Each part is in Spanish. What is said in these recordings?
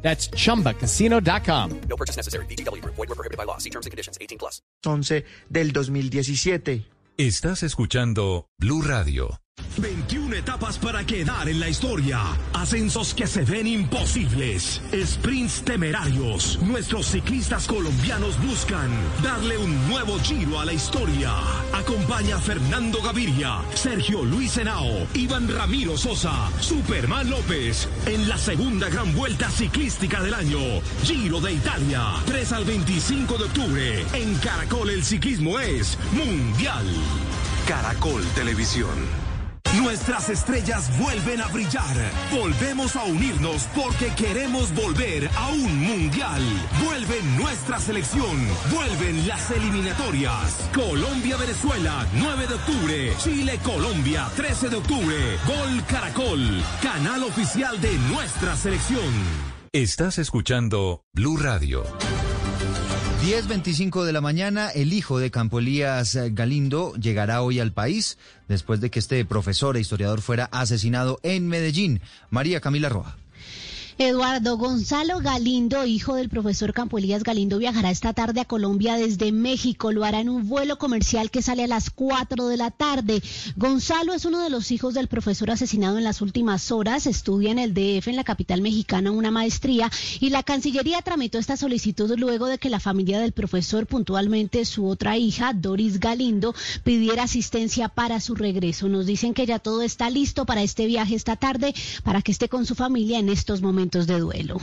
That's chumbacasino.com. No purchase necessary. BGW. Void were prohibited by law. See terms and conditions. 18 plus. 11 del 2017. Estás escuchando Blue Radio. 21 etapas para quedar en la historia. Ascensos que se ven imposibles. Sprints temerarios. Nuestros ciclistas colombianos buscan darle un nuevo giro a la historia. Acompaña Fernando Gaviria, Sergio Luis Henao, Iván Ramiro Sosa, Superman López en la segunda gran vuelta ciclística del año. Giro de Italia. 3 al 25 de octubre. En Caracol el ciclismo es mundial. Caracol Televisión. Nuestras estrellas vuelven a brillar. Volvemos a unirnos porque queremos volver a un mundial. Vuelve nuestra selección. Vuelven las eliminatorias. Colombia-Venezuela, 9 de octubre. Chile-Colombia, 13 de octubre. Gol Caracol, canal oficial de nuestra selección. Estás escuchando Blue Radio. 10.25 de la mañana, el hijo de Campo Elías Galindo llegará hoy al país después de que este profesor e historiador fuera asesinado en Medellín. María Camila Roja. Eduardo Gonzalo Galindo, hijo del profesor Campo Elías Galindo, viajará esta tarde a Colombia desde México. Lo hará en un vuelo comercial que sale a las 4 de la tarde. Gonzalo es uno de los hijos del profesor asesinado en las últimas horas. Estudia en el DF, en la capital mexicana, una maestría. Y la Cancillería tramitó esta solicitud luego de que la familia del profesor, puntualmente su otra hija, Doris Galindo, pidiera asistencia para su regreso. Nos dicen que ya todo está listo para este viaje esta tarde, para que esté con su familia en estos momentos de duelo.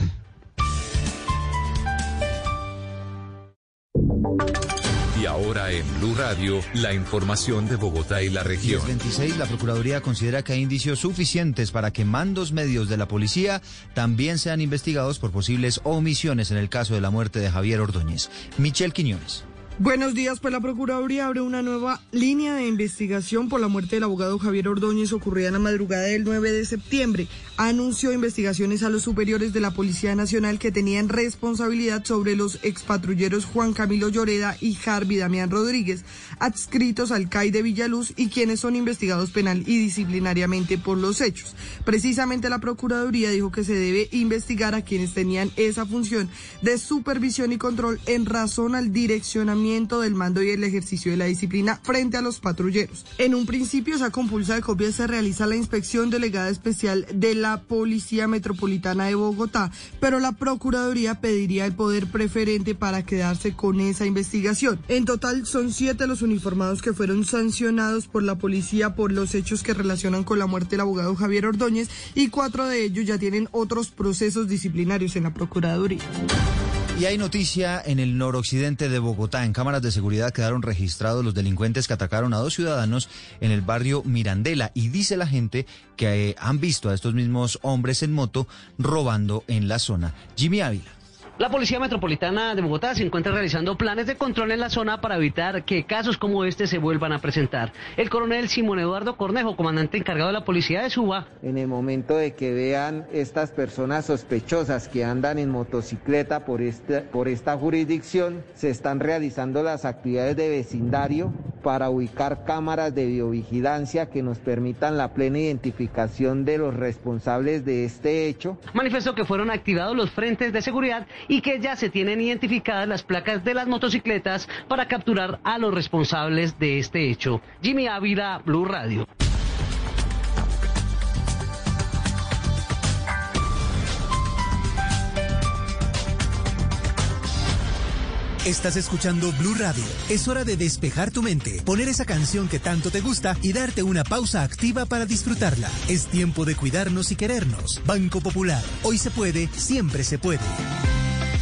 Y ahora en Blue Radio, la información de Bogotá y la región. 26, la Procuraduría considera que hay indicios suficientes para que mandos medios de la policía también sean investigados por posibles omisiones en el caso de la muerte de Javier Ordóñez. Michelle Quiñones. Buenos días, pues la Procuraduría abre una nueva línea de investigación por la muerte del abogado Javier Ordóñez ocurrida en la madrugada del 9 de septiembre. Anunció investigaciones a los superiores de la Policía Nacional que tenían responsabilidad sobre los expatrulleros Juan Camilo Lloreda y Harvey Damián Rodríguez, adscritos al CAI de Villaluz y quienes son investigados penal y disciplinariamente por los hechos. Precisamente la Procuraduría dijo que se debe investigar a quienes tenían esa función de supervisión y control en razón al direccionamiento del mando y el ejercicio de la disciplina frente a los patrulleros. En un principio, esa compulsa de copias se realiza la inspección delegada especial de la Policía Metropolitana de Bogotá, pero la Procuraduría pediría el poder preferente para quedarse con esa investigación. En total, son siete los uniformados que fueron sancionados por la policía por los hechos que relacionan con la muerte del abogado Javier Ordóñez y cuatro de ellos ya tienen otros procesos disciplinarios en la Procuraduría. Y hay noticia en el noroccidente de Bogotá. En cámaras de seguridad quedaron registrados los delincuentes que atacaron a dos ciudadanos en el barrio Mirandela. Y dice la gente que eh, han visto a estos mismos hombres en moto robando en la zona. Jimmy Ávila. La Policía Metropolitana de Bogotá se encuentra realizando planes de control en la zona para evitar que casos como este se vuelvan a presentar. El coronel Simón Eduardo Cornejo, comandante encargado de la Policía de Suba. En el momento de que vean estas personas sospechosas que andan en motocicleta por esta, por esta jurisdicción, se están realizando las actividades de vecindario para ubicar cámaras de biovigilancia que nos permitan la plena identificación de los responsables de este hecho. Manifestó que fueron activados los frentes de seguridad y que ya se tienen identificadas las placas de las motocicletas para capturar a los responsables de este hecho. Jimmy Ávila, Blue Radio. Estás escuchando Blue Radio. Es hora de despejar tu mente, poner esa canción que tanto te gusta y darte una pausa activa para disfrutarla. Es tiempo de cuidarnos y querernos. Banco Popular. Hoy se puede, siempre se puede.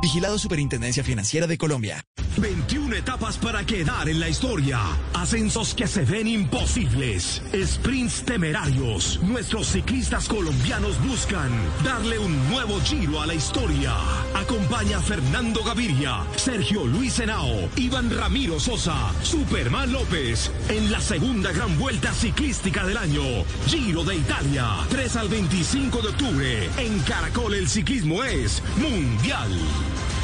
Vigilado Superintendencia Financiera de Colombia. 21 etapas para quedar en la historia. Ascensos que se ven imposibles. Sprints temerarios. Nuestros ciclistas colombianos buscan darle un nuevo giro a la historia. Acompaña a Fernando Gaviria, Sergio Luis Henao, Iván Ramiro Sosa, Superman López en la segunda gran vuelta ciclística del año. Giro de Italia. 3 al 25 de octubre. En Caracol el ciclismo es mundial.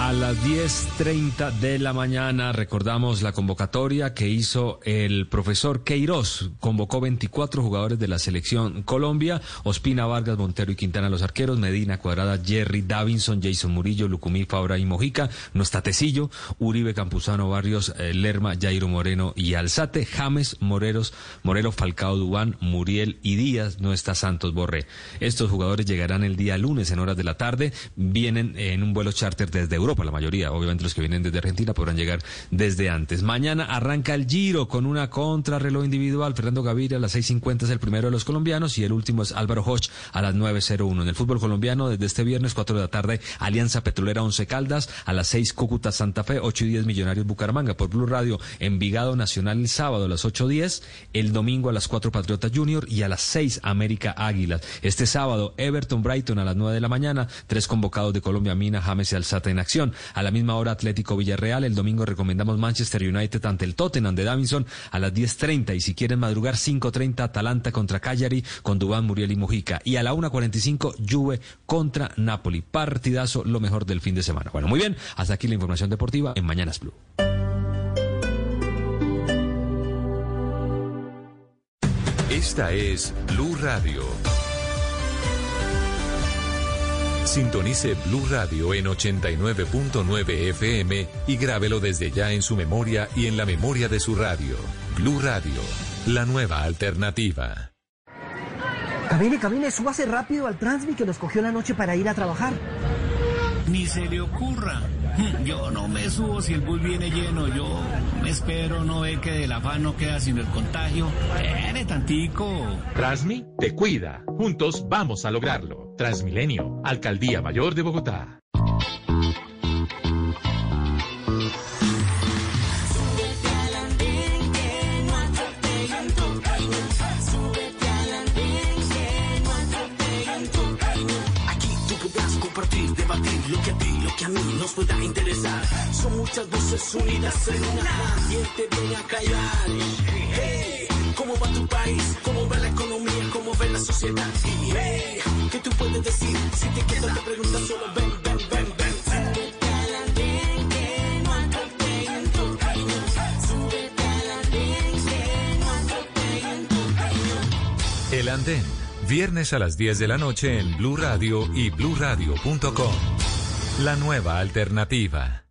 A las 10.30 de la mañana recordamos la convocatoria que hizo el profesor Queiroz. Convocó 24 jugadores de la selección Colombia, Ospina, Vargas, Montero y Quintana los arqueros, Medina, Cuadrada, Jerry, Davinson, Jason Murillo, Lucumí, Fabra y Mojica, no está Tecillo, Uribe, Campuzano, Barrios, eh, Lerma, Jairo Moreno y Alzate, James, Moreros, Morelo, Falcao, Dubán, Muriel y Díaz, no está Santos Borré. Estos jugadores llegarán el día lunes en horas de la tarde, vienen en un vuelo charter desde Europa Europa, la mayoría, obviamente los que vienen desde Argentina podrán llegar desde antes. Mañana arranca el Giro con una contrarreloj individual. Fernando Gaviria a las 6.50 es el primero de los colombianos y el último es Álvaro Hoch a las 9.01. En el fútbol colombiano, desde este viernes, 4 de la tarde, Alianza Petrolera 11 Caldas, a las 6 Cúcuta Santa Fe, 8 y 10 Millonarios Bucaramanga. Por Blue Radio, Envigado Nacional el sábado a las 8.10, el domingo a las 4 Patriota Junior y a las 6 América Águilas. Este sábado, Everton Brighton a las 9 de la mañana, tres convocados de Colombia, Mina, James y Alzata en acción. A la misma hora Atlético Villarreal. El domingo recomendamos Manchester United ante el Tottenham de Davinson a las 10.30. Y si quieren madrugar 5.30 Atalanta contra Cagliari con Dubán, Muriel y Mujica. Y a la 1.45 Juve contra Napoli. Partidazo, lo mejor del fin de semana. Bueno, muy bien. Hasta aquí la información deportiva en Mañanas Blue. Esta es Blue Radio. Sintonice Blue Radio en 89.9 FM y grábelo desde ya en su memoria y en la memoria de su radio. Blue Radio, la nueva alternativa. Camine, camine, súbase rápido al Transmi que nos cogió la noche para ir a trabajar. Ni se le ocurra. Yo no me subo si el bus viene lleno. Yo me espero, no ve que del afán no queda sino el contagio. Viene tantico. Transmi te cuida. Juntos vamos a lograrlo. Transmilenio, Alcaldía Mayor de Bogotá. Lo que a ti, lo que a mí nos pueda interesar. Son muchas voces unidas en una. ¿Quién te viene a callar? Hey, ¿cómo va tu país? ¿Cómo va la economía? ¿Cómo va la sociedad? Hey, ¿qué tú puedes decir? Si te quedas te preguntas solo ven, ven, ven, ven. Camino. El Andén, viernes a las 10 de la noche en Blue Radio y bluradio.com. La nueva alternativa.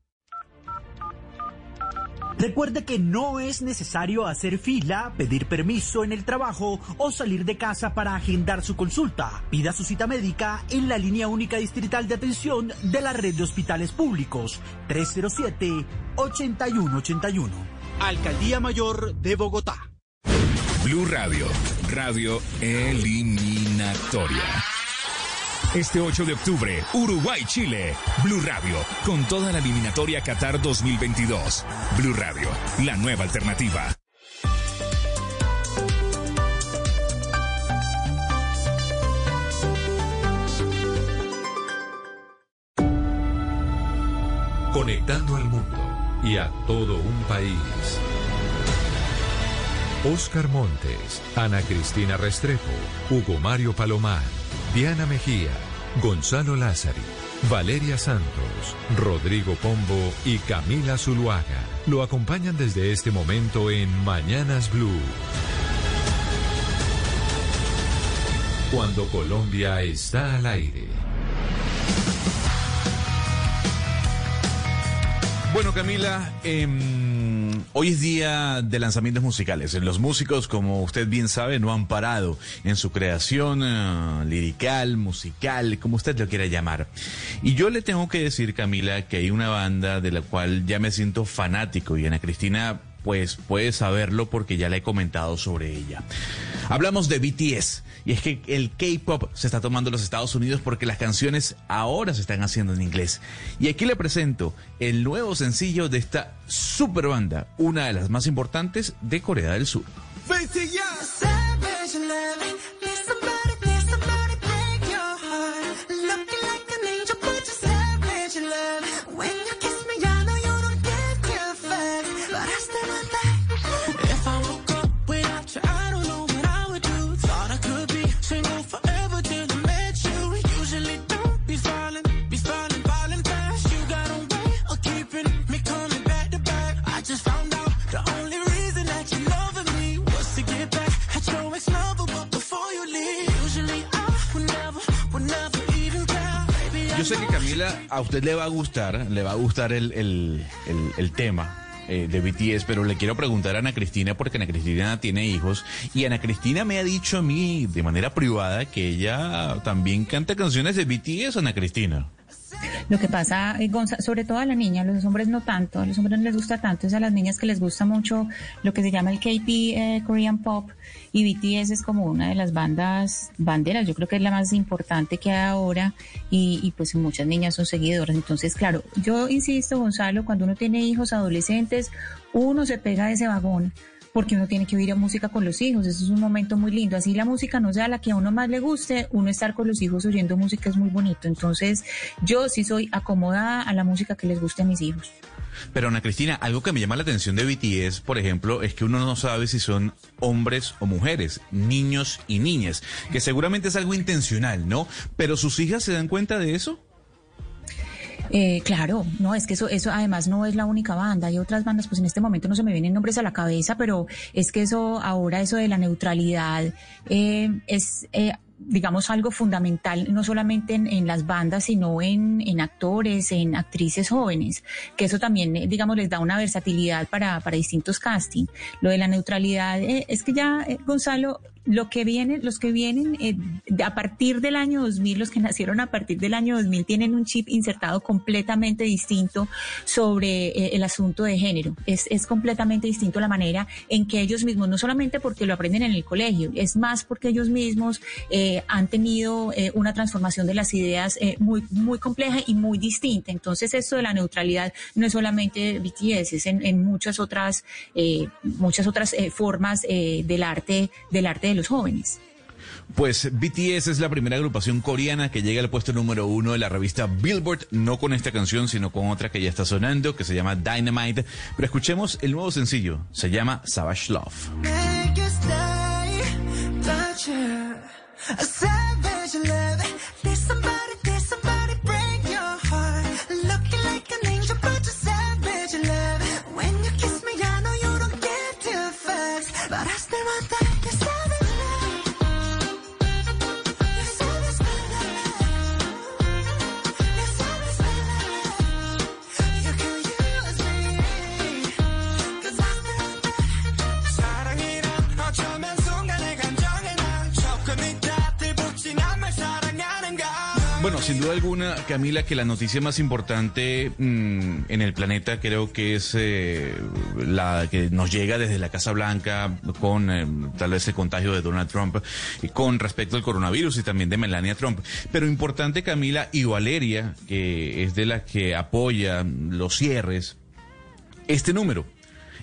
Recuerde que no es necesario hacer fila, pedir permiso en el trabajo o salir de casa para agendar su consulta. Pida su cita médica en la línea única distrital de atención de la red de hospitales públicos 307-8181. Alcaldía Mayor de Bogotá. Blue Radio, radio eliminatoria. Este 8 de octubre, Uruguay-Chile. Blue Radio, con toda la eliminatoria Qatar 2022. Blue Radio, la nueva alternativa. Conectando al mundo y a todo un país. Oscar Montes, Ana Cristina Restrepo, Hugo Mario Palomar, Diana Mejía, Gonzalo Lázari, Valeria Santos, Rodrigo Pombo y Camila Zuluaga lo acompañan desde este momento en Mañanas Blue. Cuando Colombia está al aire. Bueno, Camila, em, hoy es día de lanzamientos musicales. Los músicos, como usted bien sabe, no han parado en su creación eh, lirical, musical, como usted lo quiera llamar. Y yo le tengo que decir, Camila, que hay una banda de la cual ya me siento fanático y Ana Cristina pues puede saberlo porque ya le he comentado sobre ella. Hablamos de BTS y es que el K-pop se está tomando en los Estados Unidos porque las canciones ahora se están haciendo en inglés. Y aquí le presento el nuevo sencillo de esta super banda, una de las más importantes de Corea del Sur. A usted le va a gustar, le va a gustar el, el, el, el tema eh, de BTS, pero le quiero preguntar a Ana Cristina, porque Ana Cristina tiene hijos, y Ana Cristina me ha dicho a mí de manera privada que ella también canta canciones de BTS, Ana Cristina. Lo que pasa, eh, sobre todo a la niña, a los hombres no tanto, a los hombres no les gusta tanto, es a las niñas que les gusta mucho lo que se llama el KP eh, Korean Pop y BTS es como una de las bandas banderas, yo creo que es la más importante que hay ahora y, y pues muchas niñas son seguidoras, entonces claro, yo insisto Gonzalo, cuando uno tiene hijos adolescentes, uno se pega de ese vagón porque uno tiene que oír música con los hijos, eso es un momento muy lindo, así la música no sea la que a uno más le guste, uno estar con los hijos oyendo música es muy bonito, entonces yo sí soy acomodada a la música que les guste a mis hijos. Pero Ana Cristina, algo que me llama la atención de BTS, por ejemplo, es que uno no sabe si son hombres o mujeres, niños y niñas, que seguramente es algo intencional, ¿no? Pero sus hijas se dan cuenta de eso. Eh, claro, no, es que eso, eso además no es la única banda, hay otras bandas, pues en este momento no se me vienen nombres a la cabeza, pero es que eso, ahora eso de la neutralidad eh, es... eh, digamos, algo fundamental, no solamente en, en las bandas, sino en, en actores, en actrices jóvenes, que eso también, eh, digamos, les da una versatilidad para, para distintos casting. Lo de la neutralidad, eh, es que ya, eh, Gonzalo, lo que viene, los que vienen eh, a partir del año 2000, los que nacieron a partir del año 2000 tienen un chip insertado completamente distinto sobre eh, el asunto de género. Es, es completamente distinto la manera en que ellos mismos, no solamente porque lo aprenden en el colegio, es más porque ellos mismos eh, han tenido eh, una transformación de las ideas eh, muy, muy compleja y muy distinta. Entonces, esto de la neutralidad no es solamente BTS, es en, en muchas otras, eh, muchas otras formas del arte, del arte los jóvenes. Pues BTS es la primera agrupación coreana que llega al puesto número uno de la revista Billboard, no con esta canción, sino con otra que ya está sonando, que se llama Dynamite. Pero escuchemos el nuevo sencillo, se llama Savage Love. Make you stay, don't you? A savage love. Bueno, sin duda alguna, Camila, que la noticia más importante mm, en el planeta creo que es eh, la que nos llega desde la Casa Blanca con eh, tal vez el contagio de Donald Trump y con respecto al coronavirus y también de Melania Trump. Pero importante, Camila, y Valeria, que es de la que apoya los cierres, este número.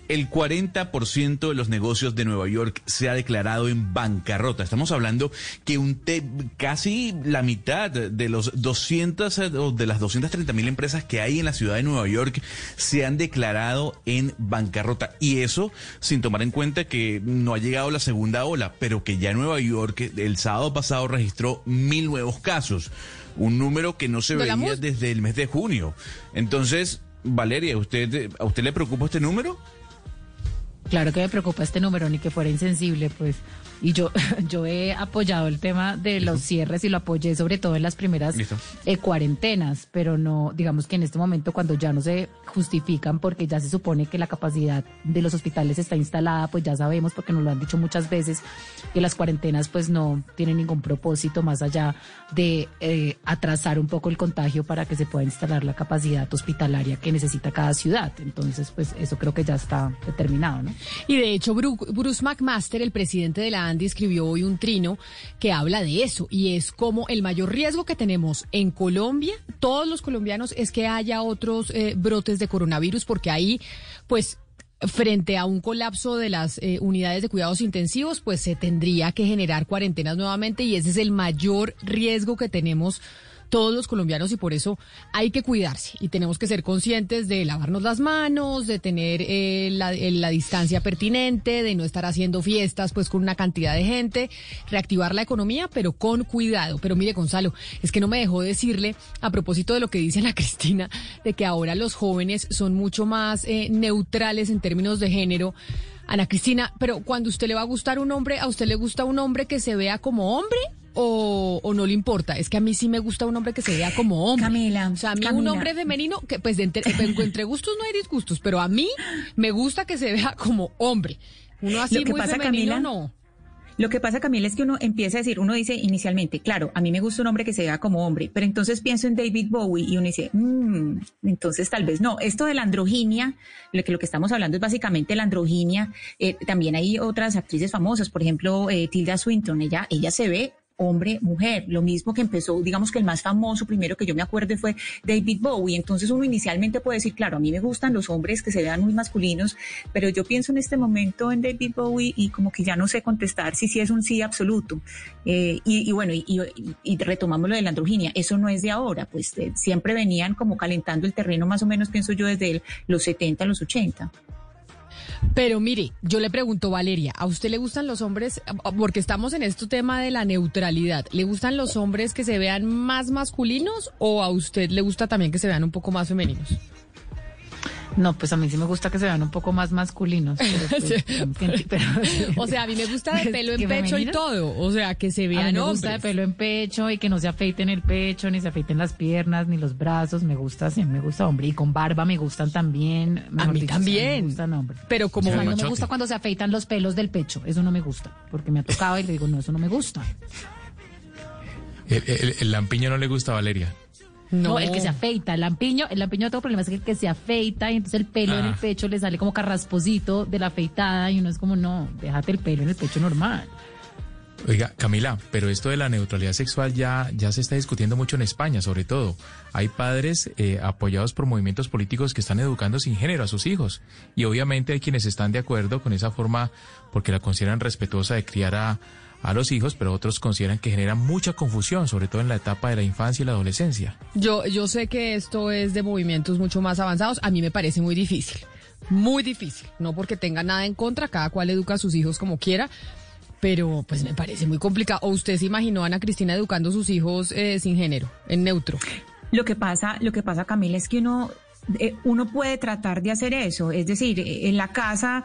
El 40% de los negocios de Nueva York se ha declarado en bancarrota. Estamos hablando que un te- casi la mitad de los 200 eh, o de las 230 mil empresas que hay en la ciudad de Nueva York se han declarado en bancarrota. Y eso sin tomar en cuenta que no ha llegado la segunda ola, pero que ya Nueva York el sábado pasado registró mil nuevos casos. Un número que no se veía desde el mes de junio. Entonces, Valeria, ¿usted, ¿a usted le preocupa este número? Claro que me preocupa este número, ni que fuera insensible, pues. Y yo, yo he apoyado el tema de los cierres y lo apoyé sobre todo en las primeras eh, cuarentenas, pero no, digamos que en este momento cuando ya no se justifican porque ya se supone que la capacidad de los hospitales está instalada, pues ya sabemos, porque nos lo han dicho muchas veces, que las cuarentenas pues no tienen ningún propósito más allá de eh, atrasar un poco el contagio para que se pueda instalar la capacidad hospitalaria que necesita cada ciudad. Entonces, pues eso creo que ya está determinado, ¿no? Y de hecho, Bru- Bruce McMaster, el presidente de la Escribió hoy un trino que habla de eso y es como el mayor riesgo que tenemos en Colombia, todos los colombianos, es que haya otros eh, brotes de coronavirus porque ahí, pues, frente a un colapso de las eh, unidades de cuidados intensivos, pues se tendría que generar cuarentenas nuevamente y ese es el mayor riesgo que tenemos todos los colombianos y por eso hay que cuidarse y tenemos que ser conscientes de lavarnos las manos, de tener eh, la, eh, la distancia pertinente, de no estar haciendo fiestas pues con una cantidad de gente, reactivar la economía pero con cuidado. Pero mire Gonzalo, es que no me dejó decirle a propósito de lo que dice Ana Cristina, de que ahora los jóvenes son mucho más eh, neutrales en términos de género. Ana Cristina, pero cuando usted le va a gustar un hombre, ¿a usted le gusta un hombre que se vea como hombre? O, o no le importa, es que a mí sí me gusta un hombre que se vea como hombre. Camila, O sea, a mí un hombre femenino, que pues de entre, entre gustos no hay disgustos, pero a mí me gusta que se vea como hombre. Uno así muy pasa, femenino Camila, no. Lo que pasa, Camila, es que uno empieza a decir, uno dice inicialmente, claro, a mí me gusta un hombre que se vea como hombre, pero entonces pienso en David Bowie y uno dice, "Mm, entonces tal vez no. Esto de la androginia, lo que, lo que estamos hablando es básicamente la androginia. Eh, también hay otras actrices famosas, por ejemplo, eh, Tilda Swinton, ella, ella se ve hombre, mujer, lo mismo que empezó, digamos que el más famoso primero que yo me acuerdo fue David Bowie, entonces uno inicialmente puede decir, claro, a mí me gustan los hombres que se vean muy masculinos, pero yo pienso en este momento en David Bowie y como que ya no sé contestar si sí es un sí absoluto. Eh, y, bueno, y, retomamos lo de la androginia, eso no es de ahora, pues eh, siempre venían como calentando el terreno más o menos, pienso yo, desde los 70, los 80. Pero mire, yo le pregunto, Valeria, ¿a usted le gustan los hombres? Porque estamos en este tema de la neutralidad. ¿Le gustan los hombres que se vean más masculinos o a usted le gusta también que se vean un poco más femeninos? No, pues a mí sí me gusta que se vean un poco más masculinos. pero, pues, pero- O sea, a mí me gusta de pelo en ¿que pecho y todo. O sea, que se A mí vean me gusta de pelo en pecho y que no se afeiten el pecho, ni se afeiten las piernas, ni los brazos. Me gusta, sí, me gusta hombre. Y con barba me gustan también. mejor mí dicho, también. sí, Me gustan hombres. Pero como O sea, no me gusta cuando se afeitan los pelos del pecho. Eso no me gusta. Porque me ha tocado y le digo, no, eso no me gusta. El, el- el lampiño no le gusta a Valeria. No, el que se afeita, el lampiño, el lampiño otro problema es que el que se afeita y entonces el pelo en el Ah. pecho le sale como carrasposito de la afeitada y uno es como, no, déjate el pelo en el pecho normal. Oiga, Camila, pero esto de la neutralidad sexual ya, ya se está discutiendo mucho en España, sobre todo. Hay padres eh, apoyados por movimientos políticos que están educando sin género a sus hijos. Y obviamente hay quienes están de acuerdo con esa forma porque la consideran respetuosa de criar a, a los hijos, pero otros consideran que genera mucha confusión, sobre todo en la etapa de la infancia y la adolescencia. Yo, yo sé que esto es de movimientos mucho más avanzados. A mí me parece muy difícil. Muy difícil. No porque tenga nada en contra, cada cual educa a sus hijos como quiera. Pero pues me parece muy complicado. ¿O usted se imaginó a Ana Cristina educando a sus hijos eh, sin género, en neutro? Lo que pasa, lo que pasa, Camila, es que uno, eh, uno puede tratar de hacer eso. Es decir, eh, en la casa,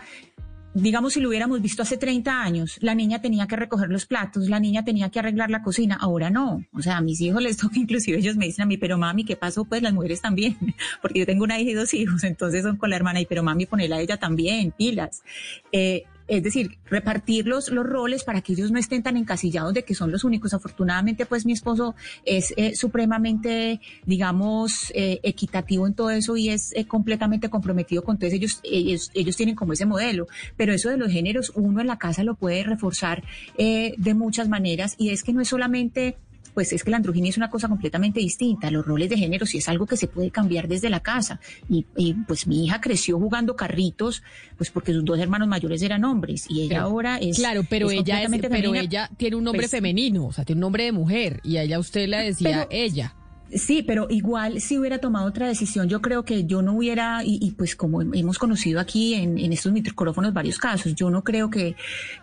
digamos, si lo hubiéramos visto hace 30 años, la niña tenía que recoger los platos, la niña tenía que arreglar la cocina. Ahora no. O sea, a mis hijos les toca, inclusive ellos me dicen a mí, pero mami, ¿qué pasó? Pues las mujeres también. Porque yo tengo una hija y dos hijos, entonces son con la hermana, y pero mami, ponela a ella también, pilas. Eh, es decir, repartir los, los roles para que ellos no estén tan encasillados de que son los únicos. Afortunadamente, pues mi esposo es eh, supremamente, digamos, eh, equitativo en todo eso y es eh, completamente comprometido con todos ellos. Ellos, ellos tienen como ese modelo. Pero eso de los géneros, uno en la casa lo puede reforzar de muchas maneras y es que no es solamente pues es que la androginia es una cosa completamente distinta. Los roles de género sí es algo que se puede cambiar desde la casa. Y, y, pues mi hija creció jugando carritos, pues porque sus dos hermanos mayores eran hombres y ella Pero- ahora es. Claro, pero es ella es, pero femenina. ella tiene un nombre Pues, femenino, o sea, tiene un nombre de mujer y a ella usted le decía Pero- ella. Sí, pero igual si hubiera tomado otra decisión, yo creo que yo no hubiera, y, y pues como hemos conocido aquí en, en estos micrófonos varios casos, yo no creo que,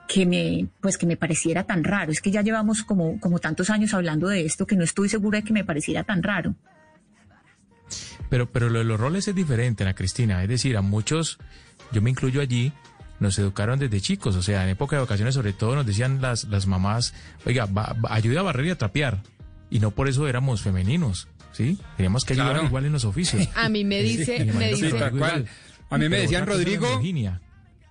que me, pues que me pareciera tan raro. Es que ya llevamos como, como tantos años hablando de esto que no estoy segura de que me pareciera tan raro. Pero, pero lo de los roles es diferente, Ana Cristina. Es decir, a muchos, yo me incluyo allí, nos educaron desde chicos, o sea, en época de vacaciones sobre todo nos decían las, las mamás, oiga, va, ayude a barrer y a trapear, y no por eso éramos femeninos, ¿sí? Teníamos que ayudar Claro. igual en los oficios. A mí me dice, Sí, me dice, algo igual. A mí me Pero decían, Rodrigo, Virginia.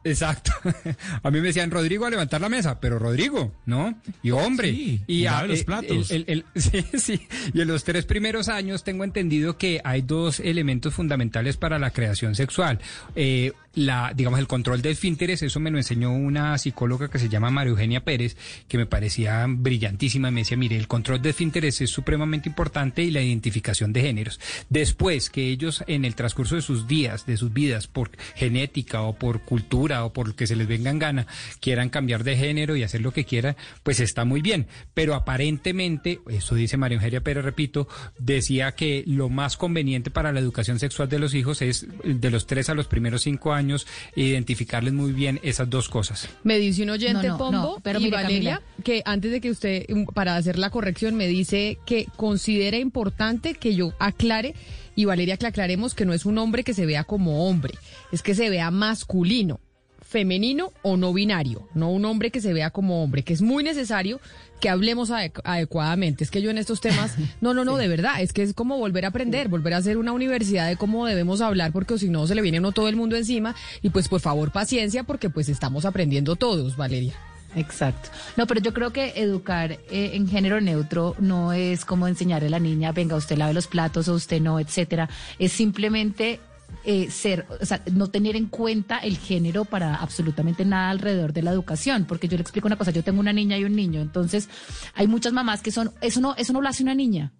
Exacto. A mí me decían Rodrigo a levantar la mesa, pero Rodrigo, ¿no? Y hombre. Sí, y a- los eh, platos. el- el- el- sí, sí. Y en los tres primeros años tengo entendido que hay dos elementos fundamentales para la creación sexual. Eh, la, digamos, el control de esfínteres, eso me lo enseñó una psicóloga que se llama María Eugenia Pérez, que me parecía brillantísima. Me decía, mire, el control de esfínteres es supremamente importante y la identificación de géneros. Después que ellos en el transcurso de sus días, de sus vidas, por genética o por cultura o por lo que se les venga en gana, quieran cambiar de género y hacer lo que quieran, pues está muy bien. Pero aparentemente, eso dice María Eugenia Pérez, repito, decía que lo más conveniente para la educación sexual de los hijos es de los tres a los primeros cinco años identificarles muy bien esas dos cosas. Me dice un oyente, No, no, Pombo, no, pero y mire, Valeria, Camila. que antes de que usted, um, para hacer la corrección, me dice que considera importante que yo aclare, y Valeria, que aclaremos que no es un hombre que se vea como hombre, es que se vea masculino, femenino o no binario, no un hombre que se vea como hombre, que es muy necesario que hablemos ade- adecuadamente. Es que yo en estos temas, no, no, no, de verdad, es que es como volver a aprender, volver a hacer una universidad de cómo debemos hablar, porque si no se le viene a uno todo el mundo encima, y pues por favor paciencia, porque pues estamos aprendiendo todos, Valeria. Exacto. No, pero yo creo que educar eh, en género neutro no es como enseñarle a la niña, venga, usted lave los platos o usted no, etcétera. Es simplemente eh, ser, o sea, no tener en cuenta el género para absolutamente nada alrededor de la educación. Porque yo le explico una cosa, yo tengo una niña y un niño, entonces hay muchas mamás que son, eso no, eso no lo hace una niña.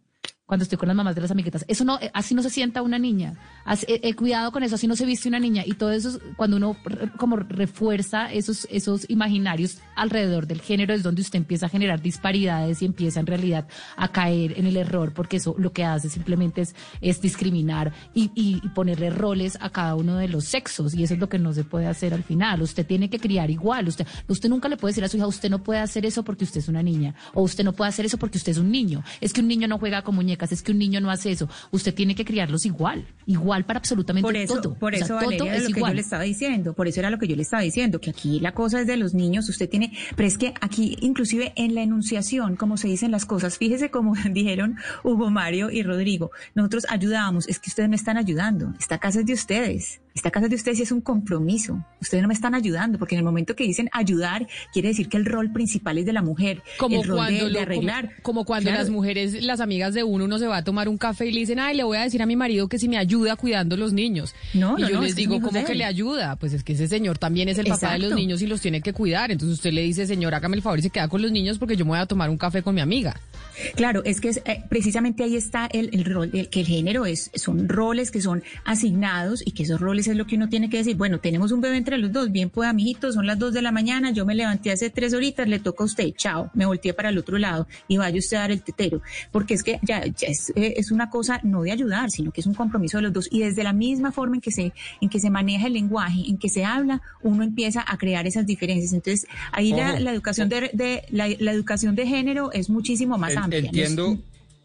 Cuando estoy con las mamás de las amiguitas, eso no, eh, así no se sienta una niña. Así- eh, eh, cuidado con eso, así no se viste una niña. Y todo eso, es cuando uno como refuerza esos, esos imaginarios alrededor del género, es donde usted empieza a generar disparidades y empieza en realidad a caer en el error, porque eso lo que hace simplemente es, es discriminar y, y- y ponerle roles a cada uno de los sexos. Y eso es lo que no se puede hacer al final. Usted tiene que criar igual. Usted, usted nunca le puede decir a su hija, usted no puede hacer eso porque usted es una niña. O usted no puede hacer eso porque usted es un niño. Es que un niño no juega con muñecas, es que un niño no hace eso. Usted tiene que criarlos igual. Igual para absolutamente Por eso, todo. por O sea, eso todo Valeria, es lo que yo le estaba diciendo, por eso era lo que yo le estaba diciendo, que aquí la cosa es de los niños, usted tiene, pero es que aquí inclusive en la enunciación, como se dicen las cosas, fíjese como dijeron Hugo Mario y Rodrigo, nosotros ayudábamos, es que ustedes me están ayudando, esta casa es de ustedes. Esta casa de ustedes es un compromiso. Ustedes no me están ayudando, porque en el momento que dicen ayudar, quiere decir que el rol principal es de la mujer. Como el rol cuando, de, arreglar. como, como cuando Claro. las mujeres, las amigas de uno, uno se va a tomar un café y le dicen, ay, le voy a decir a mi marido que si me ayuda cuidando los niños. No, y no, yo no, les digo, ¿cómo que le ayuda? Pues es que ese señor también es el papá de los niños y los tiene que cuidar. Entonces usted le dice, señor, hágame el favor y se queda con los niños porque yo me voy a tomar un café con mi amiga. Claro, es que es, eh, precisamente ahí está el, el rol, el, que el género es, son roles que son asignados y que esos roles es lo que uno tiene que decir. Bueno, tenemos un bebé entre los dos, bien pues amiguitos, son las dos de la mañana, yo me levanté hace tres horitas, le toca a usted, chao, me volteé para el otro lado y vaya usted a dar el tetero, porque es que ya, ya es, eh, es una cosa no de ayudar, sino que es un compromiso de los dos y desde la misma forma en que se, en que se maneja el lenguaje, en que se habla, uno empieza a crear esas diferencias. Entonces, ahí la, educación de, de- la, la educación de género es muchísimo más amplia. Entiendo,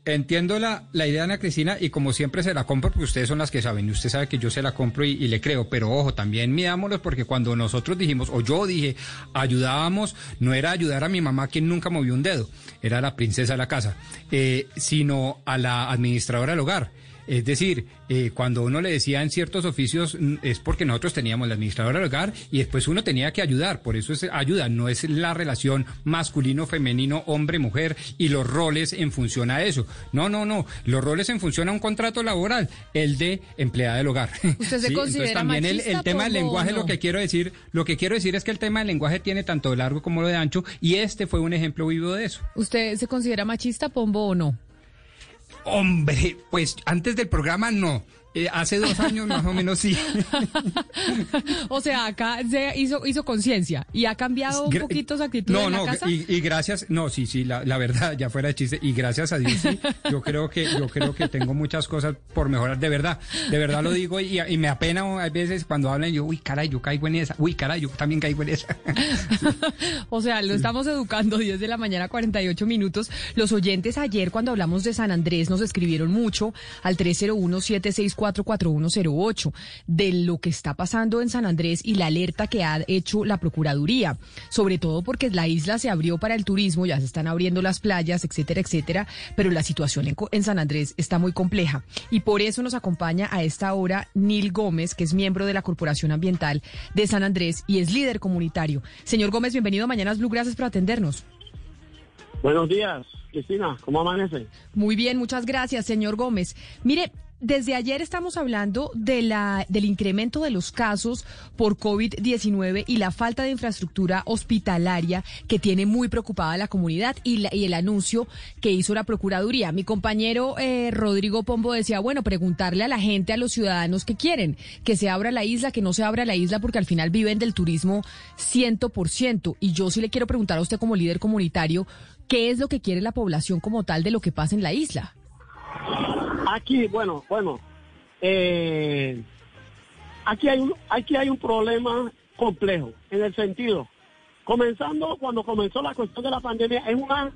entiendo la, la idea, Ana Cristina, y como siempre se la compro, porque ustedes son las que saben, y usted sabe que yo se la compro y, y le creo, pero ojo, también midámoslos, porque cuando nosotros dijimos, o yo dije, ayudábamos, no era ayudar a mi mamá, quien nunca movió un dedo, era la princesa de la casa, eh, sino a la administradora del hogar. Es decir, eh, cuando uno le decía en ciertos oficios mm, es porque nosotros teníamos la administradora del hogar y después uno tenía que ayudar, por eso es ayuda, no es la relación masculino, femenino, hombre, mujer y los roles en función a eso. No, no, no, los roles en función a un contrato laboral, el de empleada del hogar. ¿Usted se Sí, considera también el, machista, el tema del lenguaje, no? lo que quiero decir, lo que quiero decir es que el tema del lenguaje tiene tanto de largo como lo de ancho y este fue un ejemplo vivo de eso. ¿Usted se considera machista, Pombo, o no? Hombre, pues antes del programa no. Eh, hace dos años más o menos sí. o sea, acá se hizo, hizo conciencia y ha cambiado un poquito su actitud No, en la no, casa. y, y gracias, no, sí, sí, la, la verdad, ya fuera de chiste, y gracias a Dios, sí, yo creo que, yo creo que tengo muchas cosas por mejorar, de verdad, de verdad lo digo, y, y me apena a veces cuando hablan, yo, uy, caray, yo caigo en esa, uy, caray, yo también caigo en esa. O sea, lo estamos educando 10 de la mañana, 48 minutos. Los oyentes ayer cuando hablamos de San Andrés nos escribieron mucho al 301 634-4108 de lo que está pasando en San Andrés y la alerta que ha hecho la Procuraduría, sobre todo porque la isla se abrió para el turismo, ya se están abriendo las playas, etcétera, etcétera, pero la situación en San Andrés está muy compleja y por eso nos acompaña a esta hora Nil Gómez, que es miembro de la Corporación Ambiental de San Andrés y es líder comunitario. Señor Gómez, bienvenido a Mañanas Blue, gracias por atendernos. Buenos días, Cristina, ¿cómo amanece? Muy bien, muchas gracias, señor Gómez. Mire, desde ayer estamos hablando de la, del incremento de los casos por COVID-19 y la falta de infraestructura hospitalaria que tiene muy preocupada la comunidad y, la- y el anuncio que hizo la Procuraduría. Mi compañero eh, Rodrigo Pombo decía, bueno, preguntarle a la gente, a los ciudadanos que quieren, que se abra la isla, que no se abra la isla, porque al final viven del turismo ciento por ciento. Y yo sí le quiero preguntar a usted como líder comunitario, ¿qué es lo que quiere la población como tal de lo que pasa en la isla? Aquí, bueno, bueno, eh, aquí hay un, aquí hay un problema complejo en el sentido, comenzando cuando comenzó la cuestión de la pandemia, es una,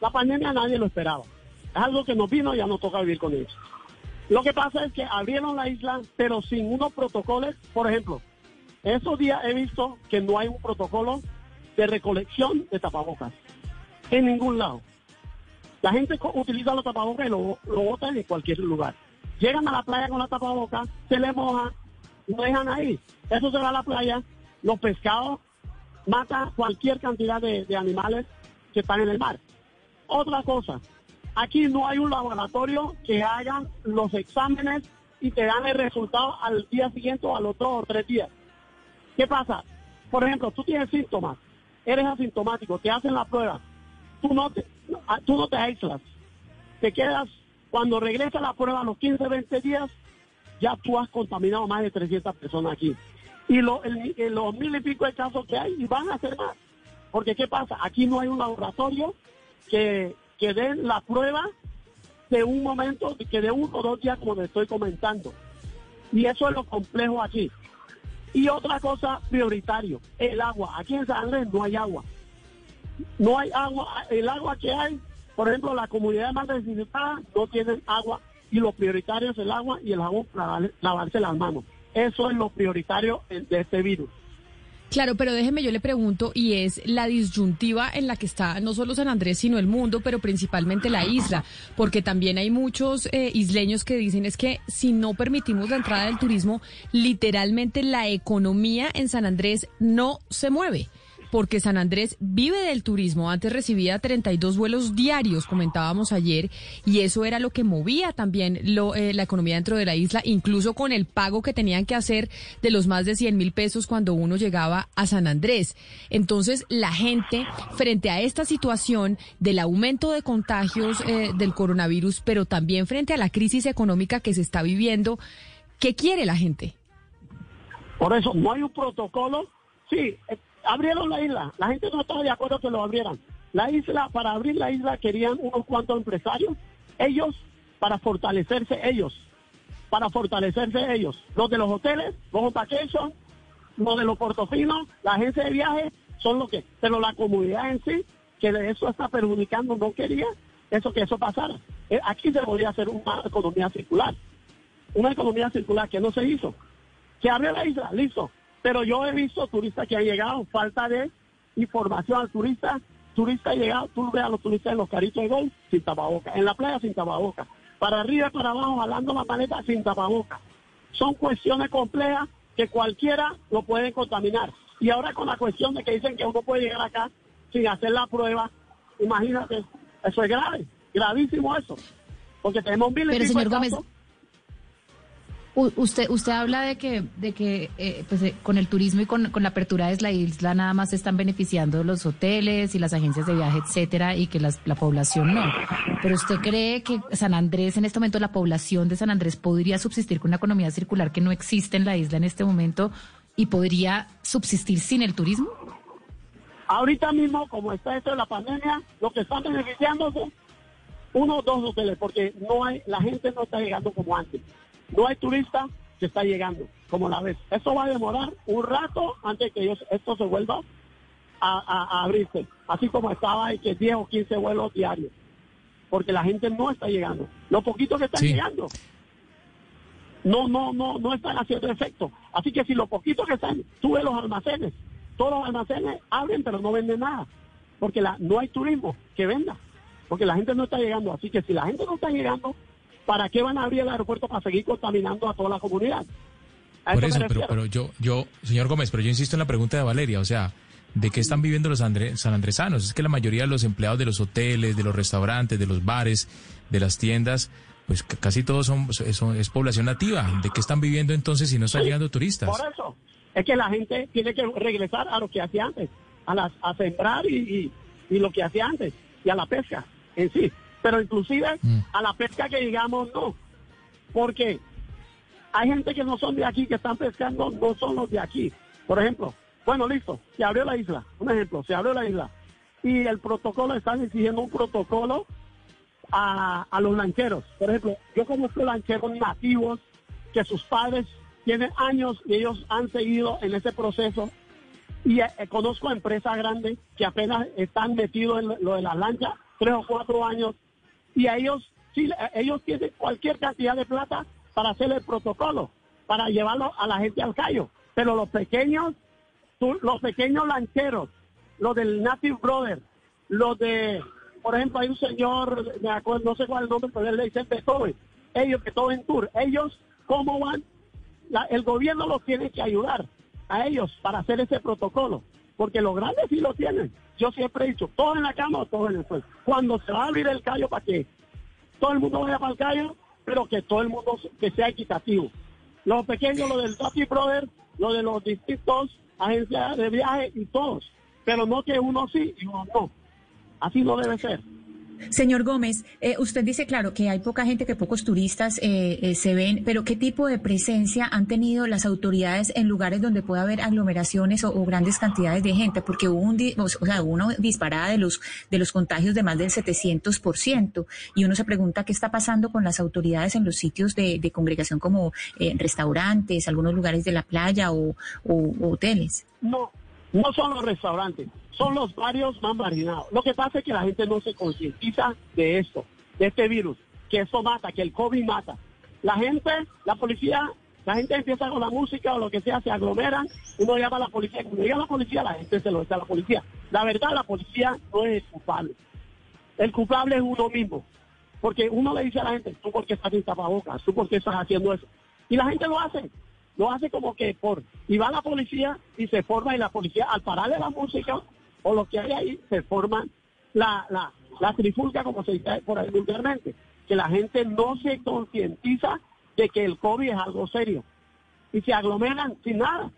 la pandemia nadie lo esperaba, es algo que nos vino y ya nos toca vivir con eso. Lo que pasa es que abrieron la isla, pero sin unos protocolos, por ejemplo, esos días he visto que no hay un protocolo de recolección de tapabocas en ningún lado. La gente utiliza los tapabocas y lo, lo botan en cualquier lugar. Llegan a la playa con la tapabocas, se les moja, lo dejan ahí. Eso se va a la playa, los pescados matan cualquier cantidad de, de animales que están en el mar. Otra cosa, aquí no hay un laboratorio que hagan los exámenes y te dan el resultado al día siguiente o a los dos o tres días. ¿Qué pasa? Por ejemplo, tú tienes síntomas, eres asintomático, te hacen la prueba, tú no te, tú no te aíslas, te quedas, cuando regresa la prueba a los 15, 20 días, ya tú has contaminado más de 300 personas aquí. Y lo- el- los mil y pico de casos que hay, y van a ser más. Porque ¿qué pasa? Aquí no hay un laboratorio que, que dé la prueba de un momento, que de uno o dos días, como le estoy comentando. Y eso es lo complejo aquí. Y otra cosa prioritario, el agua. Aquí en San Andrés no hay agua. No hay agua. El agua que hay, por ejemplo, la comunidad más necesitada no tienen agua. Y lo prioritario es el agua y el jabón para lavar- lavarse las manos. Eso es lo prioritario de este virus. Claro, pero déjeme, yo le pregunto, y es la disyuntiva en la que está no solo San Andrés, sino el mundo, pero principalmente la isla, porque también hay muchos eh, isleños que dicen es que si no permitimos la entrada del turismo, literalmente la economía en San Andrés no se mueve. Porque San Andrés vive del turismo. Antes recibía 32 vuelos diarios, comentábamos ayer, y eso era lo que movía también lo, eh, la economía dentro de la isla, incluso con el pago que tenían que hacer de los más de 100 mil pesos cuando uno llegaba a San Andrés. Entonces, la gente, frente a esta situación del aumento de contagios eh, del coronavirus, pero también frente a la crisis económica que se está viviendo, ¿qué quiere la gente? Por eso, no hay un protocolo. Sí, eh, abrieron la isla. La gente no estaba de acuerdo que lo abrieran. La isla, para abrir la isla querían unos cuantos empresarios. Ellos, para fortalecerse ellos. Para fortalecerse ellos. Los de los hoteles, los home vacation, los de los portofinos, la agencia de viajes, son los que. Pero la comunidad en sí, que de eso está perjudicando, no quería eso que eso pasara. Eh, Aquí se podría hacer una economía circular. Una economía circular que no se hizo. Se abre la isla, listo. Pero yo he visto turistas que han llegado, falta de información al turista. Turista ha llegado, tú ves a los turistas en los caritos de golf sin tapaboca, en la playa sin tapaboca, para arriba y para abajo jalando la maleta sin tapaboca. Son cuestiones complejas que cualquiera lo puede contaminar. Y ahora con la cuestión de que dicen que uno puede llegar acá sin hacer la prueba, imagínate, eso es grave, gravísimo eso. Porque tenemos miles Pero, de señor Gómez, casos. Usted, usted habla de que, de que eh, pues, eh, con el turismo y con, con la apertura de la isla nada más se están beneficiando los hoteles y las agencias de viaje, etcétera, y que las- la población no. Pero usted cree que San Andrés, en este momento, la población de San Andrés podría subsistir con una economía circular que no existe en la isla en este momento y podría subsistir sin el turismo? Ahorita mismo, como está esto de la pandemia, lo que están beneficiándose, uno o dos hoteles, porque no hay, la gente no está llegando como antes. No hay turista que está llegando, como la vez. Eso va a demorar un rato antes que ellos, esto se vuelva a, a- a abrirse, así como estaba hay que 10 o 15 vuelos diarios, porque la gente no está llegando. Lo poquito que están Sí. llegando. no, no, no, no están haciendo efecto. Así que si lo poquito que están, sube los almacenes. Todos los almacenes abren, pero no venden nada. Porque la, no hay turismo que venda. Porque la gente no está llegando. Así que si la gente no está llegando, ¿para qué van a abrir el aeropuerto para seguir contaminando a toda la comunidad? Por eso, pero, yo, yo, señor Gómez, pero yo insisto en la pregunta de Valeria, o sea, ¿de qué están viviendo los andre- sanandresanos? Es que la mayoría de los empleados de los hoteles, de los restaurantes, de los bares, de las tiendas, pues casi todos son, son- es población nativa. ¿De qué están viviendo entonces si no están llegando turistas? Por eso. Es que la gente tiene que regresar a lo que hacía antes, a, las, a sembrar y, y- y lo que hacía antes, y a la pesca en sí. Pero inclusive a la pesca que digamos no. Porque hay gente que no son de aquí, que están pescando, no son los de aquí. Por ejemplo, bueno, listo, se abrió la isla. Un ejemplo, se abrió la isla. Y el protocolo, están exigiendo un protocolo a, a los lancheros. Por ejemplo, yo conozco lancheros nativos que sus padres tienen años y ellos han seguido en ese proceso. Y eh, conozco empresas grandes que apenas están metidos en lo- lo de la lancha, tres o cuatro años, y a ellos, sí, ellos tienen cualquier cantidad de plata para hacer el protocolo, para llevarlo a la gente al callo. Pero los pequeños, los pequeños lancheros, los del Native Brother, los de, por ejemplo, hay un señor, me acuerdo, no sé cuál es el nombre, pero él le dice Beethoven, ellos que Beethoven Tour, ellos, ¿cómo van? La- el gobierno los tiene que ayudar a ellos para hacer ese protocolo, porque los grandes sí lo tienen. Yo siempre he dicho, todo en la cama o todo en el suelo. Cuando se va a abrir el callo para que todo el mundo vaya para el callo, pero que todo el mundo que sea equitativo. Los pequeños, lo del Duty Brother, lo de los distintos agencias de viaje y todos, pero no que uno sí y uno no. Así no debe ser. Señor Gómez, eh, usted dice, claro, que hay poca gente, que pocos turistas eh, eh, se ven, pero ¿qué tipo de presencia han tenido las autoridades en lugares donde puede haber aglomeraciones o, grandes cantidades de gente? Porque hubo, un, o sea, una disparada de los, de los contagios de más del 700%, y uno se pregunta qué está pasando con las autoridades en los sitios de, congregación como eh, restaurantes, algunos lugares de la playa o, o- o hoteles. No, no son los restaurantes, son los barrios más marginados. Lo que pasa es que la gente no se concientiza de esto, de este virus, que esto mata, que el COVID mata. La gente, la policía, la gente empieza con la música o lo que sea, se aglomeran, uno llama a la policía, cuando llega la policía, la gente se lo dice a la policía. La verdad, la policía no es culpable. El culpable es uno mismo. Porque uno le dice a la gente, tú por qué estás sin tapabocas, tú por qué estás haciendo eso. Y la gente lo hace. Lo hace como que por... Y va la policía y se forma y la policía, al pararle la música o lo que hay ahí, se forma la, la, la trifulca, como se dice por ahí vulgarmente. Que la gente no se concientiza de que el COVID es algo serio. Y se aglomeran sin nada.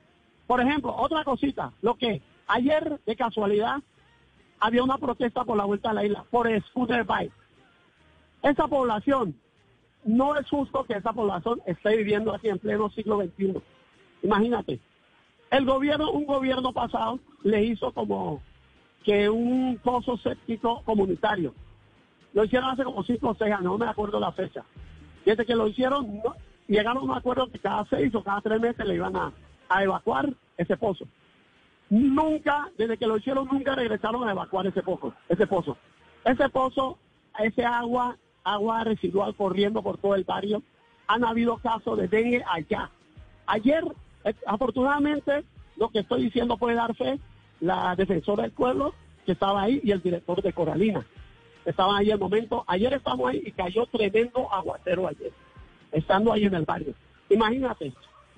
Por ejemplo, otra cosita, lo que ayer de casualidad había una protesta por la vuelta a la isla, por el scooter bike. Esa población, no es justo que esa población esté viviendo aquí en pleno siglo XXI. Imagínate, el gobierno, un gobierno pasado le hizo como que un pozo séptico comunitario. Lo hicieron hace como cinco o seis años, no me acuerdo la fecha. Desde que lo hicieron, llegaron a un acuerdo que cada seis o cada tres meses le iban a, a evacuar ese pozo. Nunca, desde que lo hicieron, nunca regresaron a evacuar ese pozo. Ese pozo, ese pozo, ese agua, agua residual corriendo por todo el barrio. Han habido casos de dengue allá. Ayer, eh, afortunadamente, lo que estoy diciendo puede dar fe, la defensora del pueblo que estaba ahí y el director de Coralina. Estaban ahí el momento. Ayer estamos ahí y cayó tremendo aguacero ayer, estando ahí en el barrio. Imagínate.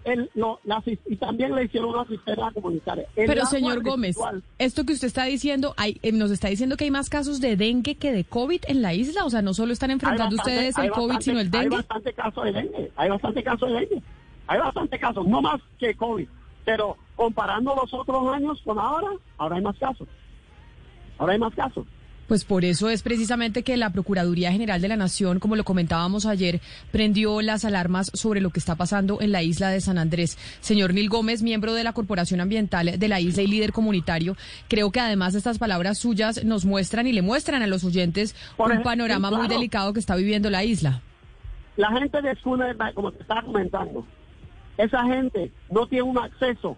El, lo- la y también le hicieron una cisterna comunitaria. El Pero señor Gómez, residual- esto que usted está diciendo, hay, eh, nos está diciendo que hay más casos de dengue que de COVID en la isla. O sea, no solo están enfrentando Hay bastante- ustedes hay el COVID, bastante- sino el Hay dengue. bastante casos de dengue, hay bastante casos de dengue, hay bastante casos, no más que COVID, pero comparando los otros años con ahora, ahora hay más casos, ahora hay más casos. Pues por eso es precisamente que la Procuraduría General de la Nación, como lo comentábamos ayer, prendió las alarmas sobre lo que está pasando en la isla de San Andrés. Señor Nil Gómez, miembro de la Corporación Ambiental de la isla y líder comunitario, creo que además estas palabras suyas nos muestran y le muestran a los oyentes Por un ejemplo, panorama muy delicado que está viviendo la isla. La gente de Schooner, como te estaba comentando, esa gente no tiene un acceso,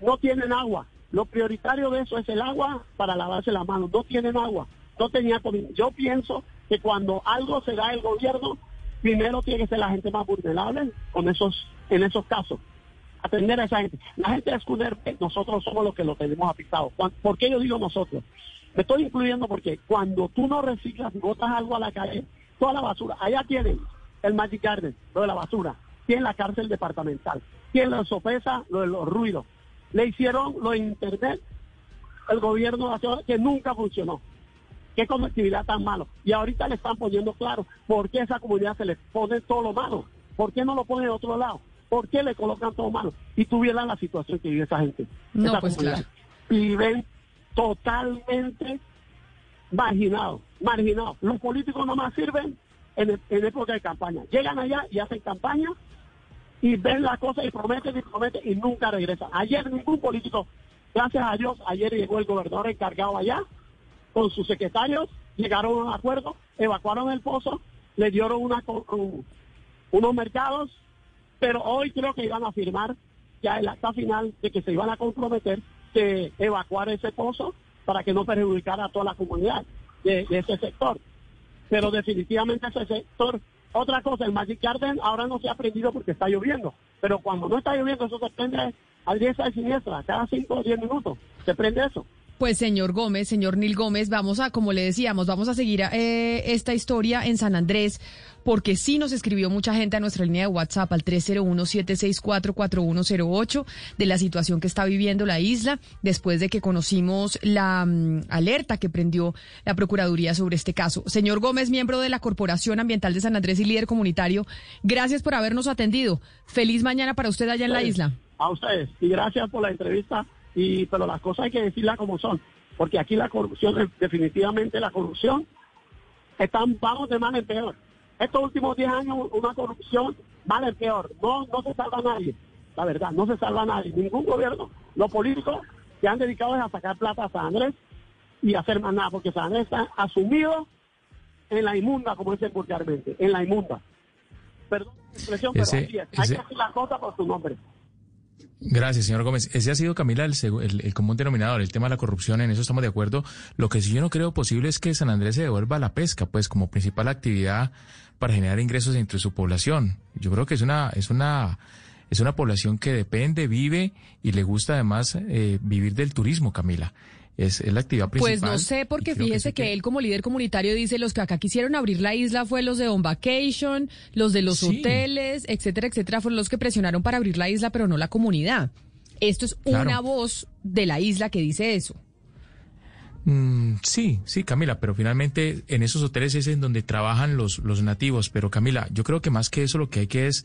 no tienen agua. Lo prioritario de eso es el agua para lavarse las manos. No tienen agua, no tenía. Yo pienso que cuando algo se da el gobierno, primero tiene que ser la gente más vulnerable con esos, en esos casos. Atender a esa gente. La gente de Scuderbet, nosotros somos los que lo tenemos apitado. ¿Por qué yo digo nosotros? Me estoy incluyendo porque cuando tú no reciclas botas algo a la calle, toda la basura, allá tienen el Magic Garden, lo de la basura, tienen la cárcel departamental, tienen la sopesa, lo de los ruidos. Le hicieron lo de internet, el gobierno nacional, que nunca funcionó. Qué conectividad tan malo. Y ahorita le están poniendo claro por qué a esa comunidad se le pone todo lo malo. ¿Por qué no lo ponen en otro lado? ¿Por qué le colocan todo malo? Y tuvieran la situación que vive esa gente. No, esa pues comunidad. claro. Viven totalmente marginados, marginados. Los políticos nomás sirven en, en época de campaña. Llegan allá y hacen campaña y ven las cosas y prometen y prometen y nunca regresan. Ayer ningún político, gracias a Dios, ayer llegó el gobernador encargado allá con sus secretarios, llegaron a un acuerdo, evacuaron el pozo, le dieron unos mercados, pero hoy creo que iban a firmar ya el acta final de que se iban a comprometer de evacuar ese pozo para que no perjudicara a toda la comunidad de, ese sector. Pero definitivamente ese sector, otra cosa, el Magic Garden ahora no se ha prendido porque está lloviendo, pero cuando no está lloviendo eso se prende al diestra y siniestra, cada 5 o 10 minutos se prende eso. Pues señor Gómez, señor Nil Gómez, vamos a, como le decíamos, vamos a seguir eh, esta historia en San Andrés, porque sí nos escribió mucha gente a nuestra línea de WhatsApp al 301-764-4108 de la situación que está viviendo la isla después de que conocimos la mm, alerta que prendió la Procuraduría sobre este caso. Señor Gómez, miembro de la Corporación Ambiental de San Andrés y líder comunitario, gracias por habernos atendido. Feliz mañana para usted allá en la Ustedes, isla. A ustedes. Y gracias por la entrevista. Y pero las cosas hay que decirlas como son. Porque aquí la corrupción, definitivamente la corrupción, están, vamos de mal en peor. Estos últimos 10 años, una corrupción mal en peor. No, no se salva nadie. La verdad, no se salva nadie. Ningún gobierno. Los políticos se han dedicado a sacar plata a San Andrés y a hacer más nada. Porque San Andrés está asumido en la inmunda, como dicen vulgarmente. En la inmunda. Perdón la expresión, pero Ese- así es. Hay ese- que decir las cosas por su nombre. Gracias, señor Gómez. Ese ha sido, Camila, el, el común denominador, el tema de la corrupción, en eso estamos de acuerdo. Lo que sí yo no creo posible es que San Andrés se devuelva a la pesca, pues como principal actividad para generar ingresos entre su población. Yo creo que es una, es una, es una población que depende, vive y le gusta además eh, vivir del turismo, Camila. Es, es la actividad Pues principal. no sé, porque fíjese que, él como líder comunitario dice, los que acá quisieron abrir la isla fue los de On Vacation, los de los Sí. hoteles, etcétera, etcétera, fueron los que presionaron para abrir la isla, pero no la comunidad. Esto es Claro. una voz de la isla que dice eso. Mm, sí, sí, Camila, pero finalmente en esos hoteles es en donde trabajan los, los nativos. Pero Camila, yo creo que más que eso lo que hay que es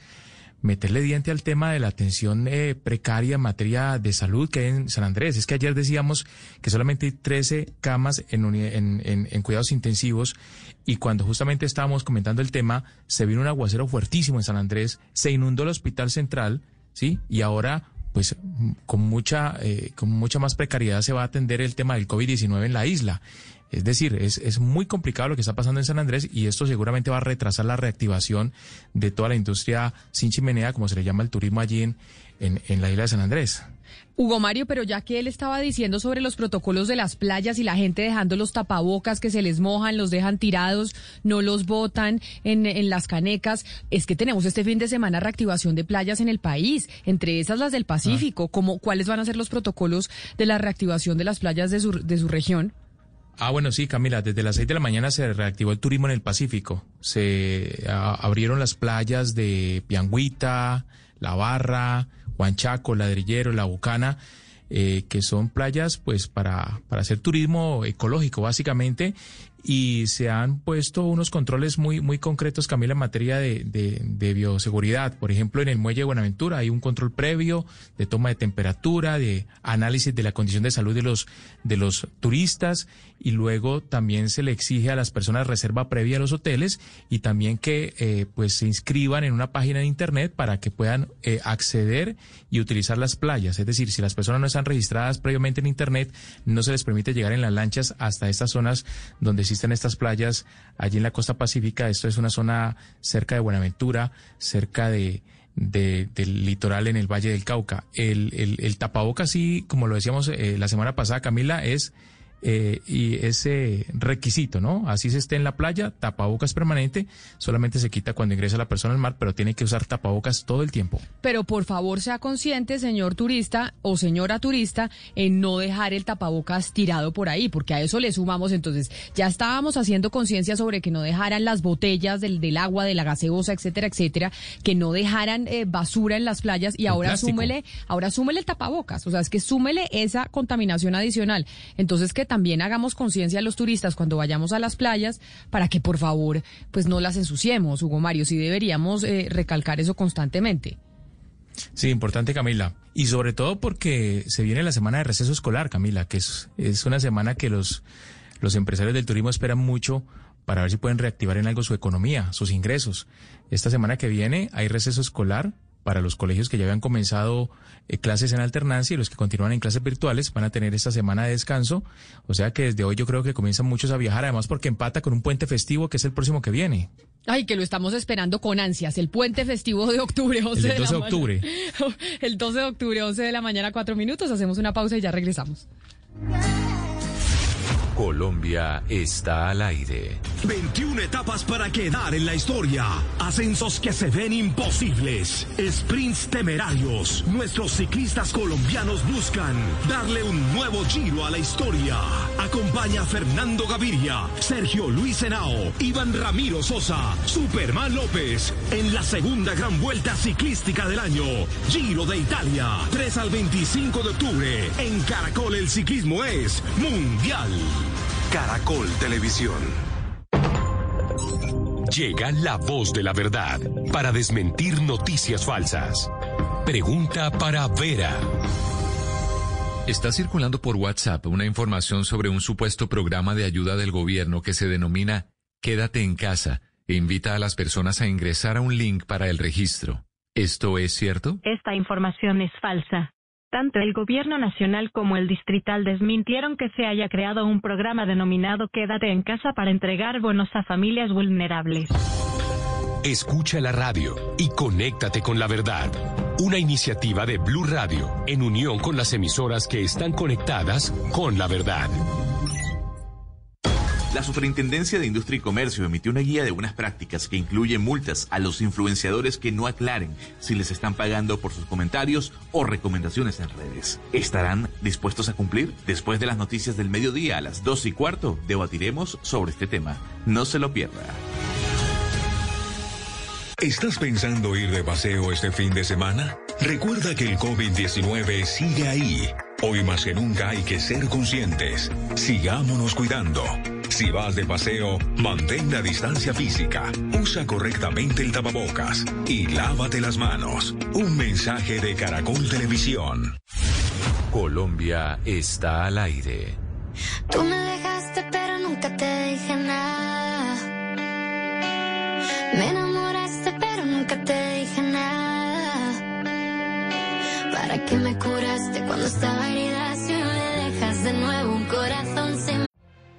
meterle diente al tema de la atención eh, precaria en materia de salud que hay en San Andrés. Es que ayer decíamos que solamente hay 13 camas en, en, en- cuidados intensivos y cuando justamente estábamos comentando el tema, se vino un aguacero fuertísimo en San Andrés, se inundó el hospital central, ¿sí? Y ahora pues con mucha, eh, con mucha más precariedad se va a atender el tema del COVID-19 en la isla. Es decir, es, es muy complicado lo que está pasando en San Andrés y esto seguramente va a retrasar la reactivación de toda la industria sin chimenea, como se le llama el turismo allí en, en, en la isla de San Andrés. Hugo Mario, pero ya que él estaba diciendo sobre los protocolos de las playas y la gente dejando los tapabocas que se les mojan, los dejan tirados, no los botan en, en las canecas, es que tenemos este fin de semana reactivación de playas en el país, entre esas las del Pacífico. ¿Cómo, ¿Cuáles van a ser los protocolos de la reactivación de las playas de su, de su región? Ah, bueno, sí, Camila, desde las seis de la mañana se reactivó el turismo en el Pacífico. Se abrieron las playas de Piangüita, La Barra, Huanchaco, Ladrillero, La Bucana, eh, que son playas pues para, para hacer turismo ecológico básicamente y se han puesto unos controles muy, muy concretos, Camila, en materia de, de, de bioseguridad. Por ejemplo, en el muelle de Buenaventura hay un control previo de toma de temperatura, de análisis de la condición de salud de los, de los turistas y luego también se le exige a las personas reserva previa a los hoteles y también que eh, pues se inscriban en una página de internet para que puedan eh, acceder y utilizar las playas. Es decir, si las personas no están registradas previamente en internet, no se les permite llegar en las lanchas hasta estas zonas donde existen estas playas allí en la costa pacífica. Esto es una zona cerca de Buenaventura, cerca de, de- del litoral en el Valle del Cauca. El, el, el tapaboca, sí, como lo decíamos eh, la semana pasada, Camila, es eh, y ese requisito, ¿no? Así se esté en la playa, tapabocas permanente, solamente se quita cuando ingresa la persona al mar, pero tiene que usar tapabocas todo el tiempo. Pero por favor sea consciente, señor turista o señora turista, en no dejar el tapabocas tirado por ahí, porque a eso le sumamos entonces. Ya estábamos haciendo conciencia sobre que no dejaran las botellas del, del agua, de la gaseosa, etcétera, etcétera, que no dejaran eh, basura en las playas y ahora plástico. súmele, ahora súmele el tapabocas, o sea, es que súmele esa contaminación adicional. Entonces que también hagamos conciencia a los turistas cuando vayamos a las playas para que por favor pues no las ensuciemos, Hugo Mario, sí deberíamos eh, recalcar eso constantemente. Sí, importante Camila. Y sobre todo porque se viene la semana de receso escolar, Camila, que es, es una semana que los, los empresarios del turismo esperan mucho para ver si pueden reactivar en algo su economía, sus ingresos. Esta semana que viene hay receso escolar para los colegios que ya habían comenzado eh, clases en alternancia y los que continúan en clases virtuales van a tener esta semana de descanso. O sea que desde hoy yo creo que comienzan muchos a viajar, además porque empata con un puente festivo que es el próximo que viene. Ay, que lo estamos esperando con ansias. El puente festivo de octubre, 11 El del de la 12 de octubre. El 12 de octubre, 11 de la mañana, cuatro minutos. Hacemos una pausa y ya regresamos. Colombia está al aire. 21 etapas para quedar en la historia. Ascensos que se ven imposibles. Sprints temerarios. Nuestros ciclistas colombianos buscan darle un nuevo giro a la historia. Acompaña a Fernando Gaviria, Sergio Luis Henao, Iván Ramiro Sosa, Superman López en la segunda gran vuelta ciclística del año. Giro de Italia. 3 al 25 de octubre. En Caracol el ciclismo es mundial. Caracol Televisión. Llega la voz de la verdad para desmentir noticias falsas. Pregunta para Vera. Está circulando por WhatsApp una información sobre un supuesto programa de ayuda del gobierno que se denomina Quédate en casa e invita a las personas a ingresar a un link para el registro. ¿Esto es cierto? Esta información es falsa. Tanto el gobierno nacional como el distrital desmintieron que se haya creado un programa denominado Quédate en casa para entregar bonos a familias vulnerables. Escucha la radio y conéctate con la verdad. Una iniciativa de Blue Radio en unión con las emisoras que están conectadas con la verdad. La Superintendencia de Industria y Comercio emitió una guía de buenas prácticas que incluye multas a los influenciadores que no aclaren si les están pagando por sus comentarios o recomendaciones en redes. ¿Estarán dispuestos a cumplir? Después de las noticias del mediodía a las 2 y cuarto, debatiremos sobre este tema. No se lo pierda. ¿Estás pensando ir de paseo este fin de semana? Recuerda que el COVID-19 sigue ahí. Hoy más que nunca hay que ser conscientes. Sigámonos cuidando. Si vas de paseo, mantén la distancia física, usa correctamente el tapabocas y lávate las manos. Un mensaje de Caracol Televisión. Colombia está al aire. Tú me dejaste pero nunca te dije nada. Me enamoraste pero nunca te dije nada. ¿Para qué me curaste cuando estaba herida si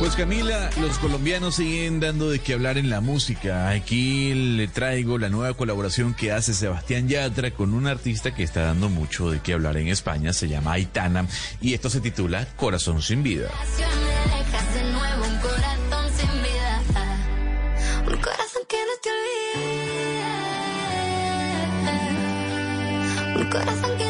Pues Camila, los colombianos siguen dando de qué hablar en la música. Aquí le traigo la nueva colaboración que hace Sebastián Yatra con un artista que está dando mucho de qué hablar en España, se llama Aitana, y esto se titula Corazón sin vida. corazón que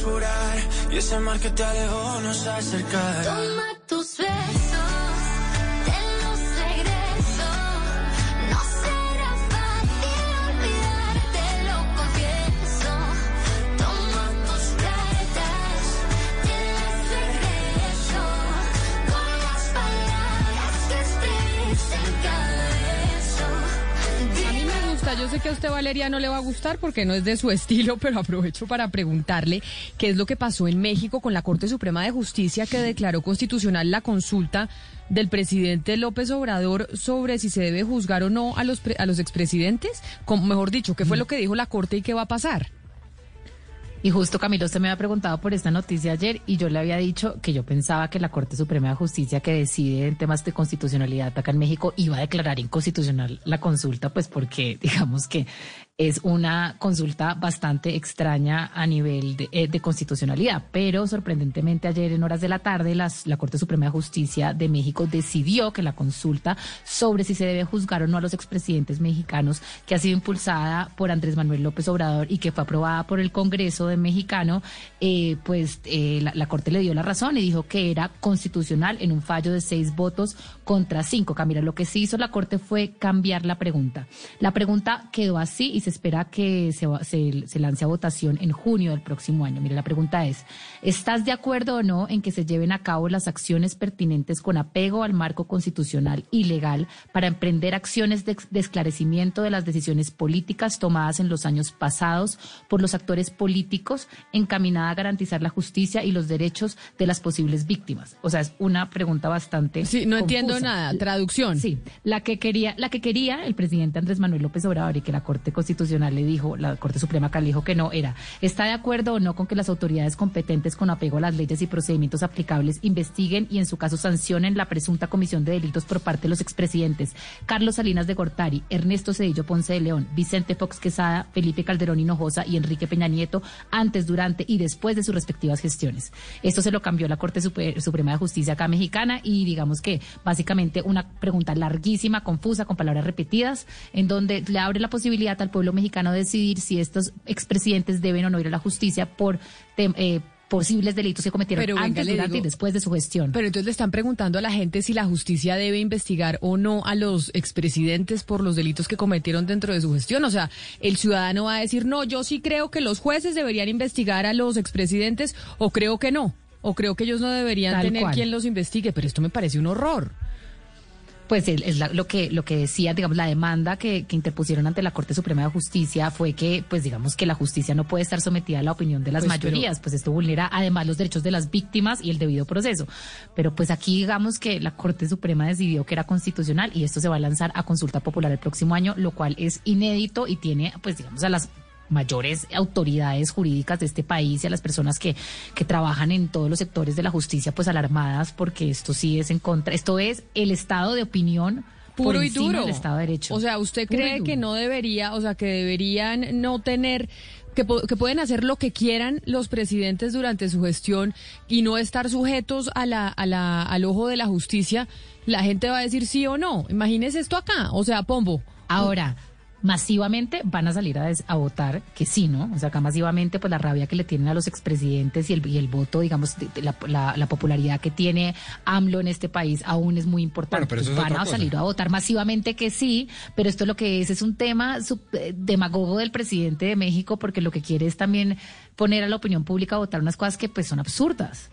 llorar. Y ese mar que te alejó nos acercará. Toma tus besos, yo sé que a usted Valeria no le va a gustar porque no es de su estilo, pero aprovecho para preguntarle qué es lo que pasó en México con la Corte Suprema de Justicia que declaró constitucional la consulta del presidente López Obrador sobre si se debe juzgar o no a los pre- a los expresidentes, Como, mejor dicho, qué fue lo que dijo la Corte y qué va a pasar. Y justo Camilo, usted me había preguntado por esta noticia ayer y yo le había dicho que yo pensaba que la Corte Suprema de Justicia que decide en temas de constitucionalidad acá en México iba a declarar inconstitucional la consulta, pues porque digamos que es una consulta bastante extraña a nivel de, eh, de constitucionalidad. Pero sorprendentemente ayer en horas de la tarde la Corte Suprema de Justicia de México decidió que la consulta sobre si se debe juzgar o no a los expresidentes mexicanos, que ha sido impulsada por Andrés Manuel López Obrador y que fue aprobada por el Congreso de Mexicano, eh, pues eh, la, la Corte le dio la razón y dijo que era constitucional en un fallo de seis votos contra cinco. Camila, lo que sí hizo la Corte fue cambiar la pregunta. La pregunta quedó así y se espera que se, se, se lance a votación en junio del próximo año. Mira, la pregunta es, ¿estás de acuerdo o no en que se lleven a cabo las acciones pertinentes con apego al marco constitucional y legal para emprender acciones de, de esclarecimiento de las decisiones políticas tomadas en los años pasados por los actores políticos encaminada a garantizar la justicia y los derechos de las posibles víctimas? O sea, es una pregunta bastante Sí, no entiendo nada. Traducción. Sí, la que quería, la que quería el presidente Andrés Manuel López Obrador y que la Corte Constitucional le dijo, la Corte Suprema acá le dijo que no, era, ¿está de acuerdo o no con que las autoridades competentes con apego a las leyes y procedimientos aplicables investiguen y en su caso sancionen la presunta comisión de delitos por parte de los expresidentes Carlos Salinas de Gortari, Ernesto Cedillo Ponce de León, Vicente Fox Quesada, Felipe Calderón Hinojosa y Enrique Peña Nieto antes, durante y después de sus respectivas gestiones? Esto se lo cambió la Corte Suprema de Justicia acá mexicana y digamos que básicamente una pregunta larguísima, confusa, con palabras repetidas, en donde le abre la posibilidad al pueblo mexicano de decidir si estos expresidentes deben o no ir a la justicia por eh, posibles delitos que cometieron Pero antes, le durante digo- y después de su gestión. Pero entonces le están preguntando a la gente si la justicia debe investigar o no a los expresidentes por los delitos que cometieron dentro de su gestión. O sea, el ciudadano va a decir, no, yo sí creo que los jueces deberían investigar a los expresidentes o creo que no. O creo que ellos no deberían Tal tener cual. quien los investigue. Pero esto me parece un horror. Pues es la- lo que lo que decía, digamos, la demanda que, que interpusieron ante la Corte Suprema de Justicia fue que, pues digamos, que la justicia no puede estar sometida a la opinión de las Pues, pero- mayorías, pues esto vulnera además los derechos de las víctimas y el debido proceso. Pero pues aquí digamos que la Corte Suprema decidió que era constitucional y esto se va a lanzar a consulta popular el próximo año, lo cual es inédito y tiene, pues digamos, a las mayores autoridades jurídicas de este país y a las personas que, que trabajan en todos los sectores de la justicia, pues alarmadas porque esto sí es en contra, esto es el estado de opinión por Puro y duro. del Estado de Derecho. O sea, ¿usted Puro cree que no debería, o sea, que deberían no tener, que, que pueden hacer lo que quieran los presidentes durante su gestión y no estar sujetos a la, a la, al ojo de la justicia? La gente va a decir sí o no. Imagínese esto acá. O sea, Pombo. Ahora, masivamente van a salir a, des- a votar que sí, ¿no? O sea, acá masivamente, pues la rabia que le tienen a los expresidentes y el, y el voto, digamos, de- de la, la- la popularidad que tiene AMLO en este país aún es muy importante. Bueno, pero eso es van a cosa. salir a votar masivamente que sí, pero esto lo que es es un tema sub- eh, demagogo del presidente de México porque lo que quiere es también poner a la opinión pública a votar unas cosas que pues son absurdas.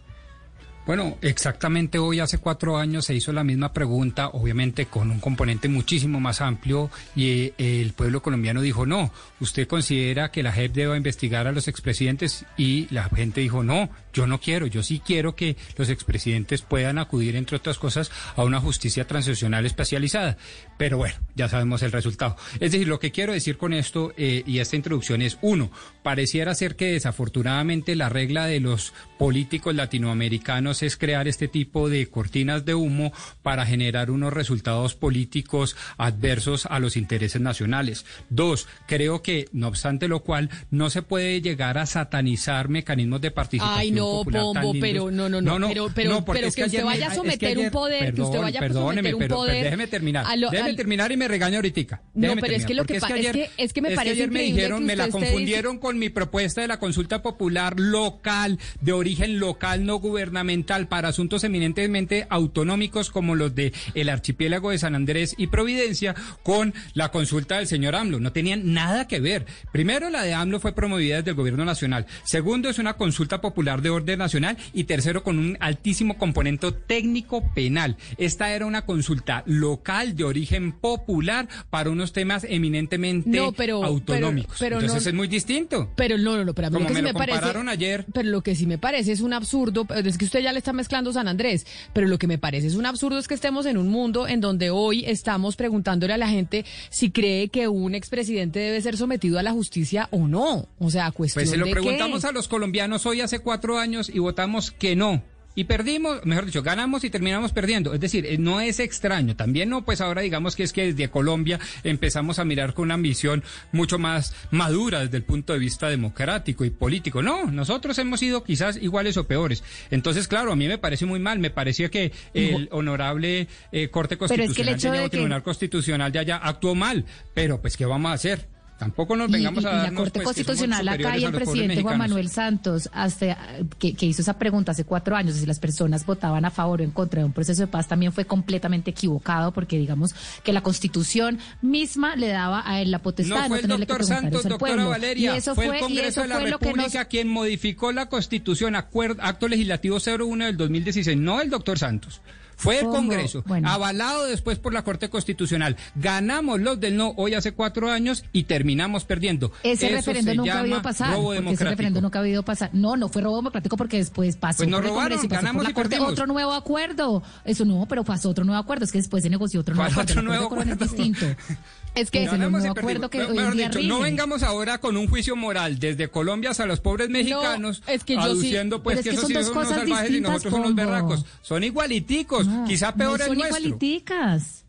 Bueno, exactamente hoy, hace cuatro años, se hizo la misma pregunta, obviamente con un componente muchísimo más amplio, y eh, el pueblo colombiano dijo, no, usted considera que la JEP deba investigar a los expresidentes, y la gente dijo, no, yo no quiero, yo sí quiero que los expresidentes puedan acudir, entre otras cosas, a una justicia transicional especializada. Pero bueno, ya sabemos el resultado. Es decir, lo que quiero decir con esto eh, y esta introducción es, uno, pareciera ser que desafortunadamente la regla de los políticos latinoamericanos es crear este tipo de cortinas de humo para generar unos resultados políticos adversos a los intereses nacionales. Dos, creo que, no obstante lo cual, no se puede llegar a satanizar mecanismos de participación. Ay, no, popular Pombo, tan pero no, no, no, no, pero, que, usted vaya a someter un poder, que usted vaya a someter un poder. Pero, déjeme terminar déjeme terminar y me regaña ahorita. No, pero es que lo que pasa es que, es que me parece ayer me dijeron, me la confundieron con mi propuesta de la consulta popular local, de origen local, no gubernamental, para asuntos eminentemente autonómicos como los de el archipiélago de San Andrés y Providencia, con la consulta del señor AMLO. No tenían nada que ver. Primero, la de AMLO fue promovida desde el gobierno nacional. Segundo, es una consulta popular de orden nacional. Y tercero, con un altísimo componente técnico penal. Esta era una consulta local de origen popular para unos temas eminentemente autonómicos. Pero, Entonces es muy distinto. Pero no, no, no, pero a mí lo que me sí me compararon parece, ayer. Pero lo que sí me parece es un absurdo, eh, es que usted ya le está mezclando San Andrés, pero lo que me parece es un absurdo es que estemos en un mundo en donde hoy estamos preguntándole a la gente si cree que un expresidente debe ser sometido a la justicia o no. O sea, cuestión de Pues se lo preguntamos a los colombianos hoy hace cuatro años y votamos que no y perdimos, mejor dicho, ganamos y terminamos perdiendo. Es decir, eh, no es extraño. También no, pues ahora digamos que es que desde Colombia empezamos a mirar con una ambición mucho más madura desde el punto de vista democrático y político. No, nosotros hemos sido quizás iguales o peores. Entonces, claro, a mí me parece muy mal. Me parecía que el honorable eh, Corte Constitucional, el. Tribunal Constitucional de allá actuó mal. Pero, pues, ¿qué vamos a hacer? Tampoco nos vengamos y, y, a darnos, La Corte pues, Constitucional, acá y el presidente Juan Manuel Santos, hasta eh, que, hizo esa pregunta hace cuatro años, si las personas votaban a favor o en contra de un proceso de paz, también fue completamente equivocado, porque digamos que la Constitución misma le daba a él la potestad no de no tenerle doctor Santos, doctora Valeria, y eso fue, el Congreso de la República quien modificó la Constitución, acuerdo, Acto Legislativo 01 del 2016, no el doctor Santos. Fue el Congreso, avalado después por la Corte Constitucional. Ganamos los del no hoy hace cuatro años y terminamos perdiendo. Ese referendo nunca había pasado. Robo. Ese referendo nunca había pasado. No, no fue robo democrático porque después pasó pues ganamos la Corte otro nuevo acuerdo. Eso no, pero pasó otro nuevo acuerdo. Es que después se negoció otro nuevo acuerdo. Otro nuevo acuerdo. Distinto. Es que no, no me acuerdo que hoy día dicho, no vengamos ahora con un juicio moral desde Colombia hasta los pobres mexicanos, no, es que aduciendo sí, pues es que, esos son dos son cosas unos salvajes y nosotros Pombo. unos berracos. Son igualiticos, no, quizá peores no son igualiticas.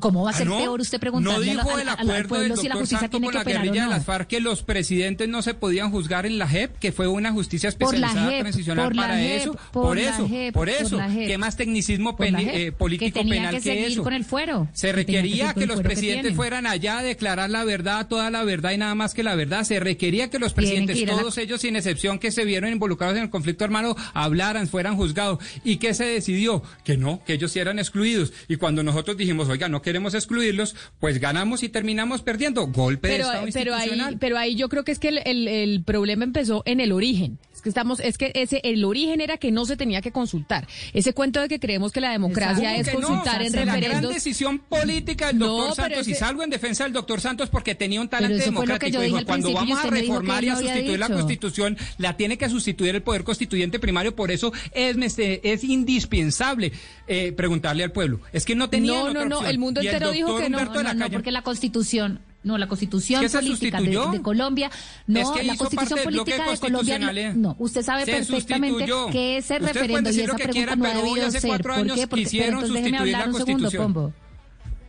¿Cómo va a ah, ser peor usted preguntando no dijo el acuerdo al, al pueblo del si la justicia Santo con la guerrilla de las FARC que los presidentes no se podían juzgar en la JEP, que fue una justicia especializada transicional para eso, por, eso, por eso, ¿Qué más tecnicismo eh, político penal que, eso? Con el fuero. Se requería que, los presidentes fueran allá a declarar la verdad, toda la verdad y nada más que la verdad. Se requería que los presidentes, todos ellos sin excepción que se vieron involucrados en el conflicto armado, hablaran, fueran juzgados. ¿Y qué se decidió? Que no, que ellos sí eran excluidos. Y cuando nosotros dijimos, oiga, no queremos excluirlos, pues ganamos y terminamos perdiendo. Golpe pero, de Estado eh, pero institucional. Ahí, pero ahí yo creo que es que el, el, el problema empezó en el origen. Es que estamos, es que ese, el origen era que no se tenía que consultar. Ese cuento de que creemos que la democracia es consultar no? o sea, en la referendos. gran decisión política del doctor no, Santos, ese... y salgo en defensa del doctor Santos porque tenía un talante democrático. Dijo, cuando vamos a reformar y a sustituir la constitución, la tiene que sustituir el poder constituyente primario, por eso es, es indispensable eh, preguntarle al pueblo. Es que no tenía no, no, no, el mundo entero dijo que no, no, porque la Constitución no, la constitución política de, Colombia, no, la constitución política de Colombia, no, usted sabe perfectamente que ese referendo y esa pregunta no ha debido ser. ¿Por qué? Porque, pero entonces déjeme hablar un segundo, Pombo.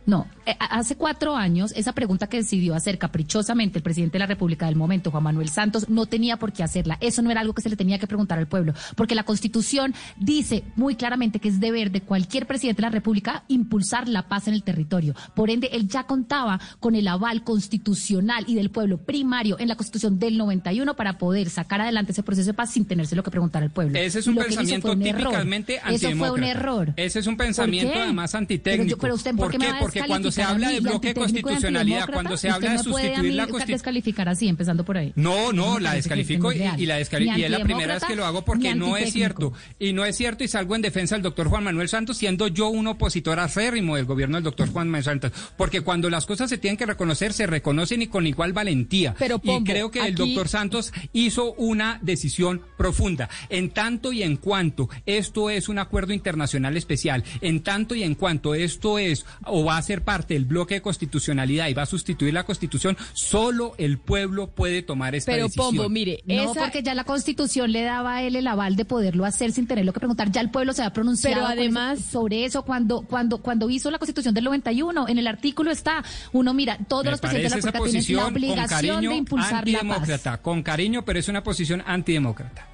No, eh, hace cuatro años esa pregunta que decidió hacer caprichosamente el presidente de la República del momento, Juan Manuel Santos, no tenía por qué hacerla. Eso no era algo que se le tenía que preguntar al pueblo, porque la Constitución dice muy claramente que es deber de cualquier presidente de la República impulsar la paz en el territorio. Por ende, él ya contaba con el aval constitucional y del pueblo primario en la Constitución del 91 para poder sacar adelante ese proceso de paz sin tenérselo que preguntar al pueblo. Ese es un pensamiento típicamente antidemócrata. Eso fue un error. Ese es un pensamiento además antitécnico. Pero, usted, ¿por, qué, me? cuando se habla de bloque de constitucionalidad, cuando se habla de sustituir la constitución... descalificar así, empezando por ahí. No, no, la descalifico y, la descalifico. Y es la primera vez que lo hago porque no es cierto. Y no es cierto y salgo en defensa del doctor Juan Manuel Santos, siendo yo un opositor acérrimo del gobierno del doctor Juan Manuel Santos. Porque cuando las cosas se tienen que reconocer, se reconocen y con igual valentía. Pero, y creo que el doctor Santos hizo una decisión profunda. En tanto y en cuanto esto es un acuerdo internacional especial, en tanto y en cuanto esto es o va a a ser parte del bloque de constitucionalidad y va a sustituir la constitución, solo el pueblo puede tomar esta Pero decisión. Pombo, mire, No, esa- porque ya la Constitución le daba a él el aval de poderlo hacer sin tenerlo que preguntar. Ya el pueblo se ha pronunciado Pero además- eso- sobre eso cuando cuando cuando hizo la Constitución del 91. En el artículo está, uno mira, todos Me los presidentes de la esa República tienen la posición con obligación cariño de impulsar la paz. antidemócrata, con cariño, pero es una posición antidemócrata.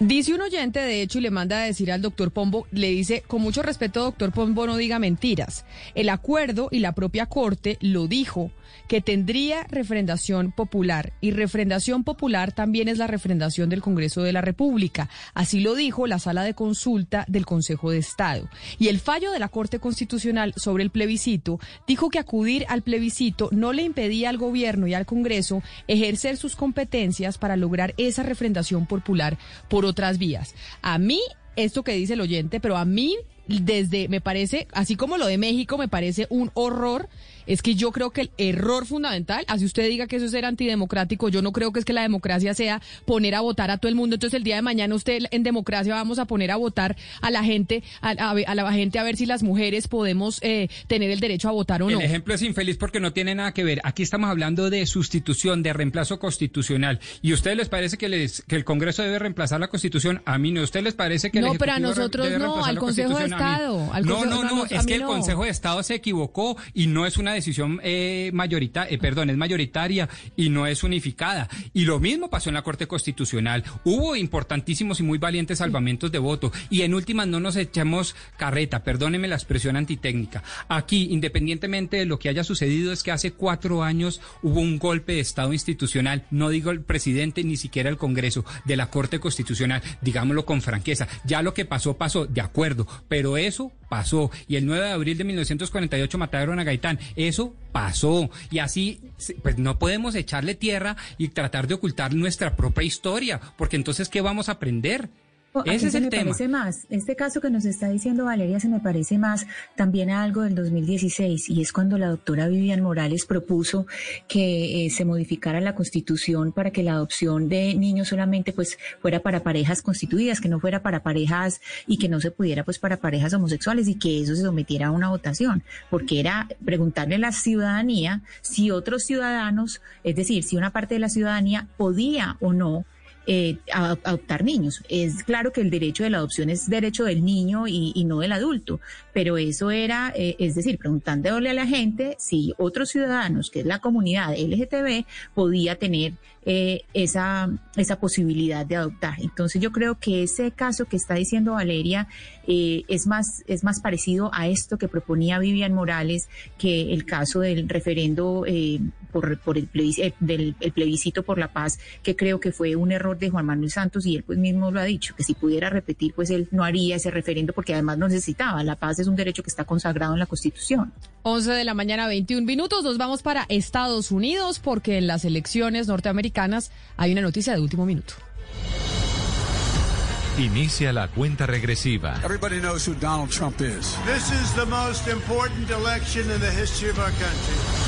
Dice un oyente, de hecho, y le manda a decir al doctor Pombo, le dice, con mucho respeto, doctor Pombo, no diga mentiras. El acuerdo y la propia Corte lo dijo, que tendría refrendación popular. Y refrendación popular también es la refrendación del Congreso de la República. Así lo dijo la sala de consulta del Consejo de Estado. Y el fallo de la Corte Constitucional sobre el plebiscito dijo que acudir al plebiscito no le impedía al gobierno y al Congreso ejercer sus competencias para lograr esa refrendación popular por otras vías. A mí, esto que dice el oyente, pero a mí desde, me parece, así como lo de México, me parece un horror. Es que yo creo que el error fundamental, así usted diga que eso es ser antidemocrático, yo no creo que es que la democracia sea poner a votar a todo el mundo. Entonces el día de mañana usted en democracia vamos a poner a votar a la gente, a, a- a la gente a ver si las mujeres podemos eh, tener el derecho a votar o no. El ejemplo es infeliz porque no tiene nada que ver. Aquí estamos hablando de sustitución, de reemplazo constitucional. ¿Y a ustedes les parece que, les, que el Congreso debe reemplazar la Constitución? A mí no. ¿A ustedes les parece que el No, pero a nosotros no, al Consejo de. Estado, al no, no, no, no, es que el. Consejo de Estado se equivocó y no es una decisión eh, mayoritaria, perdón, es mayoritaria y no es unificada. Y lo mismo pasó en la Corte Constitucional. Hubo importantísimos y muy valientes salvamentos de voto. Y en últimas no nos echamos carreta, perdóneme la expresión antitécnica. Aquí, independientemente de lo que haya sucedido, es que hace cuatro años hubo un golpe de Estado institucional, no digo el presidente ni siquiera el Congreso, de la Corte Constitucional, digámoslo con franqueza. Ya lo que pasó, pasó, de acuerdo, pero eso pasó. Y el 9 de abril de 1948 mataron a Gaitán, eso pasó. Y así, pues no podemos echarle tierra y tratar de ocultar nuestra propia historia, porque entonces, ¿qué vamos a aprender? Mí Ese es se el me tema. parece más, este caso que nos está diciendo Valeria se me parece más también a algo del 2016 y es cuando la doctora Vivian Morales propuso que eh, se modificara la constitución para que la adopción de niños solamente pues fuera para parejas constituidas, que no fuera para parejas y que no se pudiera pues para parejas homosexuales y que eso se sometiera a una votación, porque era preguntarle a la ciudadanía si otros ciudadanos, es decir, si una parte de la ciudadanía podía o no eh, adoptar niños. Es claro que el derecho de la adopción es derecho del niño y, y no del adulto, pero eso era, eh, es decir, preguntándole a la gente si otros ciudadanos, que es la comunidad LGTB, podía tener eh, esa, esa posibilidad de adoptar. Entonces yo creo que ese caso que está diciendo Valeria eh, es, más, es más parecido a esto que proponía Vivian Morales que el caso del referendo eh, por, por el, plebiscito, eh, del el plebiscito por la paz, que creo que fue un error de Juan Manuel Santos y él pues mismo lo ha dicho, que si pudiera repetir pues él no haría ese referendo porque además no necesitaba. La paz es un derecho que está consagrado en la Constitución. 11 de la mañana, 21 minutos. Nos vamos para Estados Unidos porque en las elecciones norteamericanas hay una noticia de último minuto. Inicia la cuenta regresiva. Everybody knows who Donald Trump is. This is the most important election in the history of our country.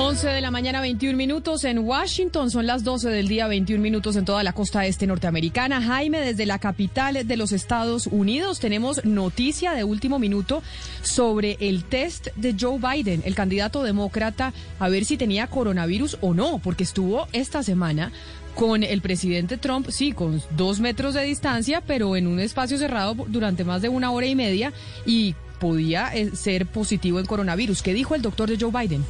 11 de la mañana, 21 minutos en Washington. Son las 12 del día, 21 minutos en toda la costa este norteamericana. Jaime, desde la capital de los Estados Unidos, tenemos noticia de último minuto sobre el test de Joe Biden, el candidato demócrata, a ver si tenía coronavirus o no, porque estuvo esta semana con el presidente Trump, sí, con dos metros de distancia, pero en un espacio cerrado durante más de una hora y media y podía eh, ser positivo en coronavirus. ¿Qué dijo el doctor de Joe Biden?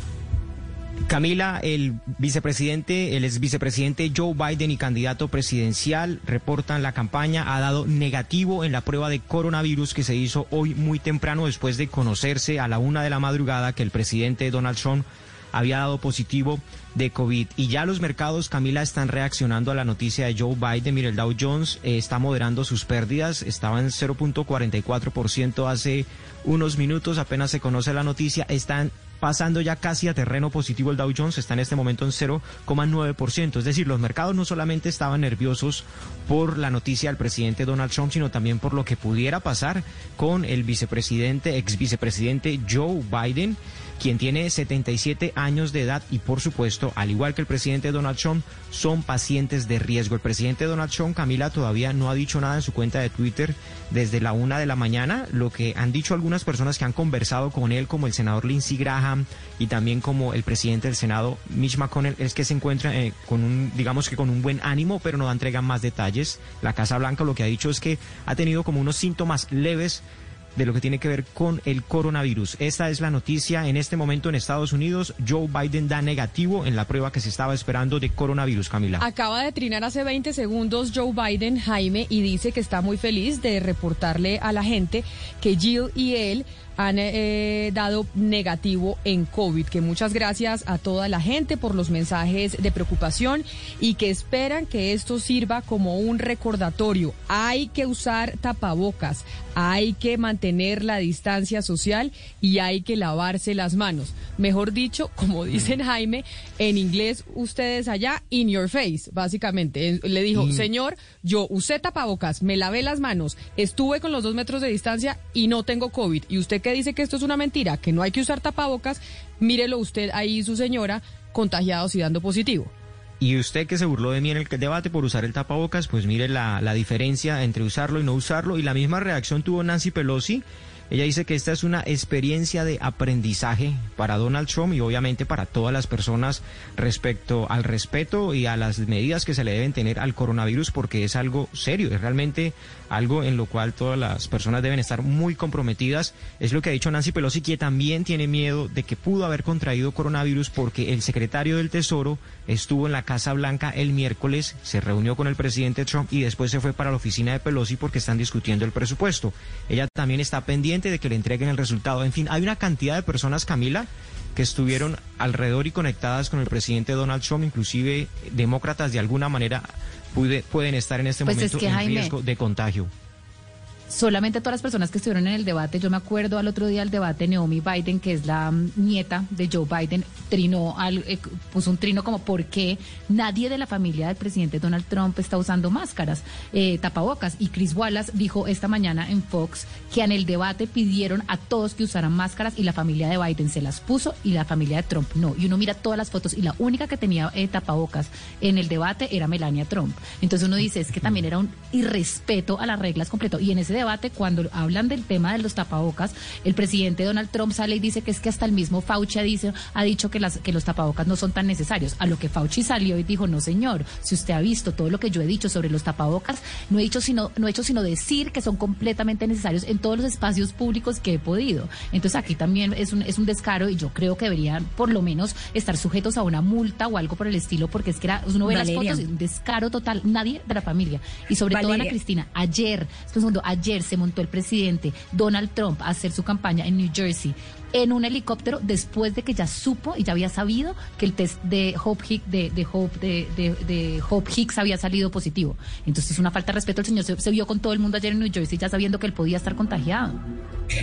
Camila, el vicepresidente, el ex vicepresidente Joe Biden y candidato presidencial reportan la campaña ha dado negativo en la prueba de coronavirus que se hizo hoy muy temprano después de conocerse a la una de la madrugada que el presidente Donald Trump había dado positivo de COVID. Y ya los mercados, Camila, están reaccionando a la noticia de Joe Biden. Mire, el Dow Jones eh, está moderando sus pérdidas, estaba en 0.44% hace unos minutos, apenas se conoce la noticia, están pasando ya casi a terreno positivo el Dow Jones, está en este momento en 0,9%. Es decir, los mercados no solamente estaban nerviosos por la noticia del presidente Donald Trump, sino también por lo que pudiera pasar con el vicepresidente, ex vicepresidente Joe Biden quien tiene 77 años de edad y por supuesto, al igual que el presidente Donald Trump, son pacientes de riesgo. El presidente Donald Trump, Camila, todavía no ha dicho nada en su cuenta de Twitter desde la una de la mañana. Lo que han dicho algunas personas que han conversado con él, como el senador Lindsey Graham y también como el presidente del Senado, Mitch McConnell, es que se encuentra eh, con un, digamos que con un buen ánimo, pero no entregan más detalles. La Casa Blanca lo que ha dicho es que ha tenido como unos síntomas leves de lo que tiene que ver con el coronavirus. Esta es la noticia en este momento en Estados Unidos. Joe Biden da negativo en la prueba que se estaba esperando de coronavirus, Camila. Acaba de trinar hace 20 segundos Joe Biden, Jaime, y dice que está muy feliz de reportarle a la gente que Jill y él han eh, dado negativo en COVID. Que muchas gracias a toda la gente por los mensajes de preocupación y que esperan que esto sirva como un recordatorio. Hay que usar tapabocas, hay que mantener la distancia social y hay que lavarse las manos. Mejor dicho, como dicen Jaime, en inglés ustedes allá, in your face, básicamente. Le dijo, señor, yo usé tapabocas, me lavé las manos, estuve con los dos metros de distancia y no tengo COVID. Y usted que dice que esto es una mentira, que no hay que usar tapabocas, mírelo usted ahí, su señora, contagiados y dando positivo. Y usted que se burló de mí en el debate por usar el tapabocas, pues mire la, la diferencia entre usarlo y no usarlo. Y la misma reacción tuvo Nancy Pelosi. Ella dice que esta es una experiencia de aprendizaje para Donald Trump y obviamente para todas las personas respecto al respeto y a las medidas que se le deben tener al coronavirus porque es algo serio, es realmente algo en lo cual todas las personas deben estar muy comprometidas. Es lo que ha dicho Nancy Pelosi, que también tiene miedo de que pudo haber contraído coronavirus porque el secretario del Tesoro estuvo en la Casa Blanca el miércoles, se reunió con el presidente Trump y después se fue para la oficina de Pelosi porque están discutiendo el presupuesto. Ella también está pendiente de que le entreguen el resultado. En fin, hay una cantidad de personas, Camila, que estuvieron alrededor y conectadas con el presidente Donald Trump, inclusive demócratas de alguna manera pueden estar en este Pues es momento que, en Jaime, riesgo de contagio. Solamente todas las personas que estuvieron en el debate, yo me acuerdo al otro día del debate, Naomi Biden, que es la nieta de Joe Biden, trinó, al, eh, puso un trino como por qué nadie de la familia del presidente Donald Trump está usando máscaras, eh, tapabocas. Y Chris Wallace dijo esta mañana en Fox que en el debate pidieron a todos que usaran máscaras y la familia de Biden se las puso y la familia de Trump no. Y uno mira todas las fotos y la única que tenía eh, tapabocas en el debate era Melania Trump. Entonces uno dice, es que también era un irrespeto a las reglas completo. Y en ese debate, cuando hablan del tema de los tapabocas, el presidente Donald Trump sale y dice que es que hasta el mismo Fauci ha, dice, ha dicho que, las, que los tapabocas no son tan necesarios. A lo que Fauci salió y dijo, no señor, si usted ha visto todo lo que yo he dicho sobre los tapabocas, no he dicho sino, no he hecho sino decir que son completamente necesarios en todos los espacios públicos que he podido. Entonces aquí también es un, es un descaro y yo creo que deberían por lo menos estar sujetos a una multa o algo por el estilo, porque es que era, uno ve Valeria. las fotos, un descaro total, nadie de la familia. Y sobre todo Ana Valeria. Cristina, ayer, segundo, ayer se montó el presidente Donald Trump a hacer su campaña en New Jersey en un helicóptero después de que ya supo y ya había sabido que el test de Hope Hicks, de, Hope, de, Hicks había salido positivo. Entonces es una falta de respeto. El señor se, se vio con todo el mundo ayer en New Jersey ya sabiendo que él podía estar contagiado.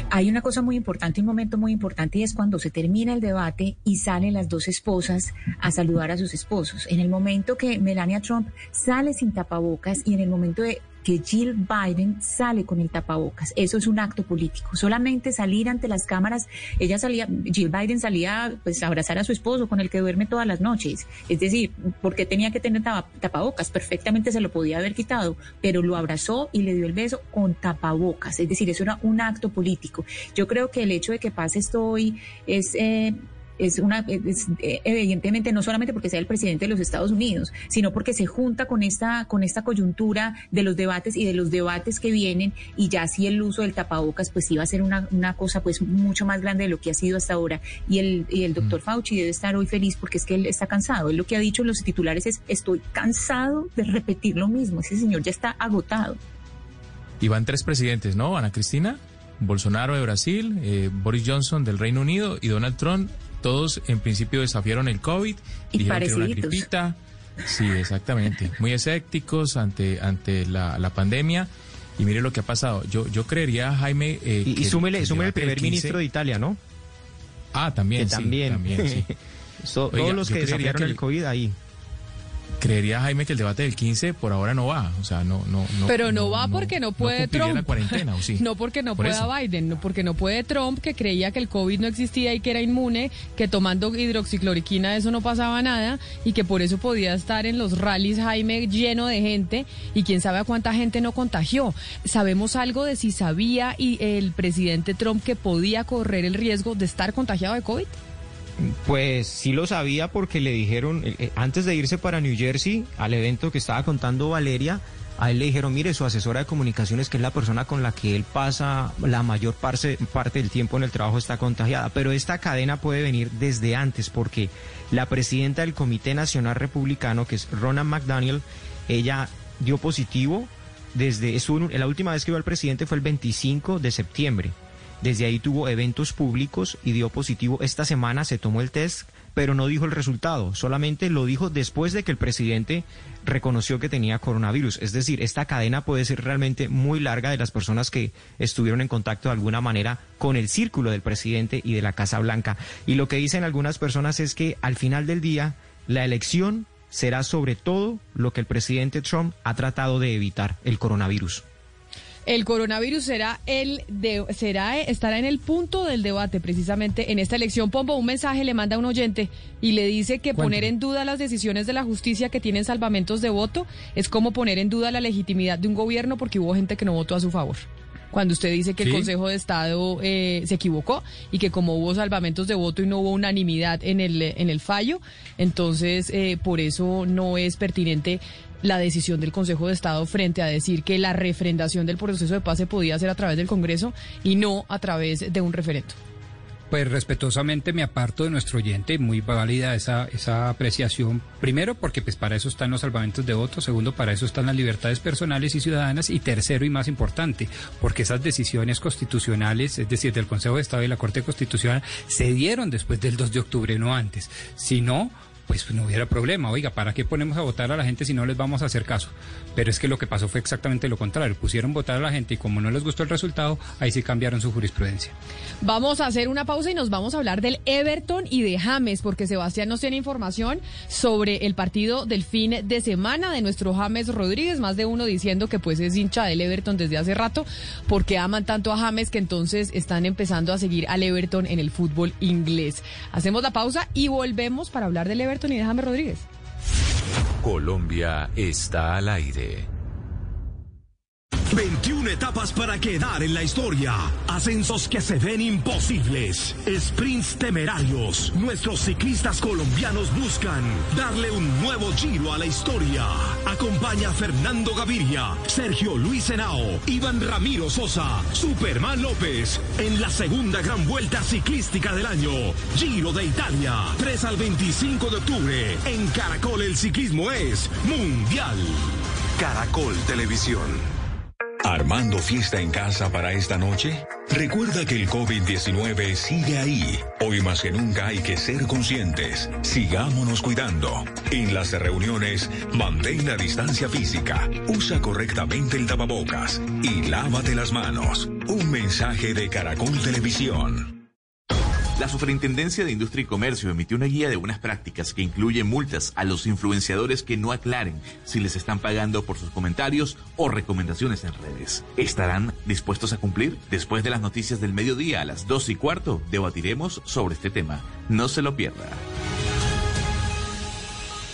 Hay una cosa muy importante, un momento muy importante, y es cuando se termina el debate y salen las dos esposas a saludar a sus esposos. En el momento que Melania Trump sale sin tapabocas y en el momento de que Jill Biden sale con el tapabocas. Eso es un acto político. Solamente salir ante las cámaras, ella salía, Jill Biden salía pues a abrazar a su esposo con el que duerme todas las noches. Es decir, porque tenía que tener tapa- tapabocas, perfectamente se lo podía haber quitado, pero lo abrazó y le dio el beso con tapabocas. Es decir, eso era un acto político. Yo creo que el hecho de que pase esto hoy es... eh, es una es, eh, evidentemente no solamente porque sea el presidente de los Estados Unidos, sino porque se junta con esta con esta coyuntura de los debates y de los debates que vienen y ya sí el uso del tapabocas pues iba a ser una, una cosa pues mucho más grande de lo que ha sido hasta ahora y el y el doctor Fauci debe estar hoy feliz porque es que él está cansado, él lo que ha dicho en los titulares es estoy cansado de repetir lo mismo, ese señor ya está agotado. Y van tres presidentes, ¿no? Ana Cristina, Bolsonaro de Brasil, eh, Boris Johnson del Reino Unido y Donald Trump. Todos en principio desafiaron el COVID, Y dijeron que era una gripita. Sí, exactamente. Muy escépticos ante, ante la, la pandemia. Y mire lo que ha pasado. Yo, yo creería, Jaime. eh, Y, y que- que súmele, el súmele primer 15 ministro de Italia, ¿no? Ah, también, que sí, también. también, sí. So- Oiga, todos los que desafiaron que el- COVID ahí. Creería, Jaime, que el debate del 15 por ahora no va. O sea, no, no, no. Pero no, va porque no puede Trump. la cuarentena, ¿o sí? No porque no Por pueda eso. Biden, no porque no puede Trump, que creía que el COVID no existía y que era inmune, que tomando hidroxicloroquina eso no pasaba nada y que por eso podía estar en los rallies Jaime lleno de gente y quién sabe a cuánta gente no contagió. ¿Sabemos algo de si sabía y el presidente Trump que podía correr el riesgo de estar contagiado de COVID? Pues sí lo sabía porque le dijeron, eh, eh, antes de irse para New Jersey, al evento que estaba contando Valeria, a él le dijeron, mire, su asesora de comunicaciones, que es la persona con la que él pasa la mayor parte, del tiempo en el trabajo, está contagiada. Pero esta cadena puede venir desde antes porque la presidenta del Comité Nacional Republicano, que es Ronna McDaniel, ella dio positivo desde, en- la última vez que vio al presidente fue el 25 de septiembre. Desde ahí tuvo eventos públicos y dio positivo. Esta semana se tomó el test, pero no dijo el resultado. Solamente lo dijo después de que el presidente reconoció que tenía coronavirus. Es decir, esta cadena puede ser realmente muy larga de las personas que estuvieron en contacto de alguna manera con el círculo del presidente y de la Casa Blanca. Y lo que dicen algunas personas es que al final del día, la elección será sobre todo lo que el presidente Trump ha tratado de evitar, el coronavirus. El coronavirus será el de, será estará en el punto del debate precisamente en esta elección. Pombo, un mensaje le manda a un oyente y le dice que poner en duda las decisiones de la justicia que tienen salvamentos de voto es como poner en duda la legitimidad de un gobierno porque hubo gente que no votó a su favor. Cuando usted dice que el. Consejo de Estado eh, se equivocó y que como hubo salvamentos de voto y no hubo unanimidad en el, en el fallo, entonces eh, por eso no es pertinente la decisión del Consejo de Estado frente a decir que la refrendación del proceso de paz se podía hacer a través del Congreso y no a través de un referendo. Pues respetuosamente me aparto de nuestro oyente, muy válida esa, esa apreciación. Primero, porque pues para eso están los salvamentos de votos. Segundo, para eso están las libertades personales y ciudadanas. Y tercero y más importante, porque esas decisiones constitucionales, es decir, del Consejo de Estado y la Corte Constitucional, se dieron después del 2 de octubre, no antes. Si no, pues no hubiera problema. Oiga, ¿para qué ponemos a votar a la gente si no les vamos a hacer caso? Pero es que lo que pasó fue exactamente lo contrario. Pusieron votar a la gente y como no les gustó el resultado, ahí sí cambiaron su jurisprudencia. Vamos a hacer una pausa y nos vamos a hablar del Everton y de James, porque Sebastián nos tiene información sobre el partido del fin de semana de nuestro James Rodríguez, más de uno diciendo que pues es hincha del Everton desde hace rato, porque aman tanto a James que entonces están empezando a seguir al Everton en el fútbol inglés. Hacemos la pausa y volvemos para hablar del Everton y de James Rodríguez. Colombia está al aire. 21 etapas para quedar en la historia. Ascensos que se ven imposibles. Sprints temerarios. Nuestros ciclistas colombianos buscan darle un nuevo giro a la historia. Acompaña a Fernando Gaviria, Sergio Luis Henao, Iván Ramiro Sosa, Superman López en la segunda gran vuelta ciclística del año. Giro de Italia. 3 al 25 de octubre. En Caracol el ciclismo es mundial. Caracol Televisión. ¿Armando fiesta en casa para esta noche? Recuerda que el COVID-19 sigue ahí. Hoy más que nunca hay que ser conscientes. Sigámonos cuidando. En las reuniones, mantén la distancia física, usa correctamente el tapabocas y lávate las manos. Un mensaje de Caracol Televisión. La Superintendencia de Industria y Comercio emitió una guía de buenas prácticas que incluye multas a los influenciadores que no aclaren si les están pagando por sus comentarios o recomendaciones en redes. ¿Estarán dispuestos a cumplir? Después de las noticias del mediodía a las 2 y cuarto, debatiremos sobre este tema. No se lo pierda.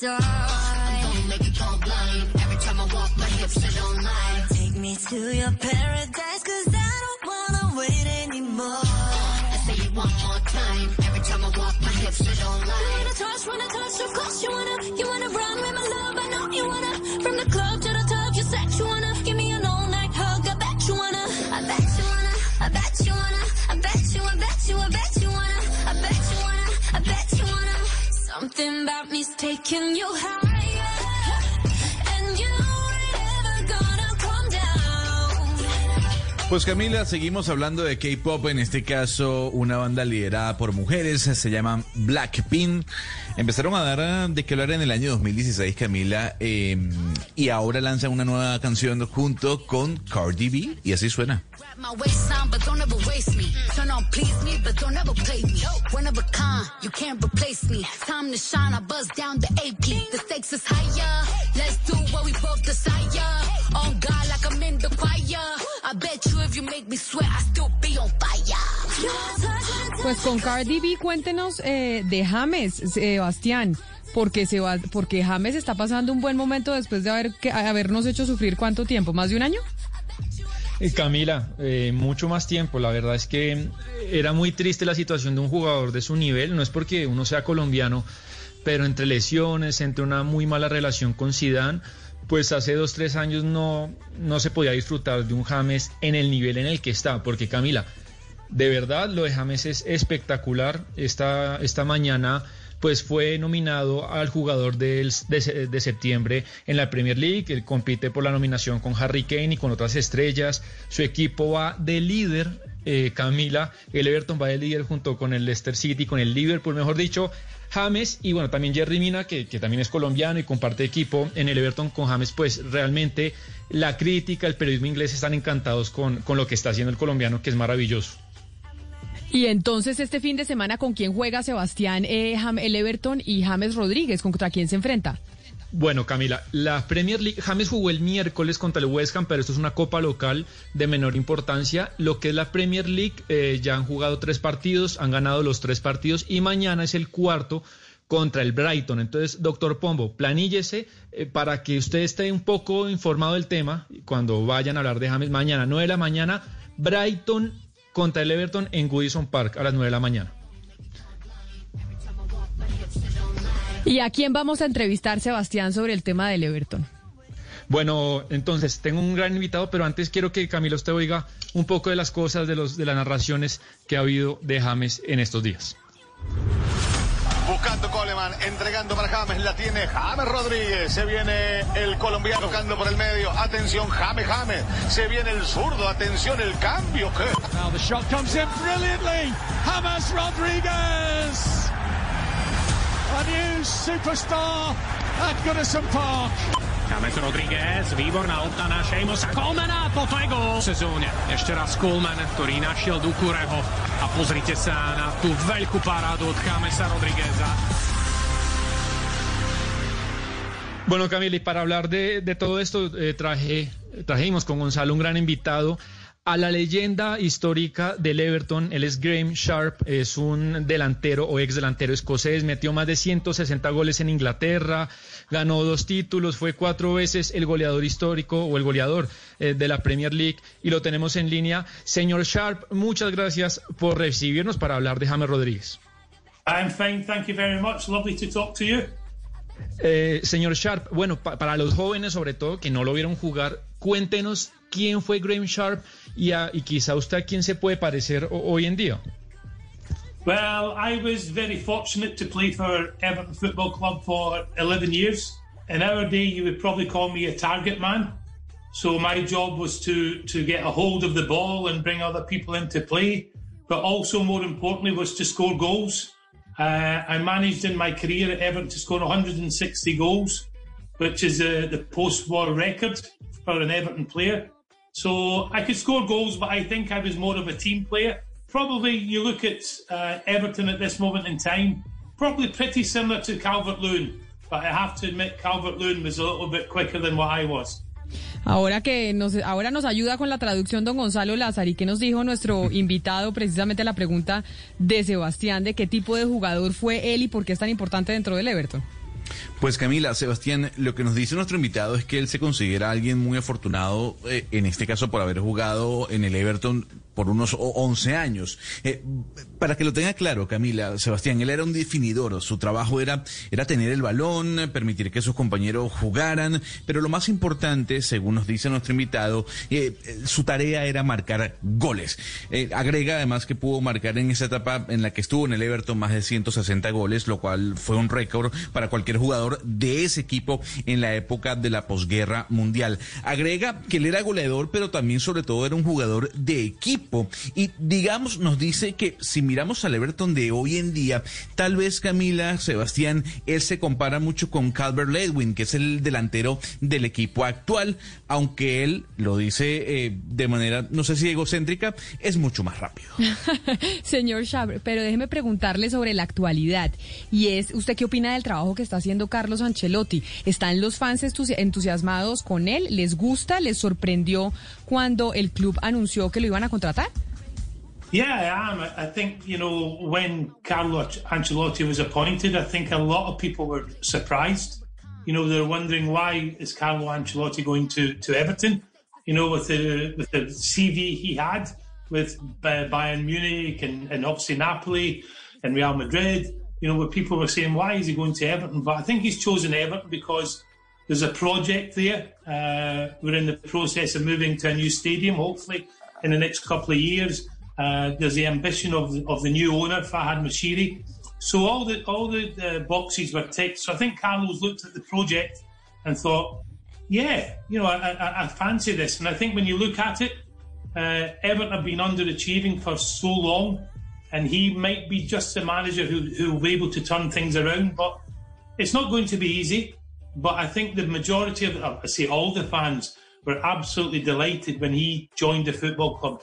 Door. Don't make it go blind. Every time I walk, my hips don't lie. Take me to your paradise, cause I don't wanna wait anymore. I say it one more time. Every time I walk, my hips don't lie. You wanna touch, wanna touch, of course you wanna. You wanna run with my love, I know you wanna. From the club to the top, you said you wanna. Give me an all night hug, I bet you wanna. I bet you wanna, I bet you wanna, I bet Something about me's taking you high. Pues Camila, seguimos hablando de K-pop, en este caso una banda liderada por mujeres, se llaman Blackpink. Empezaron a dar ah, de qué hablar en el año 2016, Camila, eh, y ahora lanzan una nueva canción junto con Cardi B, y así suena. You Pues con Cardi B, cuéntenos eh, de James, Sebastián, porque, se va, porque James está pasando un buen momento después de haber, que, habernos hecho sufrir cuánto tiempo, más de un año. Eh, Camila, eh, mucho más tiempo. La verdad es que era muy triste la situación de un jugador de su nivel. No es porque uno sea colombiano, pero entre lesiones, entre una muy mala relación con Zidane, pues hace dos, tres años no, no se podía disfrutar de un James en el nivel en el que está. Porque Camila, de verdad lo de James es espectacular. Esta, esta mañana pues fue nominado al jugador del- de, de septiembre en la Premier League. Él compite por la nominación con Harry Kane y con otras estrellas. Su equipo va de líder, eh, Camila. El Everton va de líder junto con el Leicester City, con el Liverpool, mejor dicho. James y bueno, también Jerry Mina, que, que también es colombiano y comparte equipo en el Everton con James, pues realmente la crítica, el periodismo inglés están encantados con, con lo que está haciendo el colombiano, que es maravilloso. Y entonces este fin de semana, ¿con quién juega Sebastián eh, el Everton y James Rodríguez? ¿Contra quién se enfrenta? Bueno, Camila, la Premier League, James jugó el miércoles contra el West Ham, pero esto es una copa local de menor importancia. Lo que es la Premier League, eh, ya han jugado tres partidos, han ganado los tres partidos y mañana es el cuarto contra el Brighton. Entonces, doctor Pombo, planíllese eh, para que usted esté un poco informado del tema cuando vayan a hablar de James mañana, 9 de la mañana, Brighton contra el Everton en Goodison Park a las 9 de la mañana. ¿Y a quién vamos a entrevistar, Sebastián, sobre el tema del Everton? Bueno, entonces tengo un gran invitado, pero antes quiero que Camilo usted oiga un poco de las cosas, de, los, de las narraciones que ha habido de James en estos días. Buscando Coleman, entregando para James, la tiene James Rodríguez. Se viene el colombiano tocando por el medio. Atención, James, James. Se viene el zurdo, atención, el cambio. ¿Qué? Now the shot comes in brilliantly. James Rodriguez. A new superstar at Goodison Park. James Rodriguez, výborná oddaná Šejmosa Kolmana, toto je gól v sezóne. Ešte raz Kolman, ktorý našiel Dukureho. A pozrite sa na tú veľkú parádu od Jamesa Rodrigueza. Bueno, Camila, y para hablar de, de todo esto, eh, traje, trajimos con Gonzalo un gran invitado a la leyenda histórica del Everton. Él es Graham Sharp, es un delantero o ex delantero escocés, metió más de 160 goles en Inglaterra, ganó dos títulos, fue cuatro veces el goleador histórico o el goleador eh, de la Premier League y lo tenemos en línea. Señor Sharp, muchas gracias por recibirnos para hablar de James Rodríguez. I'm fine, thank you very much. Lovely to talk to you. Eh, señor Sharp, bueno, pa- para los jóvenes sobre todo que no lo vieron jugar, cuéntenos quién fue Graham Sharp y, a- y quizá usted a quién se puede parecer hoy en día. Well, I was very fortunate to play for Everton Football Club for 11 years. In our day, you would probably call me a target man. So my job was to, to get a hold of the ball and bring other people into play, but also more importantly was to score goals. Uh, I managed in my career at Everton to score 160 goals, which is uh, the post-war record for an Everton player. So I could score goals, but I think I was more of a team player. Probably you look at uh, Everton at this moment in time, probably pretty similar to Calvert Lewin, but I have to admit Calvert Lewin was a little bit quicker than what I was. Ahora que nos, ahora nos ayuda con la traducción don Gonzalo Lázaro y que nos dijo nuestro invitado precisamente a la pregunta de Sebastián de qué tipo de jugador fue él y por qué es tan importante dentro del Everton. Pues Camila, Sebastián, lo que nos dice nuestro invitado es que él se considera alguien muy afortunado, eh, en este caso por haber jugado en el Everton por unos o- 11 años. Eh, para que lo tenga claro, Camila, Sebastián, él era un definidor, su trabajo era, era tener el balón, permitir que sus compañeros jugaran, pero lo más importante, según nos dice nuestro invitado, eh, su tarea era marcar goles. Eh, agrega además que pudo marcar en esa etapa en la que estuvo en el Everton más de 160 goles, lo cual fue un récord para cualquier jugador de ese equipo en la época de la posguerra mundial. Agrega que él era goleador, pero también sobre todo era un jugador de equipo. Y digamos, nos dice que si miramos al Everton de hoy en día, tal vez Camila, Sebastián, él se compara mucho con Calvert Ledwin, que es el delantero del equipo actual, aunque él lo dice eh, de manera, no sé si egocéntrica, es mucho más rápido. Señor Schaber, pero déjeme preguntarle sobre la actualidad. Y es, ¿usted qué opina del trabajo que está haciendo Carlos Ancelotti? ¿Están los fans entusiasmados con él? ¿Les gusta? ¿Les sorprendió cuando el club anunció que lo iban a contratar? Yeah, I am. I think, you know, when Carlo Ancelotti was appointed, I think a lot of people were surprised. You know, they're wondering why is Carlo Ancelotti going to, to Everton? You know, with the with the CV he had with Bayern Munich and, and obviously Napoli and Real Madrid, you know, where people were saying, why is he going to Everton? But I think he's chosen Everton because there's a project there. Uh, we're in the process of moving to a new stadium, hopefully in the next couple of years. Uh, there's the ambition of the, of the new owner, Fahad Mashiri. So all the all the uh, boxes were ticked. So I think Carlos looked at the project and thought, yeah, you know, I, I, I fancy this. And I think when you look at it, uh, Everton have been underachieving for so long, and he might be just the manager who who will be able to turn things around. But it's not going to be easy. But I think the majority of, I all the fans, were absolutely delighted when he joined the football club.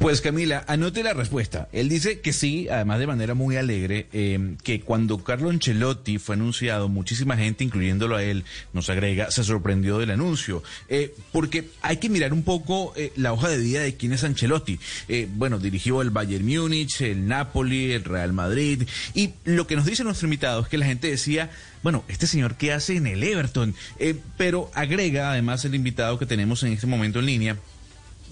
Pues Camila, anote la respuesta. Él dice que sí, además de manera muy alegre, eh, que cuando Carlo Ancelotti fue anunciado, muchísima gente, incluyéndolo a él, nos agrega, se sorprendió del anuncio. Eh, porque hay que mirar un poco eh, la hoja de vida de quién es Ancelotti. Eh, bueno, dirigió el Bayern Múnich, el Napoli, el Real Madrid. Y lo que nos dice nuestro invitado es que la gente decía, bueno, este señor qué hace en el Everton. Eh, pero agrega además el invitado que tenemos en este momento en línea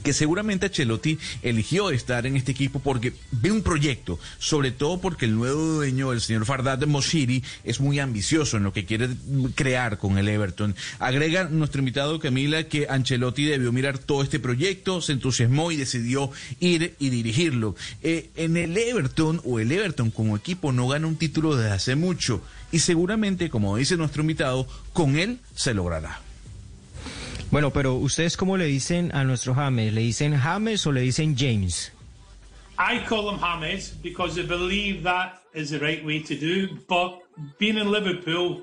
que seguramente Ancelotti eligió estar en este equipo porque ve un proyecto, sobre todo porque el nuevo dueño, el señor Fardad Moshiri, es muy ambicioso en lo que quiere crear con el Everton. Agrega nuestro invitado Camila que Ancelotti debió mirar todo este proyecto, se entusiasmó y decidió ir y dirigirlo. Eh, en el Everton o el Everton como equipo no gana un título desde hace mucho y seguramente, como dice nuestro invitado, con él se logrará. Bueno, pero ustedes cómo le dicen a nuestro James? ¿Le dicen James o le dicen James? I call him James because I believe that is the right way to do. But being in Liverpool,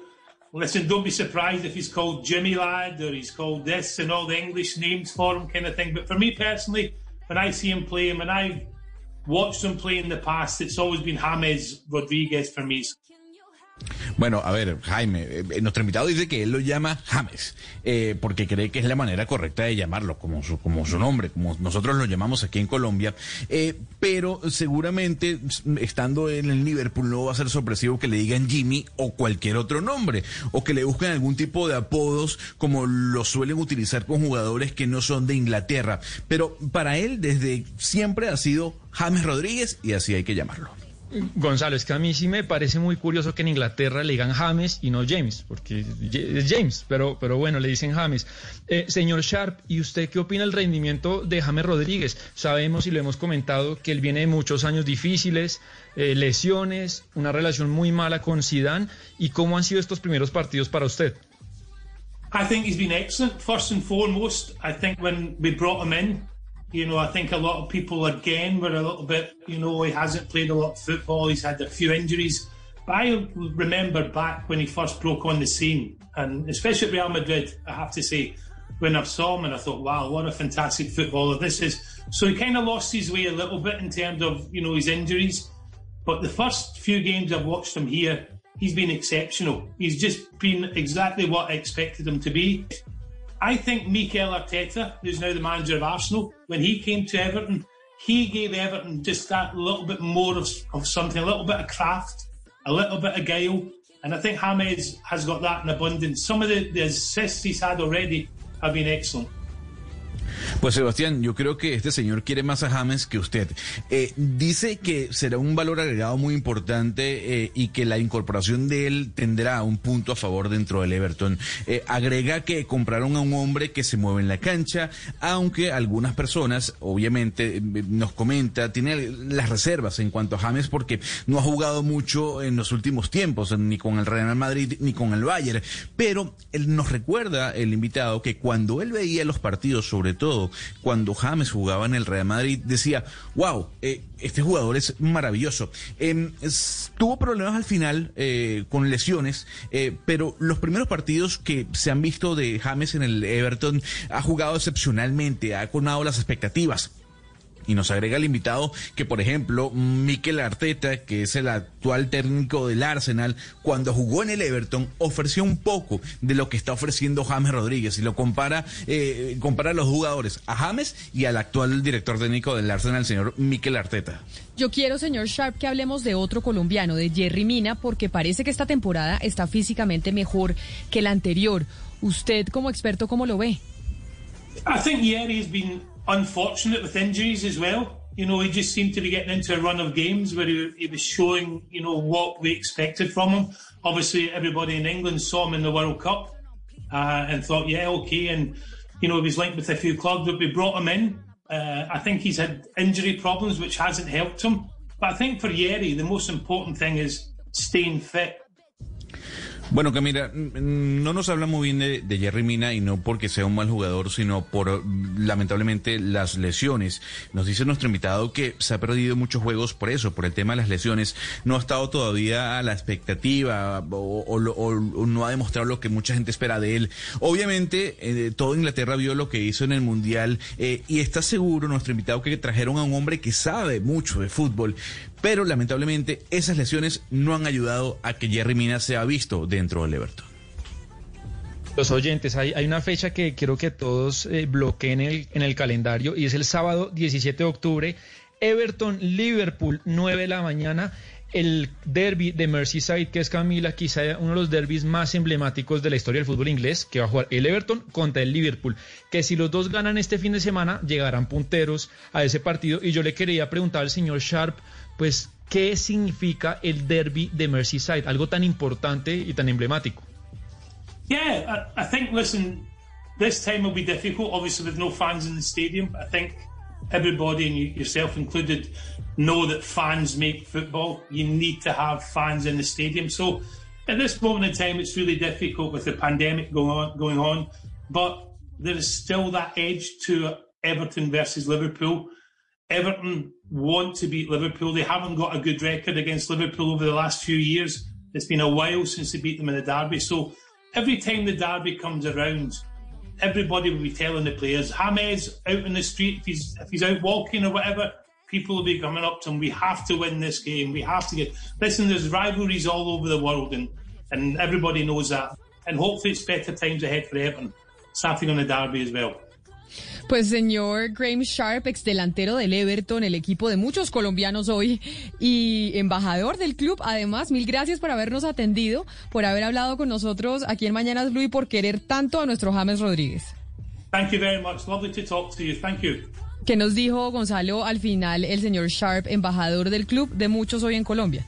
listen, don't be surprised if he's called Jimmy Lad or he's called this and all the English names for him, kind of thing. But for me personally, when I see him play, when I've watched him play in the past, it's always been James Rodriguez for me. Bueno, a ver, Jaime, eh, nuestro invitado dice que él lo llama James, eh, porque cree que es la manera correcta de llamarlo, como su, como su nombre, como nosotros lo llamamos aquí en Colombia, eh, pero seguramente estando en el Liverpool no va a ser sorpresivo que le digan Jimmy o cualquier otro nombre, o que le busquen algún tipo de apodos como lo suelen utilizar con jugadores que no son de Inglaterra, pero para él desde siempre ha sido James Rodríguez y así hay que llamarlo. Gonzalo, es que a mí sí me parece muy curioso que en Inglaterra le digan James y no James, porque es James, pero, pero bueno, le dicen James. Eh, señor Sharp, ¿y usted qué opina del rendimiento de James Rodríguez? Sabemos y lo hemos comentado que él viene de muchos años difíciles, eh, lesiones, una relación muy mala con Zidane. ¿Y cómo han sido estos primeros partidos para usted? I think he's been excellent. First and foremost, I think when we brought him in, You know, I think a lot of people again were a little bit, you know, he hasn't played a lot of football. He's had a few injuries. But I remember back when he first broke on the scene, and especially at Real Madrid, I have to say, when I saw him and I thought, wow, what a fantastic footballer this is. So he kind of lost his way a little bit in terms of, you know, his injuries. But the first few games I've watched him here, he's been exceptional. He's just been exactly what I expected him to be. I think Mikel Arteta, who's now the manager of Arsenal, when he came to Everton, he gave Everton just that little bit more of, of something, a little bit of craft, a little bit of guile. And I think James has got that in abundance. Some of the, the assists he's had already have been excellent. Pues Sebastián, yo creo que este señor quiere más a James que usted. Eh, dice que será un valor agregado muy importante eh, y que la incorporación de él tendrá un punto a favor dentro del Everton. Eh, agrega que compraron a un hombre que se mueve en la cancha, aunque algunas personas, obviamente, nos comenta, tiene las reservas en cuanto a James porque no ha jugado mucho en los últimos tiempos, ni con el Real Madrid ni con el Bayern. Pero él nos recuerda, el invitado, que cuando él veía los partidos, sobre todo cuando James jugaba en el Real Madrid, decía, wow, eh, este jugador es maravilloso. Es- tuvo problemas al final eh, con lesiones, eh, pero los primeros partidos que se han visto de James en el Everton ha jugado excepcionalmente, ha colmado las expectativas. Y nos agrega el invitado que, por ejemplo, Mikel Arteta, que es el actual técnico del Arsenal, cuando jugó en el Everton, ofreció un poco de lo que está ofreciendo James Rodríguez. Y lo compara, eh, compara a los jugadores, a James y al actual director técnico del Arsenal, el señor Mikel Arteta. Yo quiero, señor Sharp, que hablemos de otro colombiano, de Jerry Mina, porque parece que esta temporada está físicamente mejor que la anterior. Usted, como experto, ¿cómo lo ve? I think Yeri's been unfortunate with injuries as well. You know, he just seemed to be getting into a run of games where he, he was showing, you know, what we expected from him. Obviously, everybody in England saw him in the World Cup uh, and thought, yeah, okay. And, you know, he was linked with a few clubs, but we brought him in. Uh, I think he's had injury problems, which hasn't helped him. But I think for Yeri, the most important thing is staying fit. Bueno, Camila, mm, no nos habla muy bien de, Jerry Mina y no porque sea un mal jugador, sino por lamentablemente las lesiones. Nos dice nuestro invitado que se ha perdido muchos juegos por eso, por el tema de las lesiones. No ha estado todavía a la expectativa o, no ha demostrado lo que mucha gente espera de él. Obviamente, eh, todo Inglaterra vio lo que hizo en el Mundial eh, y está seguro nuestro invitado que trajeron a un hombre que sabe mucho de fútbol. Pero lamentablemente esas lesiones no han ayudado a que Jerry Mina sea visto dentro del Everton. Los oyentes, hay, una fecha que quiero que todos eh, bloqueen el- en el calendario y es el sábado 17 de octubre, Everton-Liverpool, 9 de la mañana, el derby de Merseyside, que es Camila, quizá uno de los derbis más emblemáticos de la historia del fútbol inglés, que va a jugar el Everton contra el Liverpool, que si los dos ganan este fin de semana, llegarán punteros a ese partido. Y yo le quería preguntar al señor Sharp, pues, ¿qué significa el derby de Merseyside? Algo tan importante y tan emblemático. Yeah, I, I think, listen, this time will be difficult, obviously, with no fans in the stadium. I think everybody, and you, yourself included, know that fans make football. You need to have fans in the stadium. So at this moment in time, it's really difficult with the pandemic going on, going on. But there is still that edge to Everton versus Liverpool. Everton want to beat Liverpool. They haven't got a good record against Liverpool over the last few years. It's been a while since they beat them in the derby. So every time the derby comes around, everybody will be telling the players, James out in the street, if he's if he's out walking or whatever, people will be coming up to him. We have to win this game. We have to get listen, there's rivalries all over the world and and everybody knows that. And hopefully it's better times ahead for Everton. Starting on the derby as well. Pues señor Graham Sharp, ex delantero del Everton, el equipo de muchos colombianos hoy y embajador del club. Además, mil gracias por habernos atendido, por haber hablado con nosotros aquí en Mañanas Blue y por querer tanto a nuestro James Rodríguez. Thank you very much. Lovely to talk to you. Thank you. Que nos dijo Gonzalo al final el señor Sharp, embajador del club de muchos hoy en Colombia.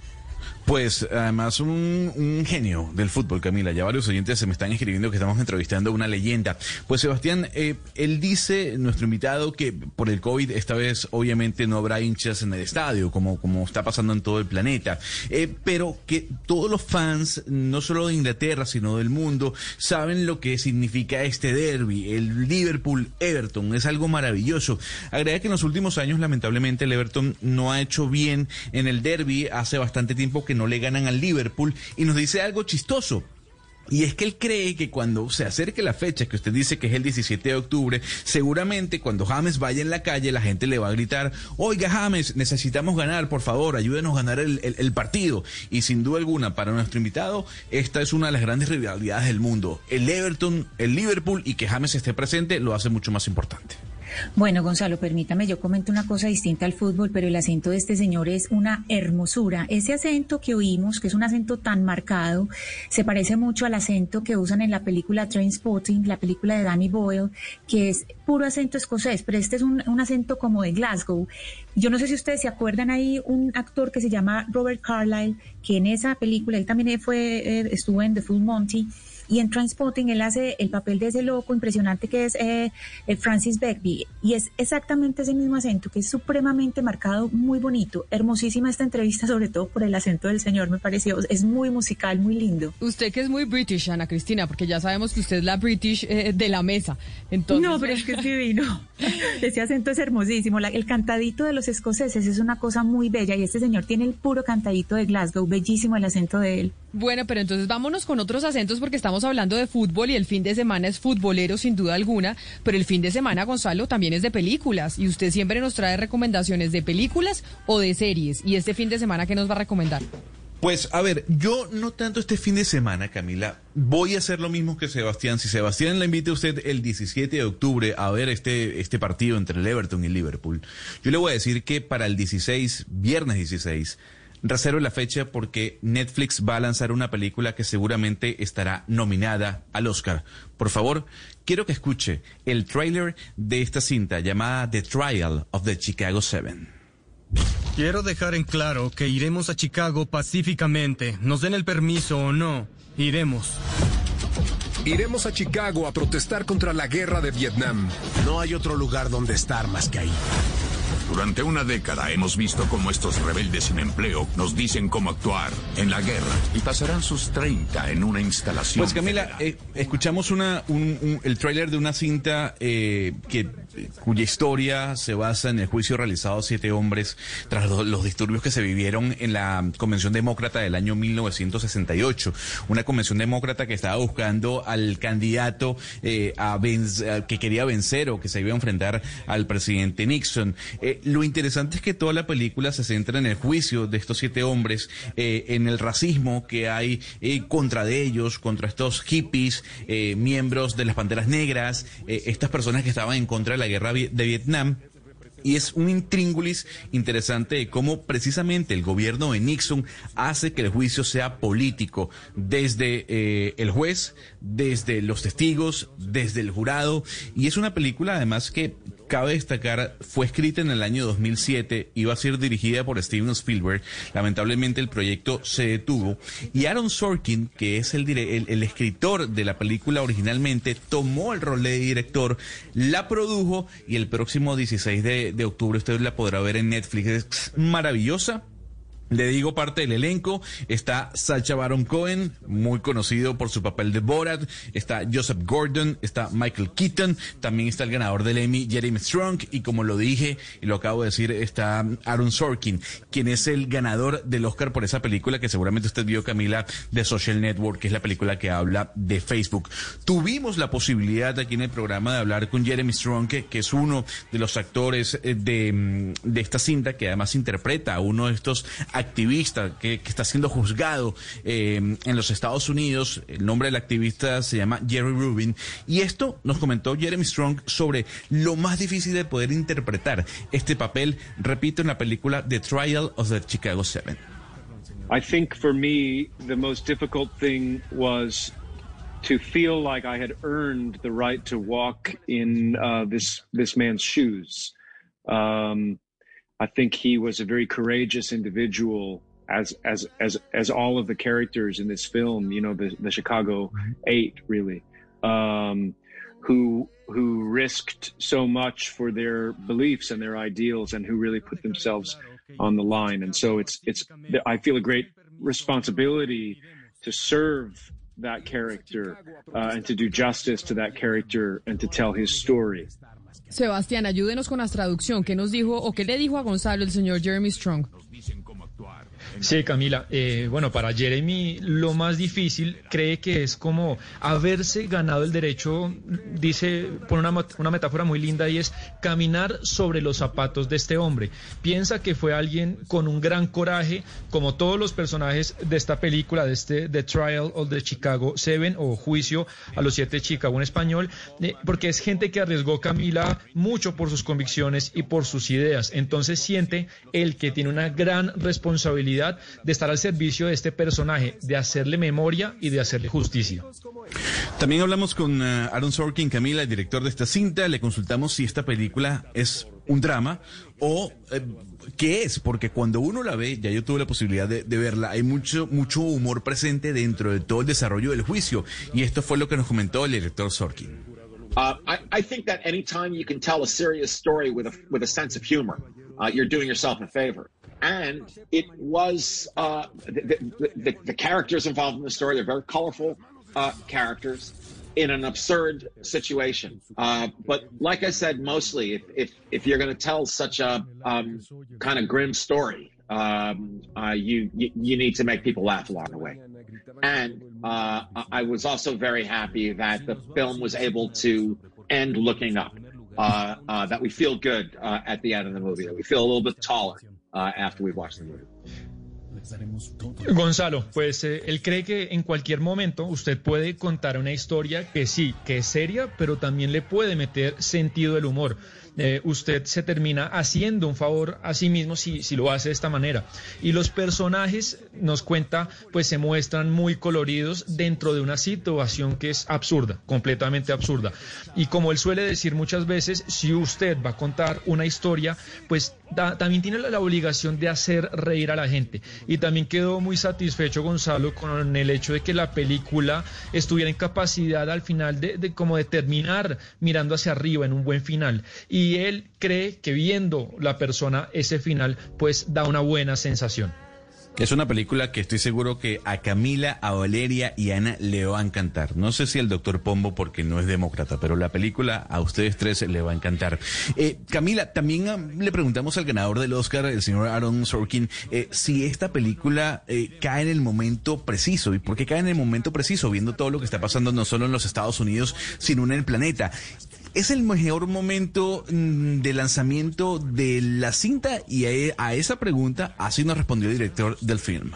Pues además un, genio del fútbol, Camila. Ya varios oyentes se me están escribiendo que estamos entrevistando una leyenda. Pues Sebastián, eh, él dice, nuestro invitado, que por el COVID esta vez obviamente no habrá hinchas en el estadio, como, como está pasando en todo el planeta. Eh, pero que todos los fans, no solo de Inglaterra, sino del mundo, saben lo que significa este derby, el Liverpool-Everton. Es algo maravilloso. Agrega que en los últimos años, lamentablemente, el Everton no ha hecho bien en el derby. Hace bastante tiempo que no le ganan al Liverpool y nos dice algo chistoso. Y es que él cree que cuando se acerque la fecha, que usted dice que es el 17 de octubre, seguramente cuando James vaya en la calle, la gente le va a gritar, oiga James, necesitamos ganar, por favor, ayúdenos a ganar el, partido. Y sin duda alguna, para nuestro invitado, esta es una de las grandes rivalidades del mundo. El Everton, el Liverpool y que James esté presente lo hace mucho más importante. Bueno, Gonzalo, permítame, yo comento una cosa distinta al fútbol, pero el acento de este señor es una hermosura. Ese acento que oímos, que es un acento tan marcado, se parece mucho al acento que usan en la película Trainspotting, la película de Danny Boyle, que es puro acento escocés, pero este es un, acento como de Glasgow. Yo no sé si ustedes se acuerdan, hay un actor que se llama Robert Carlyle, que en esa película, él también fue, eh, estuvo en The Full Monty, y en Transpotting él hace el papel de ese loco impresionante que es eh, el Francis Begbie. Y es exactamente ese mismo acento que es supremamente marcado, muy bonito. Hermosísima esta entrevista, sobre todo por el acento del señor, me pareció. Es muy musical, muy lindo. Usted que es muy British, Ana Cristina, porque ya sabemos que usted es la British eh, de la mesa. Entonces... No, pero es que es divino. Ese acento es hermosísimo. La- el cantadito de los escoceses es una cosa muy bella y este señor tiene el puro cantadito de Glasgow. Bellísimo el acento de él. Bueno, pero entonces vámonos con otros acentos porque estamos hablando de fútbol y el fin de semana es futbolero sin duda alguna, pero el fin de semana, Gonzalo, también es de películas y usted siempre nos trae recomendaciones de películas o de series. ¿Y este fin de semana qué nos va a recomendar? Pues a ver, yo no tanto este fin de semana, Camila, voy a hacer lo mismo que Sebastián. Si Sebastián le invita a usted el 17 de octubre a ver este, este partido entre el Everton y Liverpool, yo le voy a decir que para el 16, viernes 16, reserve la fecha porque Netflix va a lanzar una película que seguramente estará nominada al Oscar. Por favor, quiero que escuche el tráiler de esta cinta llamada The Trial of the Chicago Seven. Quiero dejar en claro que iremos a Chicago pacíficamente, nos den el permiso o no, iremos. Iremos a Chicago a protestar contra la guerra de Vietnam. No hay otro lugar donde estar más que ahí. Durante una década hemos visto cómo estos rebeldes sin empleo nos dicen cómo actuar en la guerra y pasarán sus 30 en una instalación. Pues Camila, eh, escuchamos una, un- un- el tráiler de una cinta eh, que, cuya historia se basa en el juicio realizado a siete hombres tras lo- los disturbios que se vivieron en la Convención Demócrata del año 1968. Una convención demócrata que estaba buscando al candidato eh, a que quería vencer o que se iba a enfrentar al presidente Nixon. Eh, lo interesante es que toda la película se centra en el juicio de estos siete hombres, eh, en el racismo que hay contra de ellos, contra estos hippies, miembros de las Panteras Negras, estas personas que estaban en contra de la guerra vi- de Vietnam. Y es un intríngulis interesante de cómo precisamente el gobierno de Nixon hace que el juicio sea político, desde eh, el juez, desde los testigos, desde el jurado. Y es una película además que cabe destacar, fue escrita en el año 2007, iba a ser dirigida por Steven Spielberg. Lamentablemente el proyecto se detuvo. Y Aaron Sorkin, que es el, el, el escritor de la película originalmente, tomó el rol de director, la produjo y el próximo 16 de, de octubre usted la podrá ver en Netflix. Es maravillosa. Le digo parte del elenco, está Sacha Baron Cohen, muy conocido por su papel de Borat, está Joseph Gordon, está Michael Keaton, también está el ganador del Emmy, Jeremy Strong, y como lo dije y lo acabo de decir, está Aaron Sorkin, quien es el ganador del Oscar por esa película que seguramente usted vio, Camila, de Social Network, que es la película que habla de Facebook. Tuvimos la posibilidad aquí en el programa de hablar con Jeremy Strong, que, que es uno de los actores eh, de, mm, de esta cinta, que además interpreta a uno de estos activista que, está siendo juzgado eh, en los Estados Unidos. El nombre del activista se llama Jerry Rubin. Y esto nos comentó Jeremy Strong sobre lo más difícil de poder interpretar este papel, repito, en la película The Trial of the Chicago Seven. I think for me, the most difficult thing was to feel like I had earned the right to walk in uh, this this man's shoes. Um, I think he was a very courageous individual, as as as as all of the characters in this film. You know, the the Chicago Eight, really, um, who who risked so much for their beliefs and their ideals, and who really put themselves on the line. And so it's it's I feel a great responsibility to serve that character uh, and to do justice to that character and to tell his story. Sebastián, ayúdenos con la traducción. ¿Qué nos dijo o qué le dijo a Gonzalo el señor Jeremy Strong? Sí, Camila. Eh, bueno, para Jeremy lo más difícil cree que es como haberse ganado el derecho, dice, pone una, una metáfora muy linda y es caminar sobre los zapatos de este hombre. Piensa que fue alguien con un gran coraje, como todos los personajes de esta película, de este The Trial of the Chicago Seven o Juicio a los Siete Chicago en español, eh, porque es gente que arriesgó Camila mucho por sus convicciones y por sus ideas. Entonces siente el que tiene una gran responsabilidad de estar al servicio de este personaje, de hacerle memoria y de hacerle justicia. También hablamos con uh, Aaron Sorkin, Camila, el director de esta cinta. Le consultamos si esta película es un drama o eh, qué es, porque cuando uno la ve, ya yo tuve la posibilidad de, de, verla, hay mucho, mucho humor presente dentro de todo el desarrollo del juicio. Y esto fue lo que nos comentó el director Sorkin. Uh, I, I, think that anytime you can tell a serious story with a, with a sense of humor, uh, you're doing yourself a favor. And it was uh, the, the, the, characters involved in the story. They're very colorful uh, characters in an absurd situation. Uh, but like I said, mostly if if, if you're going to tell such a um, kind of grim story, um, uh, you, you, you need to make people laugh along the way. And uh, I was also very happy that the film was able to end looking up. Uh, that we feel good at the end of the movie. That we feel a little bit taller. Uh, after we watch the movie. Gonzalo, pues eh, él cree que en cualquier momento usted puede contar una historia que sí, que es seria, pero también le puede meter sentido del humor. Eh, usted se termina haciendo un favor a sí mismo si, si lo hace de esta manera. Y los personajes, nos cuenta, pues se muestran muy coloridos dentro de una situación que es absurda, completamente absurda. Y como él suele decir muchas veces, si usted va a contar una historia, pues también tiene la, la, obligación de hacer reír a la gente. Y también quedó muy satisfecho Gonzalo con el hecho de que la película estuviera en capacidad al final de, de como de terminar mirando hacia arriba en un buen final. Y y él cree que viendo la persona ese final, pues da una buena sensación. Es una película que estoy seguro que a Camila, a Valeria y a Ana le va a encantar. No sé si al doctor Pombo porque no es demócrata, pero la película a ustedes tres le va a encantar. Eh, Camila, también ah, le preguntamos al ganador del Oscar, el señor Aaron Sorkin, eh, si esta película eh, cae en el momento preciso. ¿Y por qué cae en el momento preciso? Viendo todo lo que está pasando no solo en los Estados Unidos, sino en el planeta. ¿Es el mejor momento mm, de lanzamiento de la cinta? Y a, esa pregunta así nos respondió el director del film.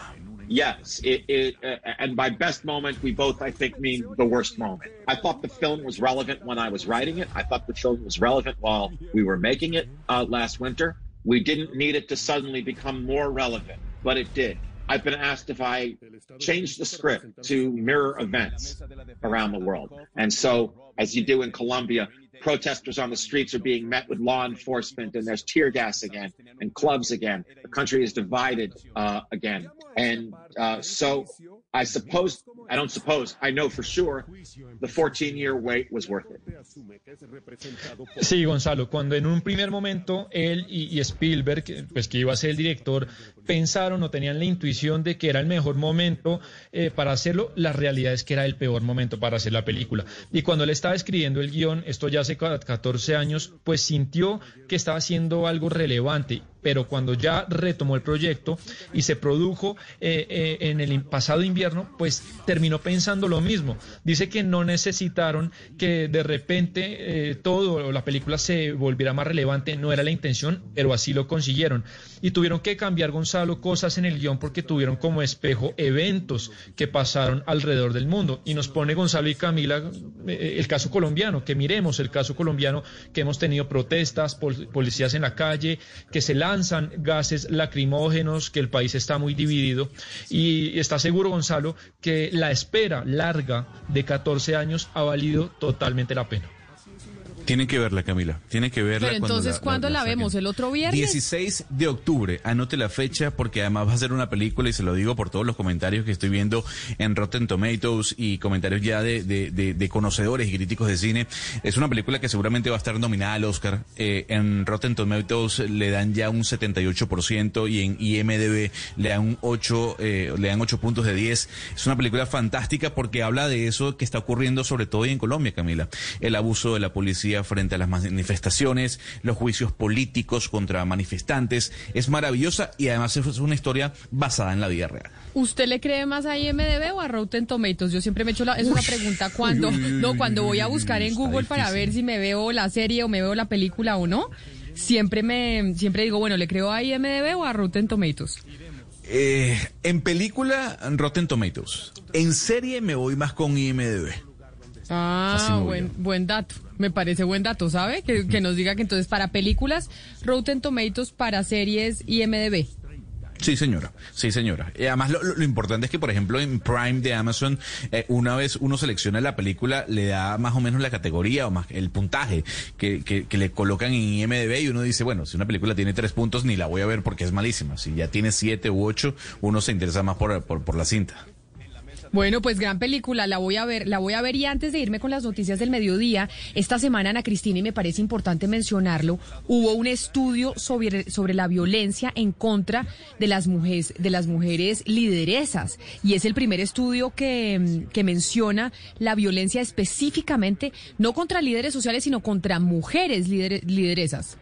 Yes, it, it, uh, and by best moment, we both, I think, mean the worst moment. I thought the film was relevant when I was writing it. I thought the film was relevant while we were making it uh, last winter. We didn't need it to suddenly become more relevant, but it did. I've been asked if I change the script to mirror events around the world. And so, as you do in Colombia, protesters on the streets are being met with law enforcement and there's tear gas again and clubs again. The country is divided uh, again. And uh, so I suppose, I don't suppose, I know for sure the 14 year wait was worth it. Sí, Gonzalo, cuando en un primer momento él y, y Spielberg, pues que iba a ser el director, pensaron o tenían la intuición de que era el mejor momento eh, para hacerlo, la realidad es que era el peor momento para hacer la película. Y cuando él estaba escribiendo el guion, esto ya hace 14 años, pues sintió que estaba haciendo algo relevante pero cuando ya retomó el proyecto y se produjo eh, eh, en el pasado invierno, pues terminó pensando lo mismo. Dice que no necesitaron que de repente eh, todo la película se volviera más relevante, no era la intención, pero así lo consiguieron. Y tuvieron que cambiar, Gonzalo, cosas en el guion porque tuvieron como espejo eventos que pasaron alrededor del mundo. Y nos pone Gonzalo y Camila el caso colombiano, que miremos el caso colombiano, que hemos tenido protestas, policías en la calle, que se la lanzan gases lacrimógenos, que el país está muy dividido y está seguro Gonzalo que la espera larga de 14 años ha valido totalmente la pena. Tienen que verla, Camila. Tienen que verla. Pero entonces, ¿cuándo la, la, vemos? ¿El otro viernes? 16 de octubre. Anote la fecha porque además va a ser una película y se lo digo por todos los comentarios que estoy viendo en Rotten Tomatoes y comentarios ya de, de, de, de conocedores y críticos de cine. Es una película que seguramente va a estar nominada al Oscar. Eh, en Rotten Tomatoes le dan ya un 78% y en IMDB le dan un 8, eh, le dan 8 puntos de 10. Es una película fantástica porque habla de eso que está ocurriendo sobre todo en Colombia, Camila. El abuso de la policía violencia frente a las manifestaciones, los juicios políticos contra manifestantes. Es maravillosa y además es una historia basada en la vida real. ¿Usted le cree más a IMDB o a Rotten Tomatoes? Yo siempre me he hecho la, es una pregunta cuando, uy, uy, no, cuando voy a buscar en Google para ver si me veo la serie o me veo la película o no. Siempre me, siempre digo, bueno, ¿le creo a IMDB o a Rotten Tomatoes? Eh, en película, Rotten Tomatoes. En serie me voy más con IMDB. Ah, buen, buen dato. Me parece buen dato, ¿sabe? Que, que nos diga que entonces para películas, Rotten Tomatoes, para series, IMDB. Sí, señora. Sí, señora. Y además, lo, lo- lo importante es que, por ejemplo, en Prime de Amazon, eh, una vez uno selecciona la película, le da más o menos la categoría o más el puntaje que, que, que le colocan en IMDb y uno dice, bueno, si una película tiene tres puntos, ni la voy a ver porque es malísima. Si ya tiene siete u ocho, uno se interesa más por, por, por la cinta. Bueno, pues gran película, la voy a ver, la voy a ver y antes de irme con las noticias del mediodía, esta semana Ana Cristina y me parece importante mencionarlo, hubo un estudio sobre, sobre la violencia en contra de las mujeres, de las mujeres lideresas y es el primer estudio que, que menciona la violencia específicamente no contra líderes sociales sino contra mujeres lideresas.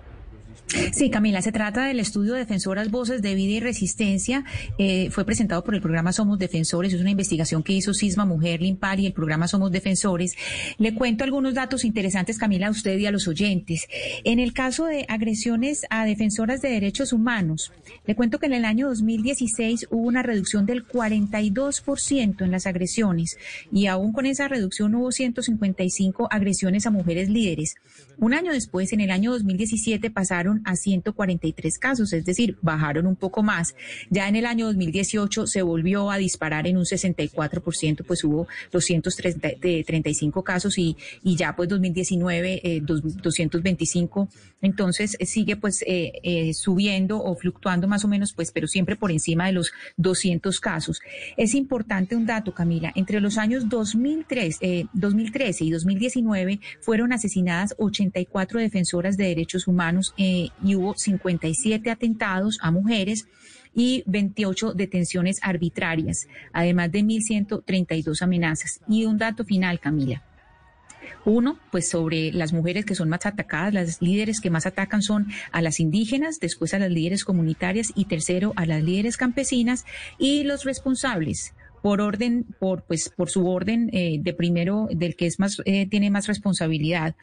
Sí, Camila, se trata del estudio Defensoras Voces de Vida y Resistencia. Eh, fue presentado por el programa Somos Defensores. Es una investigación que hizo Sisma Mujer Limpar y el programa Somos Defensores. Le cuento algunos datos interesantes, Camila, a usted y a los oyentes. En el caso de agresiones a defensoras de derechos humanos, le cuento que en el año 2016 hubo una reducción del 42% en las agresiones y aún con esa reducción hubo 155 agresiones a mujeres líderes. Un año después, en el año 2017, pasaron a 143 casos, es decir, bajaron un poco más. Ya en el año 2018 se volvió a disparar en un 64%, pues hubo 235 casos y, y ya pues 2019 eh, dos- 225. Entonces eh, sigue pues eh, eh, subiendo o fluctuando más o menos, pues, pero siempre por encima de los 200 casos. Es importante un dato, Camila. Entre los años 2003, eh, 2013 y 2019 fueron asesinadas 84 defensoras de derechos humanos eh, y hubo 57 atentados a mujeres y 28 detenciones arbitrarias, además de 1.132 amenazas. Y un dato final, Camila. Uno, pues sobre las mujeres que son más atacadas, las líderes que más atacan son a las indígenas, después a las líderes comunitarias y tercero a las líderes campesinas y los responsables por orden, por pues por su orden eh, de primero del que es más eh, tiene más responsabilidad.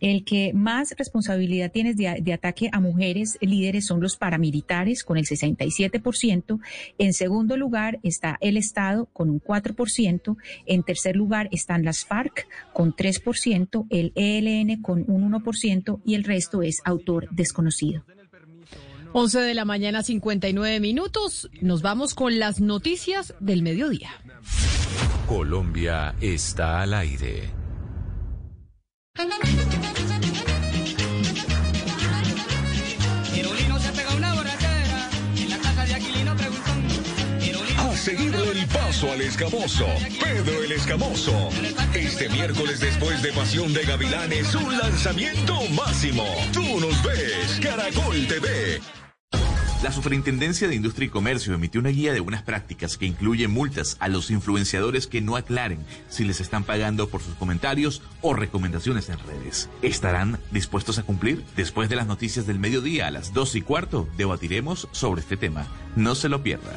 El que más responsabilidad tiene de, de ataque a mujeres líderes son los paramilitares con el 67%. En segundo lugar está el Estado con un 4%. En tercer lugar están las FARC con 3%, el ELN con un 1% y el resto es autor desconocido. 11 de la mañana, 59 minutos. Nos vamos con las noticias del mediodía. Colombia está al aire. Seguirle el paso al escamoso, Pedro el Escamoso. Este miércoles después de Pasión de Gavilanes, un lanzamiento máximo. Tú nos ves, Caracol TV. La Superintendencia de Industria y Comercio emitió una guía de buenas prácticas que incluye multas a los influenciadores que no aclaren si les están pagando por sus comentarios o recomendaciones en redes. ¿Estarán dispuestos a cumplir? Después de las noticias del mediodía a las dos y cuarto, debatiremos sobre este tema. No se lo pierda.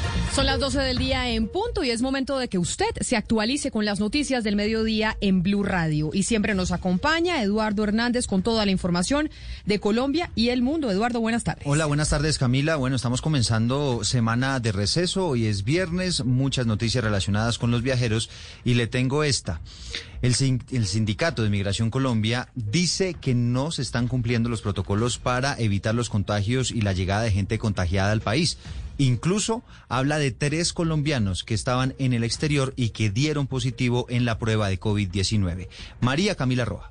Son las 12 del día en punto y es momento de que usted se actualice con las noticias del mediodía en Blue Radio. Y siempre nos acompaña Eduardo Hernández con toda la información de Colombia y el mundo. Eduardo, buenas tardes. Hola, buenas tardes Camila. Bueno, estamos comenzando semana de receso. Hoy es viernes, muchas noticias relacionadas con los viajeros y le tengo esta. El, sin- el Sindicato de Migración Colombia dice que no se están cumpliendo los protocolos para evitar los contagios y la llegada de gente contagiada al país. Incluso habla de tres colombianos que estaban en el exterior y que dieron positivo en la prueba de COVID-19. María Camila Roja.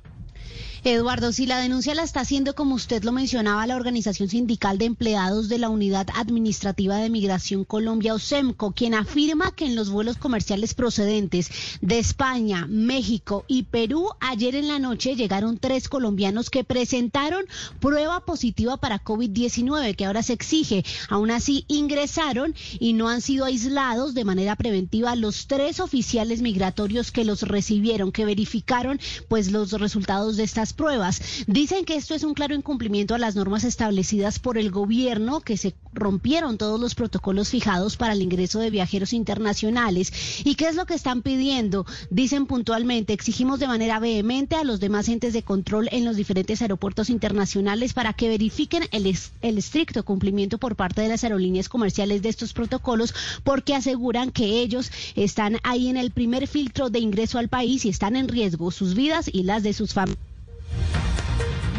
Eduardo, si la denuncia la está haciendo, como usted lo mencionaba, la Organización Sindical de Empleados de la Unidad Administrativa de Migración Colombia, OSEMCO, quien afirma que en los vuelos comerciales procedentes de España, México y Perú, ayer en la noche llegaron tres colombianos que presentaron prueba positiva para COVID-19, que ahora se exige. Aún así, ingresaron y no han sido aislados de manera preventiva los tres oficiales migratorios que los recibieron, que verificaron pues los resultados de estas pruebas. Dicen que esto es un claro incumplimiento a las normas establecidas por el gobierno, que se rompieron todos los protocolos fijados para el ingreso de viajeros internacionales. ¿Y qué es lo que están pidiendo? Dicen puntualmente, exigimos de manera vehemente a los demás entes de control en los diferentes aeropuertos internacionales para que verifiquen el, el estricto cumplimiento por parte de las aerolíneas comerciales de estos protocolos, porque aseguran que ellos están ahí en el primer filtro de ingreso al país y están en riesgo sus vidas y las de sus familias.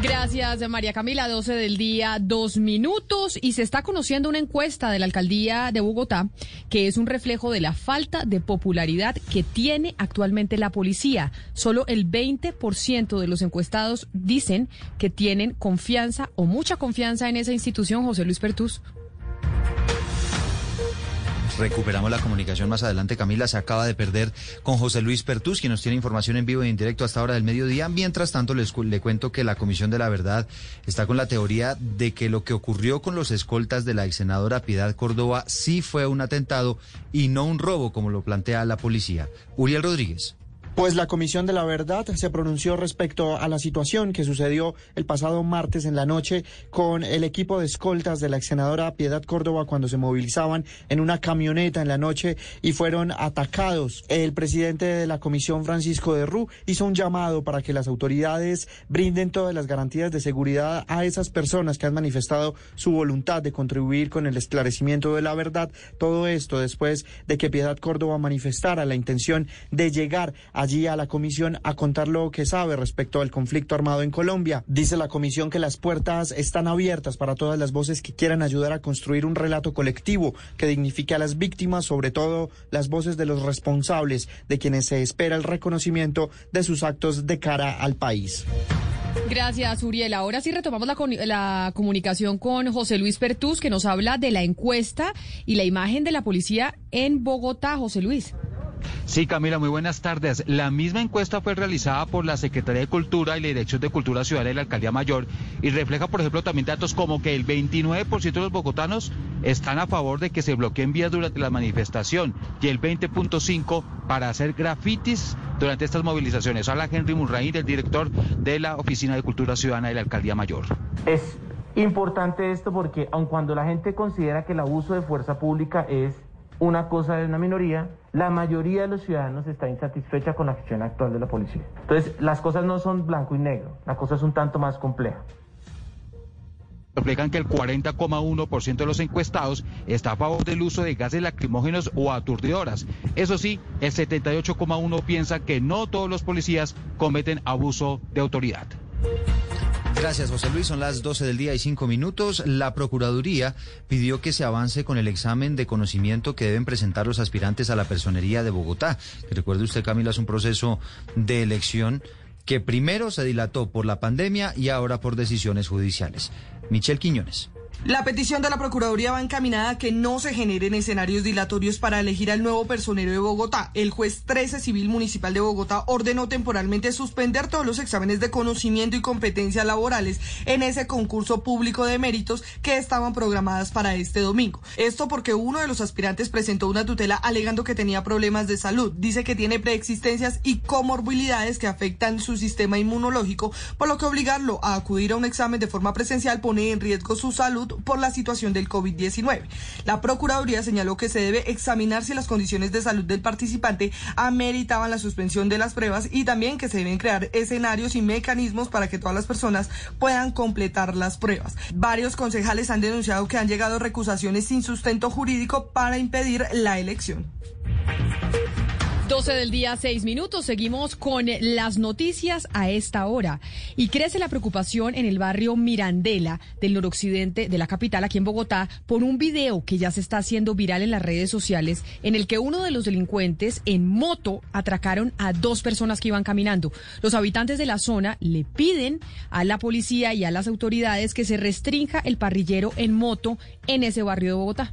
Gracias, María Camila. 12 del día, dos minutos. Y se está conociendo una encuesta de la alcaldía de Bogotá que es un reflejo de la falta de popularidad que tiene actualmente la policía. Solo el 20% de los encuestados dicen que tienen confianza o mucha confianza en esa institución, José Luis Pertús. Recuperamos la comunicación más adelante. Camila se acaba de perder con José Luis Pertus, quien nos tiene información en vivo y en directo hasta ahora del mediodía. Mientras tanto, les le cuento que la Comisión de la Verdad está con la teoría de que lo que ocurrió con los escoltas de la ex senadora Piedad Córdoba sí fue un atentado y no un robo, como lo plantea la policía. Uriel Rodríguez. Pues la Comisión de la Verdad se pronunció respecto a la situación que sucedió el pasado martes en la noche con el equipo de escoltas de la ex senadora Piedad Córdoba cuando se movilizaban en una camioneta en la noche y fueron atacados. El presidente de la Comisión, Francisco de Rú, hizo un llamado para que las autoridades brinden todas las garantías de seguridad a esas personas que han manifestado su voluntad de contribuir con el esclarecimiento de la verdad. Todo esto después de que Piedad Córdoba manifestara la intención de llegar a allí a la comisión a contar lo que sabe respecto al conflicto armado en Colombia. Dice la comisión que las puertas están abiertas para todas las voces que quieran ayudar a construir un relato colectivo que dignifique a las víctimas, sobre todo las voces de los responsables, de quienes se espera el reconocimiento de sus actos de cara al país. Gracias, Uriel. Ahora sí retomamos la, comunicación con José Luis Pertús, que nos habla de la encuesta y la imagen de la policía en Bogotá. José Luis. Sí, Camila, muy buenas tardes. La misma encuesta fue realizada por la Secretaría de Cultura y la Dirección de Cultura Ciudadana de la Alcaldía Mayor y refleja, por ejemplo, también datos como que el 29% de los bogotanos están a favor de que se bloqueen vías durante la manifestación y el 20.5% para hacer grafitis durante estas movilizaciones. Habla Henry Murraín, el director de la Oficina de Cultura Ciudadana de la Alcaldía Mayor. Es importante esto porque aun cuando la gente considera que el abuso de fuerza pública es una cosa de una minoría, la mayoría de los ciudadanos está insatisfecha con la gestión actual de la policía. Entonces, las cosas no son blanco y negro, la cosa es un tanto más compleja. Reflejan que el 40,1% de los encuestados está a favor del uso de gases lacrimógenos o aturdidoras. Eso sí, el 78,1% piensa que no todos los policías cometen abuso de autoridad. Gracias, José Luis. Son las 12 del día y 5 minutos. La Procuraduría pidió que se avance con el examen de conocimiento que deben presentar los aspirantes a la personería de Bogotá. Recuerde usted, Camila, es un proceso de elección que primero se dilató por la pandemia y ahora por decisiones judiciales. Michelle Quiñones. La petición de la Procuraduría va encaminada a que no se generen escenarios dilatorios para elegir al nuevo personero de Bogotá. El juez 13 Civil Municipal de Bogotá ordenó temporalmente suspender todos los exámenes de conocimiento y competencias laborales en ese concurso público de méritos que estaban programadas para este domingo. Esto porque uno de los aspirantes presentó una tutela alegando que tenía problemas de salud. Dice que tiene preexistencias y comorbilidades que afectan su sistema inmunológico, por lo que obligarlo a acudir a un examen de forma presencial pone en riesgo su salud por la situación del COVID-19. La Procuraduría señaló que se debe examinar si las condiciones de salud del participante ameritaban la suspensión de las pruebas y también que se deben crear escenarios y mecanismos para que todas las personas puedan completar las pruebas. Varios concejales han denunciado que han llegado recusaciones sin sustento jurídico para impedir la elección. 12 del día, 6 minutos. Seguimos con las noticias a esta hora. Y crece la preocupación en el barrio Mirandela del noroccidente de la capital, aquí en Bogotá, por un video que ya se está haciendo viral en las redes sociales, en el que uno de los delincuentes en moto atracaron a dos personas que iban caminando. Los habitantes de la zona le piden a la policía y a las autoridades que se restrinja el parrillero en moto en ese barrio de Bogotá.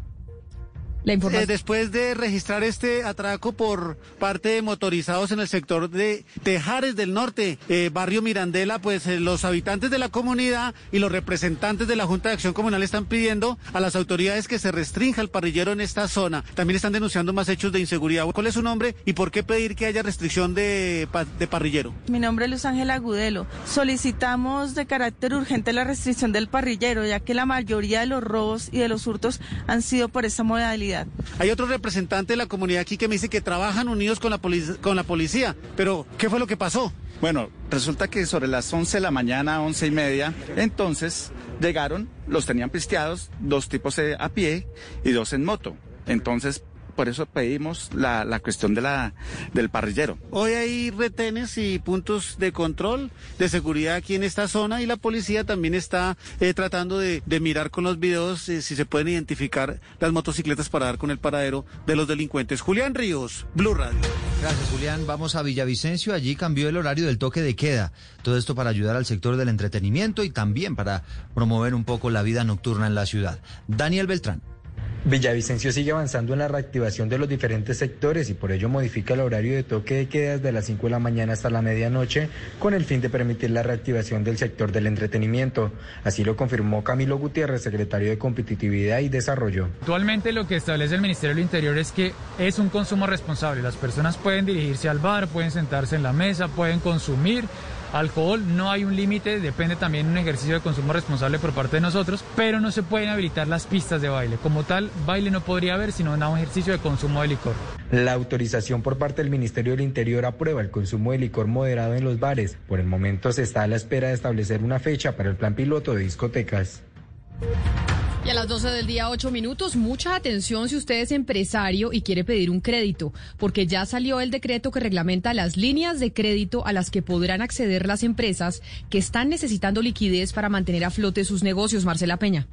Eh, después de registrar este atraco por parte de motorizados en el sector de Tejares del Norte, eh, barrio Mirandela, pues eh, los habitantes de la comunidad y los representantes de la Junta de Acción Comunal están pidiendo a las autoridades que se restrinja el parrillero en esta zona. También están denunciando más hechos de inseguridad. ¿Cuál es su nombre y por qué pedir que haya restricción de, de parrillero? Mi nombre es Luz Ángela Agudelo. Solicitamos de carácter urgente la restricción del parrillero, ya que la mayoría de los robos y de los hurtos han sido por esa modalidad. Hay otro representante de la comunidad aquí que me dice que trabajan unidos con la, con la policía, pero ¿qué fue lo que pasó? Bueno, resulta que sobre las 11 de la mañana, 11 y media, entonces llegaron, los tenían pisteados, dos tipos a pie y dos en moto. Entonces por eso pedimos la, la cuestión de la, del parrillero. Hoy hay retenes y puntos de control de seguridad aquí en esta zona y la policía también está eh, tratando de, de, mirar con los videos eh, si se pueden identificar las motocicletas para dar con el paradero de los delincuentes. Julián Ríos, Blue Radio. Gracias, Julián. Vamos a Villavicencio. Allí cambió el horario del toque de queda. Todo esto para ayudar al sector del entretenimiento y también para promover un poco la vida nocturna en la ciudad. Daniel Beltrán. Villavicencio sigue avanzando en la reactivación de los diferentes sectores y por ello modifica el horario de toque de queda desde las 5 de la mañana hasta la medianoche con el fin de permitir la reactivación del sector del entretenimiento. Así lo confirmó Camilo Gutiérrez, secretario de Competitividad y Desarrollo. Actualmente lo que establece el Ministerio del Interior es que es un consumo responsable. Las personas pueden dirigirse al bar, pueden sentarse en la mesa, pueden consumir alcohol, no hay un límite, depende también de un ejercicio de consumo responsable por parte de nosotros, pero no se pueden habilitar las pistas de baile. Como tal, baile no podría haber, sino un ejercicio de consumo de licor. La autorización por parte del Ministerio del Interior aprueba el consumo de licor moderado en los bares. Por el momento se está a la espera de establecer una fecha para el plan piloto de discotecas. Y a las 12 del día, 8 minutos, mucha atención si usted es empresario y quiere pedir un crédito, porque ya salió el decreto que reglamenta las líneas de crédito a las que podrán acceder las empresas que están necesitando liquidez para mantener a flote sus negocios. Marcela Peña.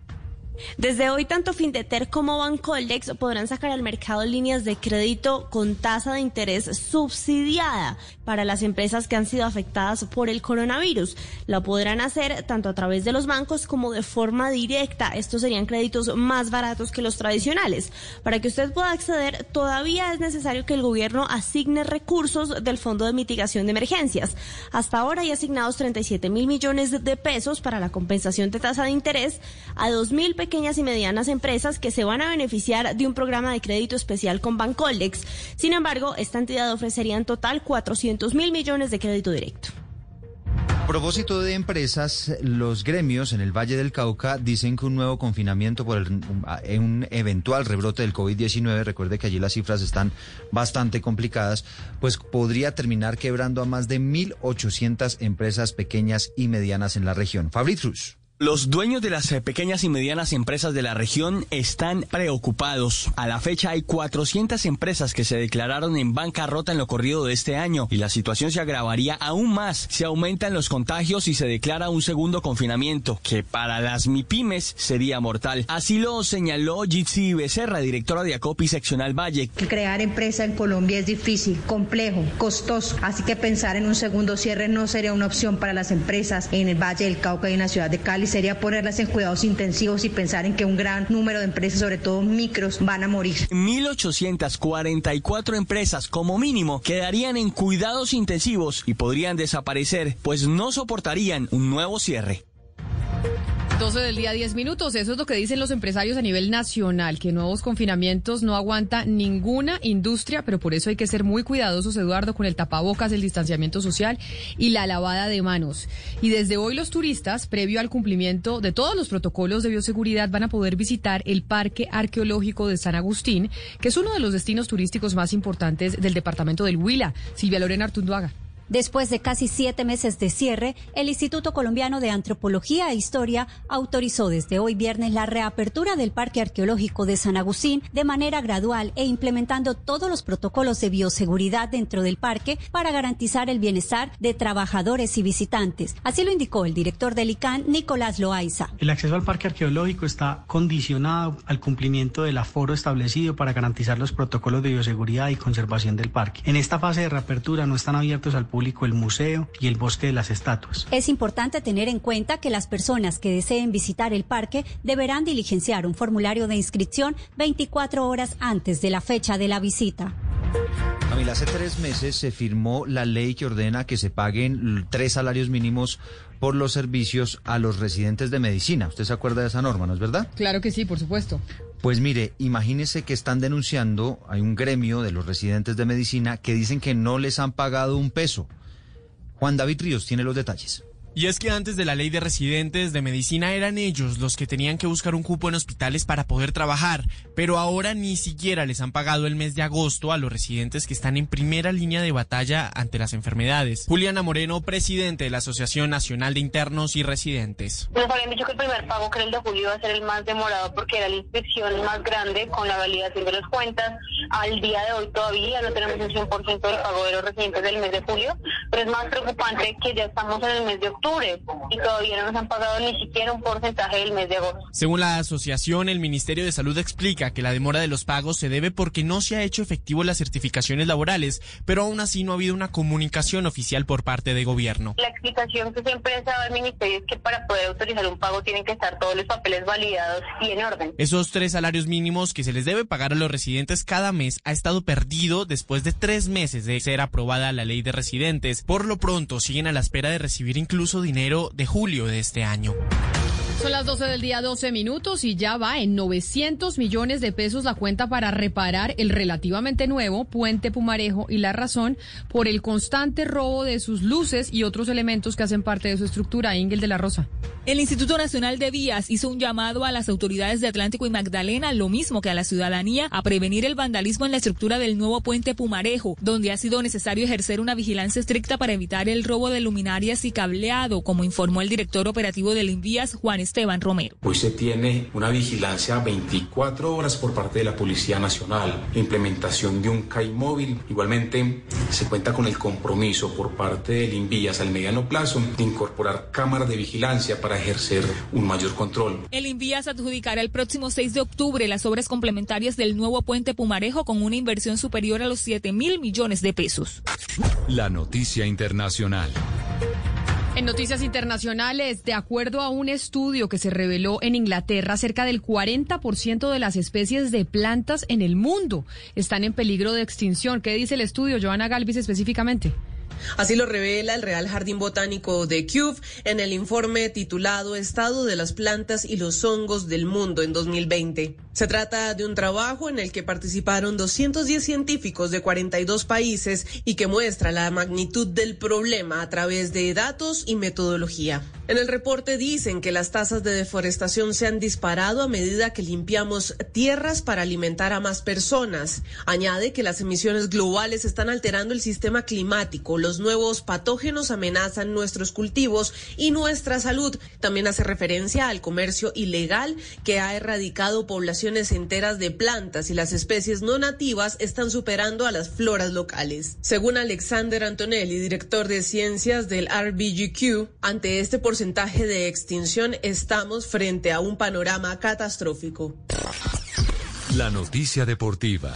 Desde hoy, tanto Findeter como Bancoldex podrán sacar al mercado líneas de crédito con tasa de interés subsidiada para las empresas que han sido afectadas por el coronavirus. Lo podrán hacer tanto a través de los bancos como de forma directa. Estos serían créditos más baratos que los tradicionales. Para que usted pueda acceder, todavía es necesario que el gobierno asigne recursos del Fondo de Mitigación de Emergencias. Hasta ahora hay asignados 37 mil millones de pesos para la compensación de tasa de interés a 2 mil pequeñas y medianas empresas que se van a beneficiar de un programa de crédito especial con Bancoldex. Sin embargo, esta entidad ofrecería en total 400 mil millones de crédito directo. Propósito de empresas, los gremios en el Valle del Cauca dicen que un nuevo confinamiento por un eventual rebrote del COVID-19, recuerde que allí las cifras están bastante complicadas, pues podría terminar quebrando a más de 1.800 empresas pequeñas y medianas en la región. Fabriz los dueños de las eh, pequeñas y medianas empresas de la región están preocupados. A la fecha hay 400 empresas que se declararon en bancarrota en lo corrido de este año y la situación se agravaría aún más si aumentan los contagios y se declara un segundo confinamiento, que para las MIPIMES sería mortal. Así lo señaló Jitsi Becerra, directora de ACOPI Seccional Valle. Crear empresa en Colombia es difícil, complejo, costoso, así que pensar en un segundo cierre no sería una opción para las empresas en el Valle del Cauca y en la ciudad de Cali sería ponerlas en cuidados intensivos y pensar en que un gran número de empresas, sobre todo micros, van a morir. 1.844 empresas como mínimo quedarían en cuidados intensivos y podrían desaparecer, pues no soportarían un nuevo cierre. 12 del día, 10 minutos. Eso es lo que dicen los empresarios a nivel nacional, que nuevos confinamientos no aguanta ninguna industria, pero por eso hay que ser muy cuidadosos, Eduardo, con el tapabocas, el distanciamiento social y la lavada de manos. Y desde hoy los turistas, previo al cumplimiento de todos los protocolos de bioseguridad, van a poder visitar el Parque Arqueológico de San Agustín, que es uno de los destinos turísticos más importantes del departamento del Huila. Silvia Lorena Artunduaga. Después de casi siete meses de cierre, el Instituto Colombiano de Antropología e Historia autorizó desde hoy viernes la reapertura del Parque Arqueológico de San Agustín de manera gradual e implementando todos los protocolos de bioseguridad dentro del parque para garantizar el bienestar de trabajadores y visitantes. Así lo indicó el director del ICANN, Nicolás Loaiza. El acceso al parque arqueológico está condicionado al cumplimiento del aforo establecido para garantizar los protocolos de bioseguridad y conservación del parque. En esta fase de reapertura no están abiertos al público público el museo y el bosque de las estatuas. Es importante tener en cuenta que las personas que deseen visitar el parque deberán diligenciar un formulario de inscripción 24 horas antes de la fecha de la visita. Camila, hace tres meses se firmó la ley que ordena que se paguen tres salarios mínimos por los servicios a los residentes de medicina. ¿Usted se acuerda de esa norma, no es verdad? Claro que sí, por supuesto. Pues mire, imagínese que están denunciando, hay un gremio de los residentes de medicina que dicen que no les han pagado un peso. Juan David Ríos tiene los detalles. Y es que antes de la ley de residentes de medicina eran ellos los que tenían que buscar un cupo en hospitales para poder trabajar, pero ahora ni siquiera les han pagado el mes de agosto a los residentes que están en primera línea de batalla ante las enfermedades. Juliana Moreno, presidente de la Asociación Nacional de Internos y Residentes. Nos habían dicho que el primer pago, que era el de julio, iba a ser el más demorado porque era la inspección más grande con la validación de las cuentas. Al día de hoy todavía no tenemos un 100% del pago de los residentes del mes de julio, pero es más preocupante que ya estamos en el mes de y todavía no nos han pagado ni siquiera un porcentaje del mes de agosto. Según la asociación, el Ministerio de Salud explica que la demora de los pagos se debe porque no se ha hecho efectivo las certificaciones laborales, pero aún así no ha habido una comunicación oficial por parte de gobierno. La explicación que siempre ha dado el Ministerio es que para poder autorizar un pago tienen que estar todos los papeles validados y en orden. Esos tres salarios mínimos que se les debe pagar a los residentes cada mes ha estado perdido después de tres meses de ser aprobada la ley de residentes. Por lo pronto siguen a la espera de recibir incluso dinero de julio de este año. Son las 12 del día, 12 minutos y ya va en 900 millones de pesos la cuenta para reparar el relativamente nuevo puente Pumarejo y la razón por el constante robo de sus luces y otros elementos que hacen parte de su estructura. Ingel de la Rosa. El Instituto Nacional de Vías hizo un llamado a las autoridades de Atlántico y Magdalena, lo mismo que a la ciudadanía, a prevenir el vandalismo en la estructura del nuevo puente Pumarejo, donde ha sido necesario ejercer una vigilancia estricta para evitar el robo de luminarias y cableado, como informó el director operativo del Invías, Juan Romero. Hoy se tiene una vigilancia 24 horas por parte de la Policía Nacional, la implementación de un CAI móvil. Igualmente, se cuenta con el compromiso por parte del Invías al mediano plazo de incorporar cámaras de vigilancia para ejercer un mayor control. El Invías adjudicará el próximo 6 de octubre las obras complementarias del nuevo puente Pumarejo con una inversión superior a los 7 mil millones de pesos. La noticia internacional. En noticias internacionales, de acuerdo a un estudio que se reveló en Inglaterra, cerca del 40% de las especies de plantas en el mundo están en peligro de extinción. ¿Qué dice el estudio, Joana Galvis específicamente? Así lo revela el Real Jardín Botánico de Kew en el informe titulado Estado de las plantas y los hongos del mundo en 2020. Se trata de un trabajo en el que participaron 210 científicos de 42 países y que muestra la magnitud del problema a través de datos y metodología. En el reporte dicen que las tasas de deforestación se han disparado a medida que limpiamos tierras para alimentar a más personas. Añade que las emisiones globales están alterando el sistema climático, los nuevos patógenos amenazan nuestros cultivos y nuestra salud. También hace referencia al comercio ilegal que ha erradicado enteras de plantas y las especies no nativas están superando a las floras locales. Según Alexander Antonelli, director de ciencias del RBGQ, ante este porcentaje de extinción estamos frente a un panorama catastrófico. La noticia deportiva.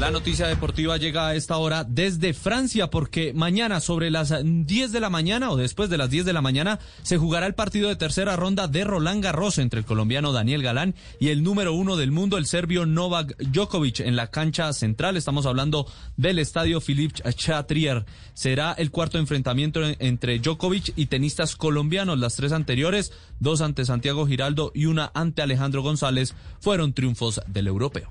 La noticia deportiva llega a esta hora desde Francia porque mañana sobre las 10 de la mañana o después de las 10 de la mañana se jugará el partido de tercera ronda de Roland Garros entre el colombiano Daniel Galán y el número uno del mundo, el serbio Novak Djokovic en la cancha central. Estamos hablando del estadio Philippe Chatrier. Será el cuarto enfrentamiento entre Djokovic y tenistas colombianos. Las tres anteriores, dos ante Santiago Giraldo y una ante Alejandro González, fueron triunfos del europeo.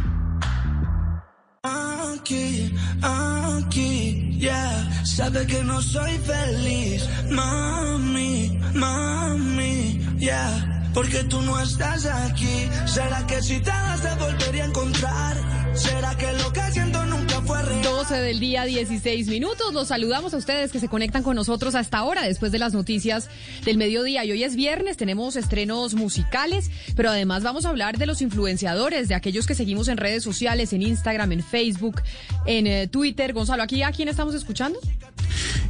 Aquí, aquí, yeah. Sabe que no soy feliz, mami, mami, yeah. Porque tú no estás aquí. ¿Será que si te das te volvería a encontrar? ¿Será que lo que siento nunca fue real? 12 del día, 16 minutos. Los saludamos a ustedes que se conectan con nosotros hasta ahora, después de las noticias del mediodía. Y hoy es viernes, tenemos estrenos musicales, pero además vamos a hablar de los influenciadores, de aquellos que seguimos en redes sociales, en Instagram, en Facebook, en eh, Twitter. Gonzalo, ¿aquí a quién estamos escuchando?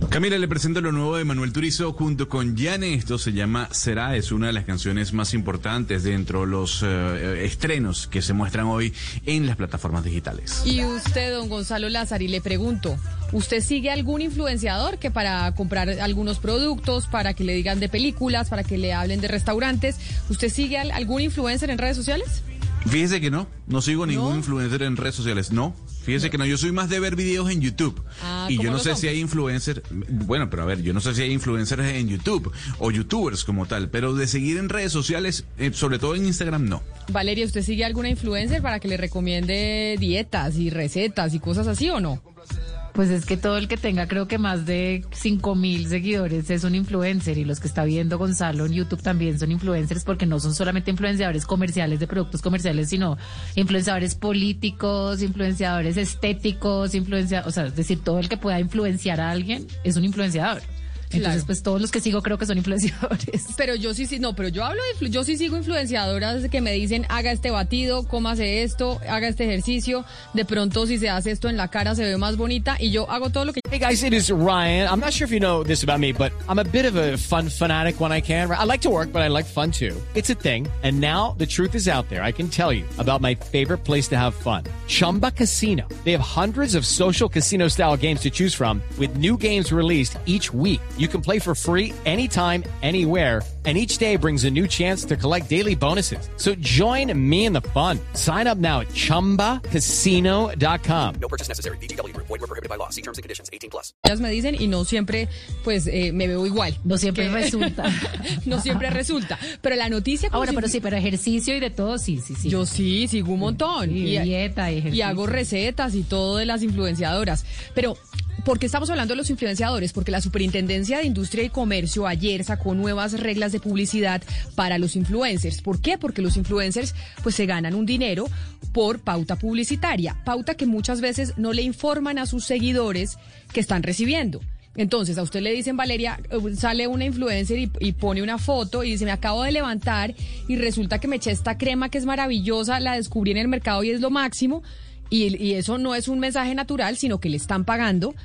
Camila, le presento lo nuevo de Manuel Turizo junto con Yane. Esto se llama Será, es una de las canciones más importantes dentro de los eh, estrenos que se muestran hoy en las plataformas digitales. Y usted, don Gonzalo Lázari, le pregunto, ¿usted sigue algún influenciador que para comprar algunos productos, para que le digan de películas, para que le hablen de restaurantes, ¿usted sigue algún influencer en redes sociales? Fíjese que no, no sigo ningún influencer en redes sociales, no. Fíjese que no, yo soy más de ver videos en YouTube. Ah, y ¿cómo yo no sé si hay influencers, bueno, pero a ver, yo no sé si hay influencers en YouTube o youtubers como tal, pero de seguir en redes sociales, eh, sobre todo en Instagram, no. Valeria, ¿usted sigue alguna influencer para que le recomiende dietas y recetas y cosas así o no? Pues es que todo el que tenga creo que más de 5 mil seguidores es un influencer y los que está viendo Gonzalo en YouTube también son influencers porque no son solamente influenciadores comerciales de productos comerciales, sino influenciadores políticos, influenciadores estéticos, influencia, o sea, es decir, todo el que pueda influenciar a alguien es un influenciador. Entonces, Claro. pues todos los que sigo creo que son influenciadores. Pero yo sí, sí, no, pero yo hablo de, yo sí sigo influenciadoras que me dicen, haga este batido, cómase esto, haga este ejercicio, de pronto si se hace esto en la cara se ve más bonita y yo hago todo lo que... Hey guys, it is Ryan. I'm not sure if you know this about me, but I'm a bit of a fun fanatic when I can. I like to work, but I like fun too. It's a thing. And now the truth is out there. I can tell you about my favorite place to have fun. Chumba Casino. They have hundreds of social casino style games to choose from with new games released each week. You can play for free anytime, anywhere. And each day brings a new chance to collect daily bonuses. So join me in the fun. Sign up now at chumbacasino.com. No purchase necessary. VGW Group. Void were prohibited by law. See terms and conditions. 18 plus. Ellas me dicen y no siempre, pues, eh, me veo igual. No siempre Que- resulta. no siempre resulta. Pero la noticia... Ahora, si- pero sí, pero ejercicio y de todo, sí, sí, sí. Yo sí, sigo un montón. Y dieta y y ejercicio. hago recetas y todo de las influenciadoras. Pero, ¿por qué estamos hablando de los influenciadores? Porque la Superintendencia de Industria y Comercio ayer sacó nuevas reglas de publicidad para los influencers. ¿Por qué? Porque los influencers pues se ganan un dinero por pauta publicitaria. Pauta que muchas veces no le informan a sus seguidores que están recibiendo. Entonces, a usted le dicen, Valeria, eh, sale una influencer y, y pone una foto y dice, me acabo de levantar y resulta que me eché esta crema que es maravillosa, la descubrí en el mercado y es lo máximo. Y, eso no es un mensaje natural, sino que le están pagando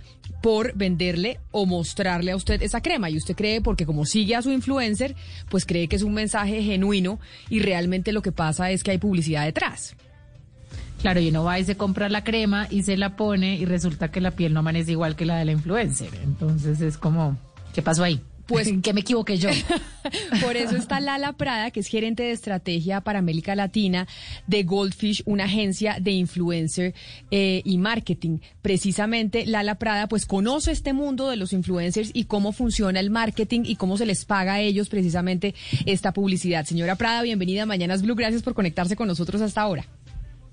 por venderle o mostrarle a usted esa crema. Y usted cree, porque como sigue a su influencer, pues cree que es un mensaje genuino y realmente lo que pasa es que hay publicidad detrás. Claro, y uno va y se compra la crema y se la pone y resulta que la piel no amanece igual que la de la influencer. Entonces es como, ¿qué pasó ahí? Pues- ¿En qué me equivoqué yo? Por eso está Lala Prada, que es gerente de estrategia para América Latina de Goldfish, una agencia de influencer eh, y marketing. Precisamente Lala Prada pues conoce este mundo de los influencers y cómo funciona el marketing y cómo se les paga a ellos precisamente esta publicidad. Señora Prada, bienvenida a Mañanas Blue. Gracias por conectarse con nosotros hasta ahora.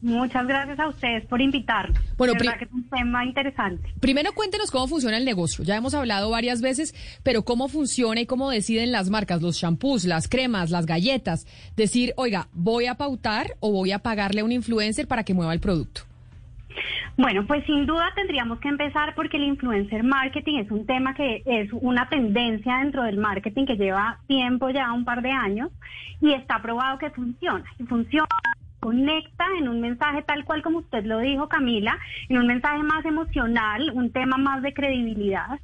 Muchas gracias a ustedes por invitarnos. Bueno, verdad que es un tema interesante. Primero cuéntenos cómo funciona el negocio. Ya hemos hablado varias veces, pero cómo funciona y cómo deciden las marcas, los shampoos, las cremas, las galletas. Decir, oiga, voy a pautar o voy a pagarle a un influencer para que mueva el producto. Bueno, pues sin duda tendríamos que empezar porque el influencer marketing es un tema que es una tendencia dentro del marketing que lleva tiempo ya, un par de años, y está probado que funciona. Y funciona, conecta en un mensaje tal cual como usted lo dijo, Camila, en un mensaje más emocional, un tema más de credibilidad.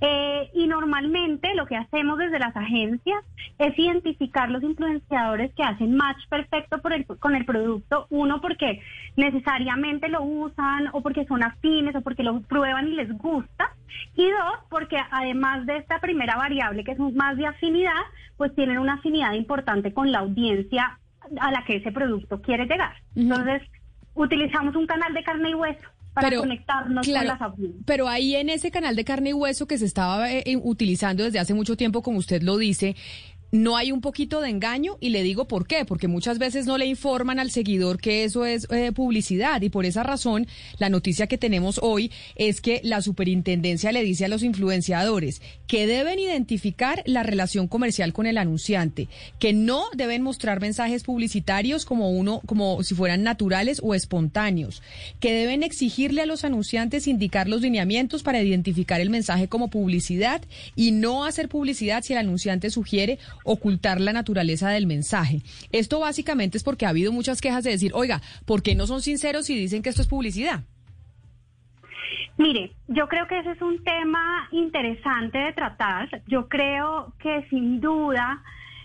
Eh, y normalmente lo que hacemos desde las agencias es identificar los influenciadores que hacen match perfecto por el- con el producto. Uno, porque necesariamente lo usan o porque son afines o porque lo prueban y les gusta. Y dos, porque además de esta primera variable que es más de afinidad, pues tienen una afinidad importante con la audiencia a la que ese producto quiere llegar. Entonces, utilizamos un canal de carne y hueso para conectarnos con las audiencias. Pero ahí en ese canal de carne y hueso que se estaba eh, eh, utilizando desde hace mucho tiempo, como usted lo dice, no hay un poquito de engaño y le digo por qué, porque muchas veces no le informan al seguidor que eso es eh, publicidad y por esa razón la noticia que tenemos hoy es que la superintendencia le dice a los influenciadores que deben identificar la relación comercial con el anunciante, que no deben mostrar mensajes publicitarios como uno como si fueran naturales o espontáneos, que deben exigirle a los anunciantes indicar los lineamientos para identificar el mensaje como publicidad y no hacer publicidad si el anunciante sugiere ocultar la naturaleza del mensaje. Esto básicamente es porque ha habido muchas quejas de decir, oiga, ¿por qué no son sinceros y dicen que esto es publicidad? Mire, yo creo que ese es un tema interesante de tratar. Yo creo que sin duda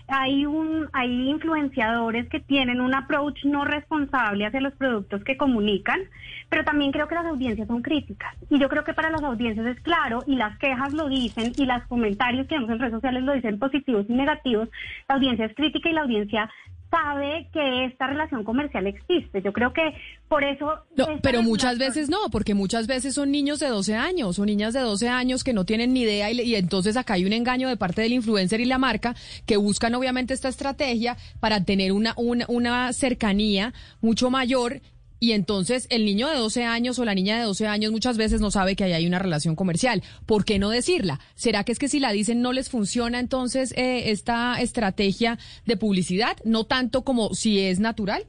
hay un hay influenciadores que tienen un approach no responsable hacia los productos que comunican, pero también creo que las audiencias son críticas. Y yo creo que para las audiencias es claro, y las quejas lo dicen, y los comentarios que vemos en redes sociales lo dicen positivos y negativos, la audiencia es crítica y la audiencia sabe que esta relación comercial existe. Yo creo que por eso... No, pero muchas veces no, porque muchas veces son niños de 12 años o niñas de 12 años que no tienen ni idea y, y, entonces acá hay un engaño de parte del influencer y la marca que buscan obviamente esta estrategia para tener una, una, una cercanía mucho mayor y entonces el niño de 12 años o la niña de 12 años muchas veces no sabe que ahí hay una relación comercial. ¿Por qué no decirla? ¿Será que es que si la dicen no les funciona entonces eh, esta estrategia de publicidad? No tanto como si es natural.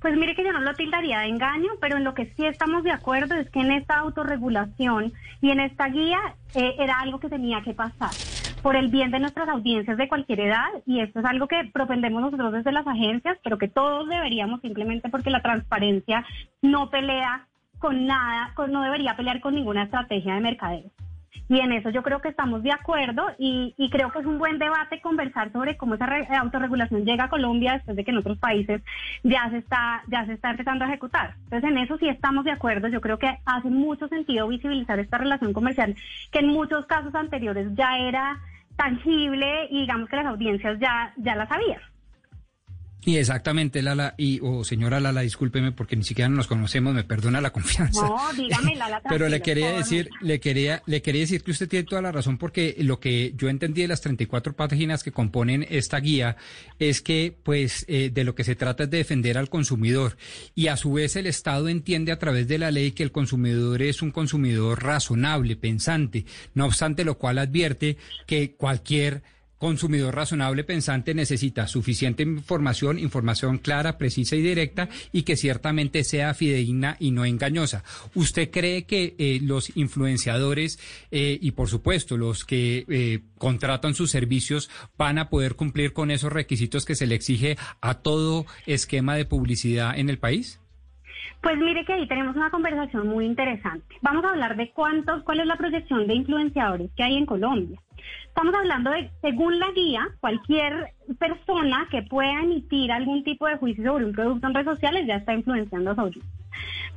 Pues mire que yo no lo tildaría de engaño, pero en lo que sí estamos de acuerdo es que en esta autorregulación y en esta guía eh, era algo que tenía que pasar por el bien de nuestras audiencias de cualquier edad y esto es algo que propendemos nosotros desde las agencias, pero que todos deberíamos simplemente porque la transparencia no pelea con nada, no debería pelear con ninguna estrategia de mercadeo. Y en eso yo creo que estamos de acuerdo y, creo que es un buen debate conversar sobre cómo esa autorregulación llega a Colombia después de que en otros países ya se está ya se está empezando a ejecutar. Entonces en eso sí estamos de acuerdo. Yo creo que hace mucho sentido visibilizar esta relación comercial que en muchos casos anteriores ya era tangible y digamos que las audiencias ya, ya la sabían. Y exactamente, Lala, y o señora Lala, discúlpeme porque ni siquiera nos conocemos, me perdona la confianza. No, dígame, Lala. Pero le quería decir, le quería, le quería decir que usted tiene toda la razón porque lo que yo entendí de las 34 páginas que componen esta guía es que, pues, eh, de lo que se trata es de defender al consumidor y a su vez el Estado entiende a través de la ley que el consumidor es un consumidor razonable, pensante, no obstante lo cual advierte que cualquier consumidor razonable pensante necesita suficiente información, información clara, precisa y directa y que ciertamente sea fidedigna y no engañosa. ¿Usted cree que eh, los influenciadores eh, y por supuesto los que eh, contratan sus servicios van a poder cumplir con esos requisitos que se le exige a todo esquema de publicidad en el país? Pues mire que ahí tenemos una conversación muy interesante. Vamos a hablar de cuántos, cuál es la proyección de influenciadores que hay en Colombia. Estamos hablando de, según la guía, cualquier persona que pueda emitir algún tipo de juicio sobre un producto en redes sociales ya está influenciando a su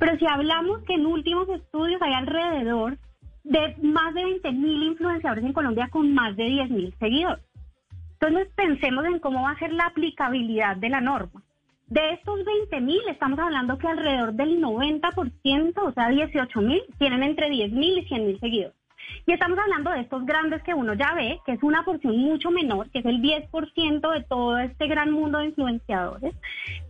Pero si hablamos que en últimos estudios hay alrededor de más de 20 mil influenciadores en Colombia con más de 10 mil seguidores. Entonces pensemos en cómo va a ser la aplicabilidad de la norma. De estos 20 mil, estamos hablando que alrededor del 90%, o sea, 18 mil, tienen entre 10 mil y 100 mil seguidores. Y estamos hablando de estos grandes que uno ya ve, que es una porción mucho menor, que es el 10% de todo este gran mundo de influenciadores,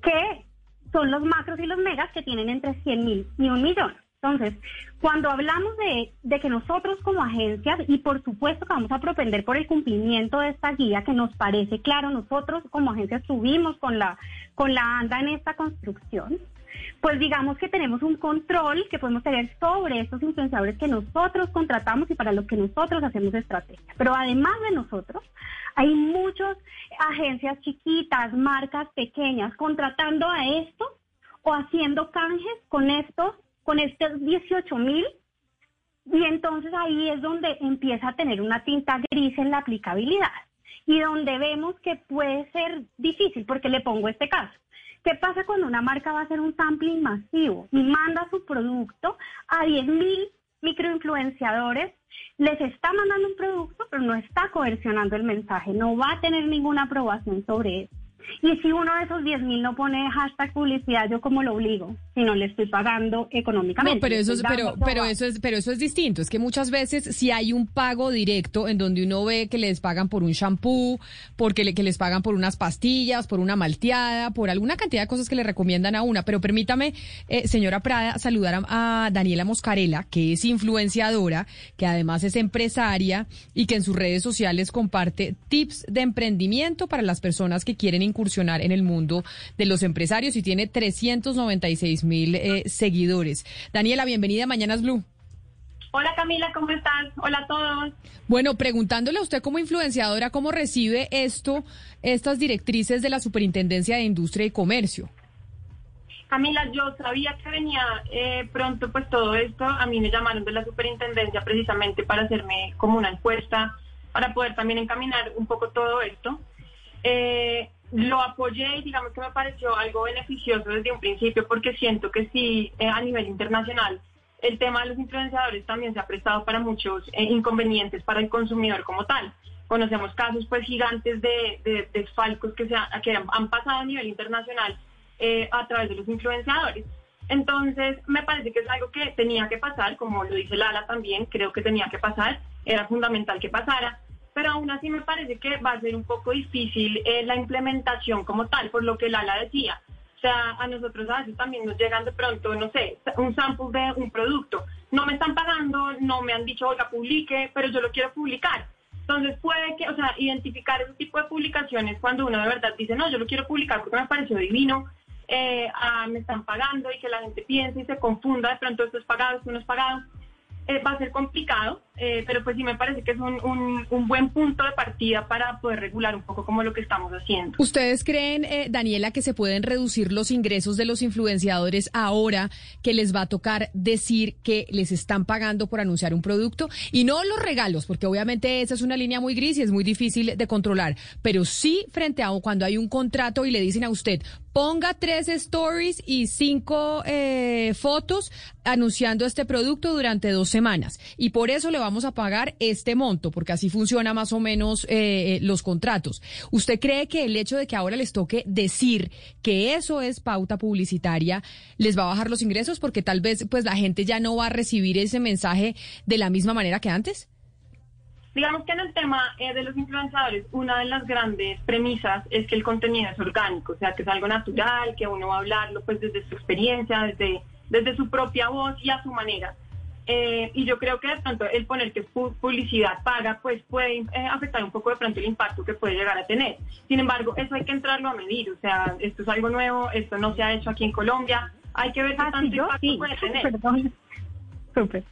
que son los macros y los megas que tienen entre 100 mil y un millón. Entonces, cuando hablamos de, de, que nosotros como agencias, y por supuesto que vamos a propender por el cumplimiento de esta guía que nos parece claro, nosotros como agencias subimos con la, con la anda en esta construcción, pues digamos que tenemos un control que podemos tener sobre estos influenciadores que nosotros contratamos y para los que nosotros hacemos estrategia. Pero además de nosotros, hay muchas agencias chiquitas, marcas pequeñas contratando a estos o haciendo canjes con estos, con estos 18 mil. Y entonces ahí es donde empieza a tener una tinta gris en la aplicabilidad y donde vemos que puede ser difícil, porque le pongo este caso. ¿Qué pasa cuando una marca va a hacer un sampling masivo y manda su producto a 10.000 microinfluenciadores? Les está mandando un producto, pero no está coercionando el mensaje, no va a tener ninguna aprobación sobre eso. Y si uno de esos 10 mil no pone hashtag publicidad, yo como lo obligo, si no le estoy pagando económicamente. No, pero eso es, pero, pero eso es, pero eso es distinto. Es que muchas veces si hay un pago directo en donde uno ve que les pagan por un shampoo, porque le, que les pagan por unas pastillas, por una malteada, por alguna cantidad de cosas que le recomiendan a una. Pero permítame, eh, señora Prada, saludar a, a Daniela Moscarela, que es influenciadora, que además es empresaria y que en sus redes sociales comparte tips de emprendimiento para las personas que quieren incursionar en el mundo de los empresarios y tiene 396 mil eh, seguidores. Daniela, bienvenida a Mañanas Blue. Hola Camila, ¿cómo estás? Hola a todos. Bueno, preguntándole a usted como influenciadora, ¿cómo recibe esto, estas directrices de la Superintendencia de Industria y Comercio? Camila, yo sabía que venía eh, pronto pues todo esto. A mí me llamaron de la superintendencia precisamente para hacerme como una encuesta, para poder también encaminar un poco todo esto. Eh, lo apoyé y digamos que me pareció algo beneficioso desde un principio porque siento que sí, eh, a nivel internacional, el tema de los influenciadores también se ha prestado para muchos eh, inconvenientes para el consumidor como tal. Conocemos casos pues gigantes de, de desfalcos que, se ha- que han, han pasado a nivel internacional eh, a través de los influenciadores. Entonces, me parece que es algo que tenía que pasar, como lo dice Lala también, creo que tenía que pasar, era fundamental que pasara, pero aún así me parece que va a ser un poco difícil eh, la implementación como tal, por lo que Lala decía. O sea, a nosotros a veces también nos llegan de pronto, no sé, un sample de un producto. No me están pagando, no me han dicho, oiga, publique, pero yo lo quiero publicar. Entonces puede que, o sea, identificar ese tipo de publicaciones cuando uno de verdad dice, no, yo lo quiero publicar porque me pareció divino, eh, ah, me están pagando y que la gente piense y se confunda, de pronto esto es pagado, esto no es pagado, eh, va a ser complicado, eh, pero pues sí me parece que es un, un, buen punto de partida para poder regular un poco como lo que estamos haciendo. ¿Ustedes creen, eh, Daniela, que se pueden reducir los ingresos de los influenciadores ahora que les va a tocar decir que les están pagando por anunciar un producto? Y no los regalos, porque obviamente esa es una línea muy gris y es muy difícil de controlar, pero sí frente a cuando hay un contrato y le dicen a usted, ponga tres stories y cinco eh, fotos anunciando este producto durante dos semanas. Y por eso le vamos a pagar este monto, porque así funciona más o menos eh, eh, los contratos. ¿Usted cree que el hecho de que ahora les toque decir que eso es pauta publicitaria les va a bajar los ingresos? Porque tal vez pues la gente ya no va a recibir ese mensaje de la misma manera que antes. Digamos que en el tema eh, de los influenciadores, una de las grandes premisas es que el contenido es orgánico, o sea, que es algo natural, que uno va a hablarlo pues desde su experiencia, desde, desde su propia voz y a su manera. Eh, y yo creo que de pronto el poner que publicidad paga, pues puede eh, afectar un poco de pronto el impacto que puede llegar a tener. Sin embargo, eso hay que entrarlo a medir, o sea, esto es algo nuevo, esto no se ha hecho aquí en Colombia, hay que ver qué Ah, tanto impacto sí. puede tener. Perdón. Súper.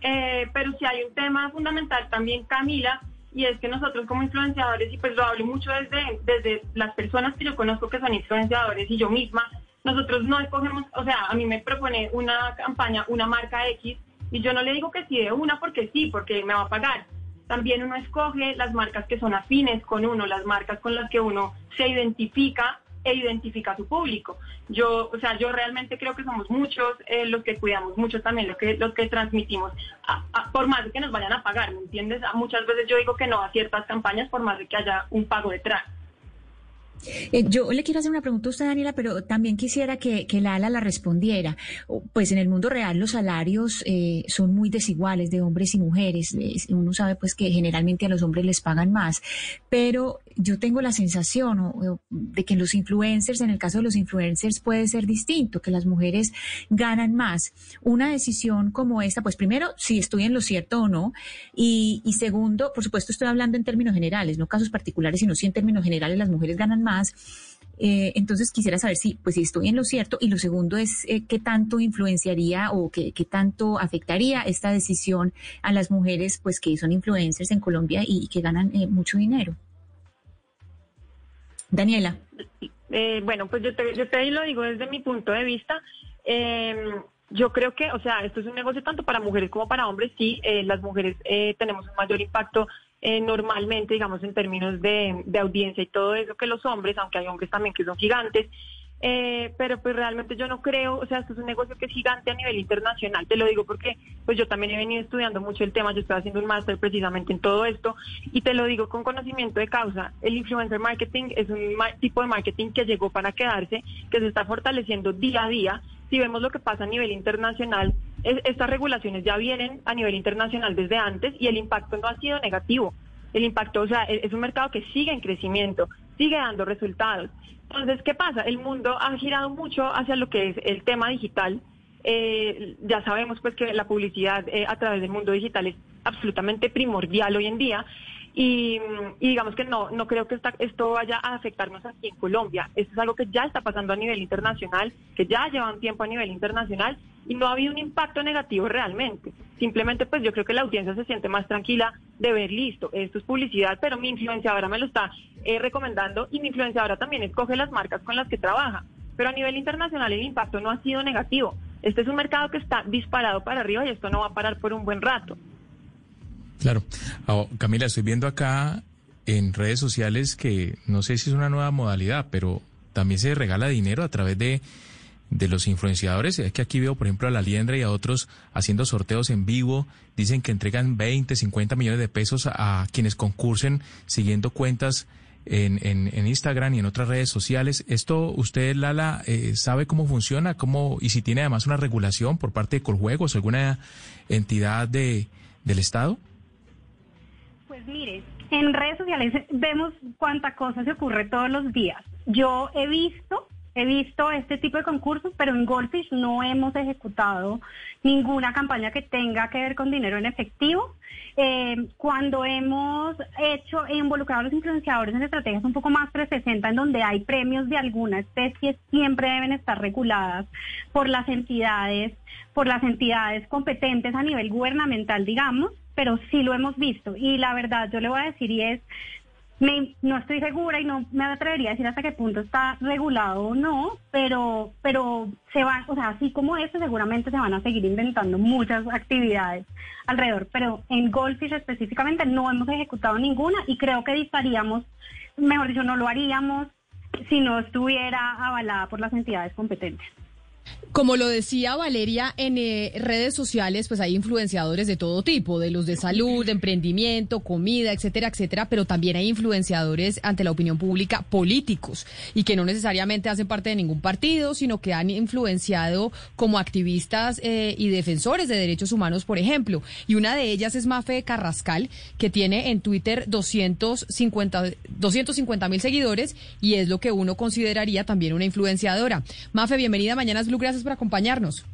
Eh, pero sí hay un tema fundamental también, Camila, y es que nosotros como influenciadores, y pues lo hablo mucho desde, desde las personas que yo conozco que son influenciadores y yo misma, nosotros no escogemos, o sea, a mí me propone una campaña, una marca X, y yo no le digo que sí de una porque sí, porque me va a pagar. También uno escoge las marcas que son afines con uno, las marcas con las que uno se identifica e identifica a su público. Yo, o sea, yo realmente creo que somos muchos eh, los que cuidamos mucho también lo que, los que transmitimos, por más de que nos vayan a pagar, ¿me entiendes? Muchas veces yo digo que no a ciertas campañas por más de que haya un pago detrás. Eh, yo le quiero hacer una pregunta a usted, Daniela, pero también quisiera que, que Lala la respondiera. Pues en el mundo real los salarios eh, son muy desiguales de hombres y mujeres. Eh, Uno sabe pues que generalmente a los hombres les pagan más, pero yo tengo la sensación o- de que los influencers, en el caso de los influencers, puede ser distinto, que las mujeres ganan más. Una decisión como esta, pues primero, si estoy en lo cierto o no, y, y segundo, por supuesto estoy hablando en términos generales, no casos particulares, sino si en términos generales las mujeres ganan más. Eh, entonces quisiera saber si, pues, si estoy en lo cierto. Y lo segundo es eh, qué tanto influenciaría o qué, tanto afectaría esta decisión a las mujeres, pues que son influencers en Colombia y, que ganan eh, mucho dinero. Daniela. Eh, bueno, pues yo te, yo te lo digo desde mi punto de vista. Eh, yo creo que, o sea, esto es un negocio tanto para mujeres como para hombres. Sí, las mujeres tenemos un mayor impacto eh, normalmente, digamos, en términos de, audiencia y todo eso que los hombres, aunque hay hombres también que son gigantes. Eh, pero pues realmente yo no creo, o sea, esto es un negocio que es gigante a nivel internacional, te lo digo porque pues yo también he venido estudiando mucho el tema, yo estoy haciendo un máster precisamente en todo esto y te lo digo con conocimiento de causa, el influencer marketing es un tipo de marketing que llegó para quedarse, que se está fortaleciendo día a día, si vemos lo que pasa a nivel internacional, estas regulaciones ya vienen a nivel internacional desde antes y el impacto no ha sido negativo, el impacto, o sea, es un mercado que sigue en crecimiento, sigue dando resultados. Entonces, ¿qué pasa? El mundo ha girado mucho hacia lo que es el tema digital. Eh, ya sabemos pues que la publicidad eh, a través del mundo digital es absolutamente primordial hoy en día y, digamos que no, no creo que esto vaya a afectarnos aquí en Colombia. Esto es algo que ya está pasando a nivel internacional, que ya lleva un tiempo a nivel internacional y no ha habido un impacto negativo realmente. Simplemente pues yo creo que la audiencia se siente más tranquila de ver, listo, esto es publicidad, pero mi influenciadora me lo está eh, recomendando y mi influenciadora también escoge las marcas con las que trabaja. Pero a nivel internacional el impacto no ha sido negativo. Este es un mercado que está disparado para arriba y esto no va a parar por un buen rato. Claro. Ah, Camila, estoy viendo acá en redes sociales que no sé si es una nueva modalidad, pero también se regala dinero a través de, de los influenciadores. Es que aquí veo, por ejemplo, a la Liendra y a otros haciendo sorteos en vivo. Dicen que entregan 20, 50 millones de pesos a, quienes concursen siguiendo cuentas en, en, Instagram y en otras redes sociales. ¿Esto usted, Lala, eh, sabe cómo funciona? cómo Y si tiene además una regulación por parte de Coljuegos, alguna entidad de, del Estado? Pues mire, en redes sociales vemos cuánta cosa se ocurre todos los días. Yo he visto, he visto este tipo de concursos, pero en Goldfish no hemos ejecutado ninguna campaña que tenga que ver con dinero en efectivo. Eh, cuando hemos hecho involucrado a los influenciadores en estrategias un poco más 360, en donde hay premios de alguna especie, siempre deben estar reguladas por las entidades, por las entidades competentes a nivel gubernamental, digamos pero sí lo hemos visto. Y la verdad, yo le voy a decir y es, me, no estoy segura y no me atrevería a decir hasta qué punto está regulado o no, pero, pero se va, o sea, así como esto, seguramente se van a seguir inventando muchas actividades alrededor. Pero en Goldfish específicamente no hemos ejecutado ninguna y creo que disparíamos, mejor dicho, no lo haríamos si no estuviera avalada por las entidades competentes. Como lo decía Valeria, en eh, redes sociales pues hay influenciadores de todo tipo, de los de salud, de emprendimiento, comida, etcétera, etcétera, pero también hay influenciadores ante la opinión pública políticos y que no necesariamente hacen parte de ningún partido, sino que han influenciado como activistas eh, y defensores de derechos humanos, por ejemplo. Y una de ellas es Mafe Carrascal, que tiene en Twitter 250 mil seguidores y es lo que uno consideraría también una influenciadora. Mafe, bienvenida Mañana Blue, gracias por acompañarnos.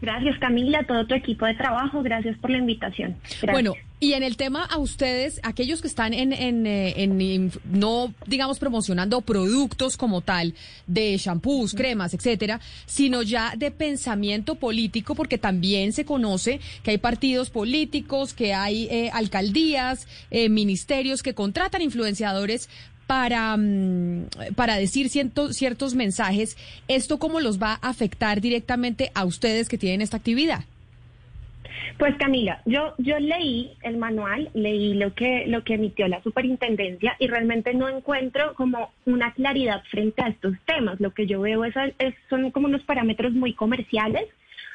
Gracias Camila, todo tu equipo de trabajo, gracias por la invitación. Bueno, y en el tema a ustedes, aquellos que están en, en, eh, en, no digamos promocionando productos como tal, de shampoos, cremas, etcétera, sino ya de pensamiento político, porque también se conoce que hay partidos políticos, que hay eh, alcaldías, eh, ministerios que contratan influenciadores para, mm, para decir ciertos, ciertos mensajes, ¿esto cómo los va a afectar directamente a ustedes que tienen esta actividad? Pues Camila, yo yo leí el manual, leí lo que lo que emitió la superintendencia y realmente no encuentro como una claridad frente a estos temas. Lo que yo veo es, es son como unos parámetros muy comerciales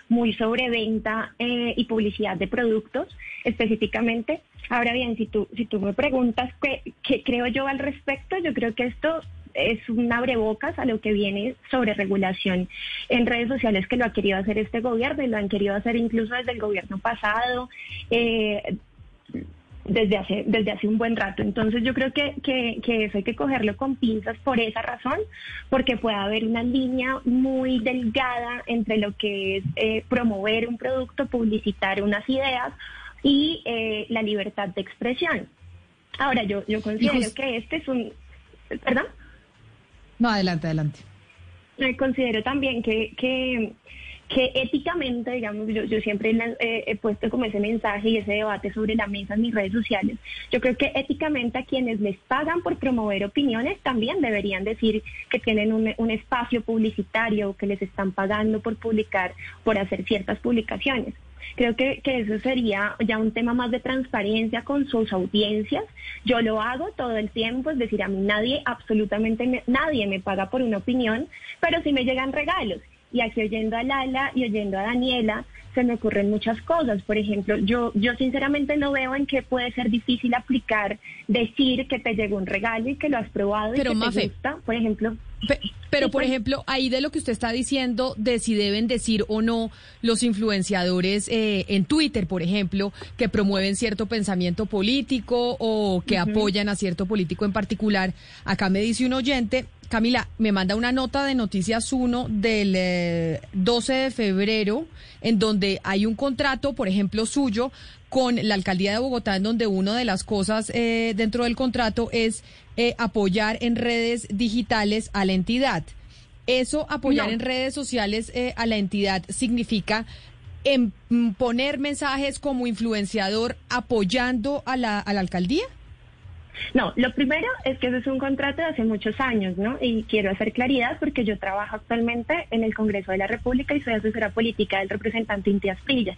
muy sobre venta eh, y publicidad de productos específicamente. Ahora bien, si tú, si tú me preguntas qué, qué creo yo al respecto, yo creo que esto es un abrebocas a lo que viene sobre regulación en redes sociales que lo ha querido hacer este gobierno y lo han querido hacer incluso desde el gobierno pasado. Eh, desde hace, desde hace un buen rato. Entonces yo creo que, que, eso hay que cogerlo con pinzas por esa razón, porque puede haber una línea muy delgada entre lo que es eh, promover un producto, publicitar unas ideas y eh, la libertad de expresión. Ahora, yo, yo considero que este es un... ¿Perdón? No, adelante, adelante. considero también que, que que éticamente, digamos, yo, yo siempre he puesto como ese mensaje y ese debate sobre la mesa en mis redes sociales. Yo creo que éticamente a quienes les pagan por promover opiniones también deberían decir que tienen un, un espacio publicitario, que les están pagando por publicar, por hacer ciertas publicaciones. Creo que, que eso sería ya un tema más de transparencia con sus audiencias. Yo lo hago todo el tiempo, es decir, a mí nadie, absolutamente me- nadie me paga por una opinión, pero sí me llegan regalos. Y aquí oyendo a Lala y oyendo a Daniela, se me ocurren muchas cosas. Por ejemplo, yo, yo sinceramente no veo en qué puede ser difícil aplicar, decir que te llegó un regalo y que lo has probado Pero, y que Mafe, te gusta. Por ejemplo, Pe- Pero, Sí, por pues. ejemplo, ahí de lo que usted está diciendo, de si deben decir o no los influenciadores eh, en Twitter, por ejemplo, que promueven cierto pensamiento político o que apoyan a cierto político en particular. Acá me dice un oyente, Camila, me manda una nota de Noticias 1 del eh, 12 de febrero, en donde hay un contrato, por ejemplo, suyo con la alcaldía de Bogotá, en donde una de las cosas eh, dentro del contrato es eh, apoyar en redes digitales a la entidad. Eso, apoyar No. en redes sociales eh, a la entidad, significa em- poner mensajes como influenciador apoyando a la, a la alcaldía. No, lo primero es que ese es un contrato de hace muchos años, ¿no? Y quiero hacer claridad porque yo trabajo actualmente en el Congreso de la República y soy asesora política del representante Inti Asprilla.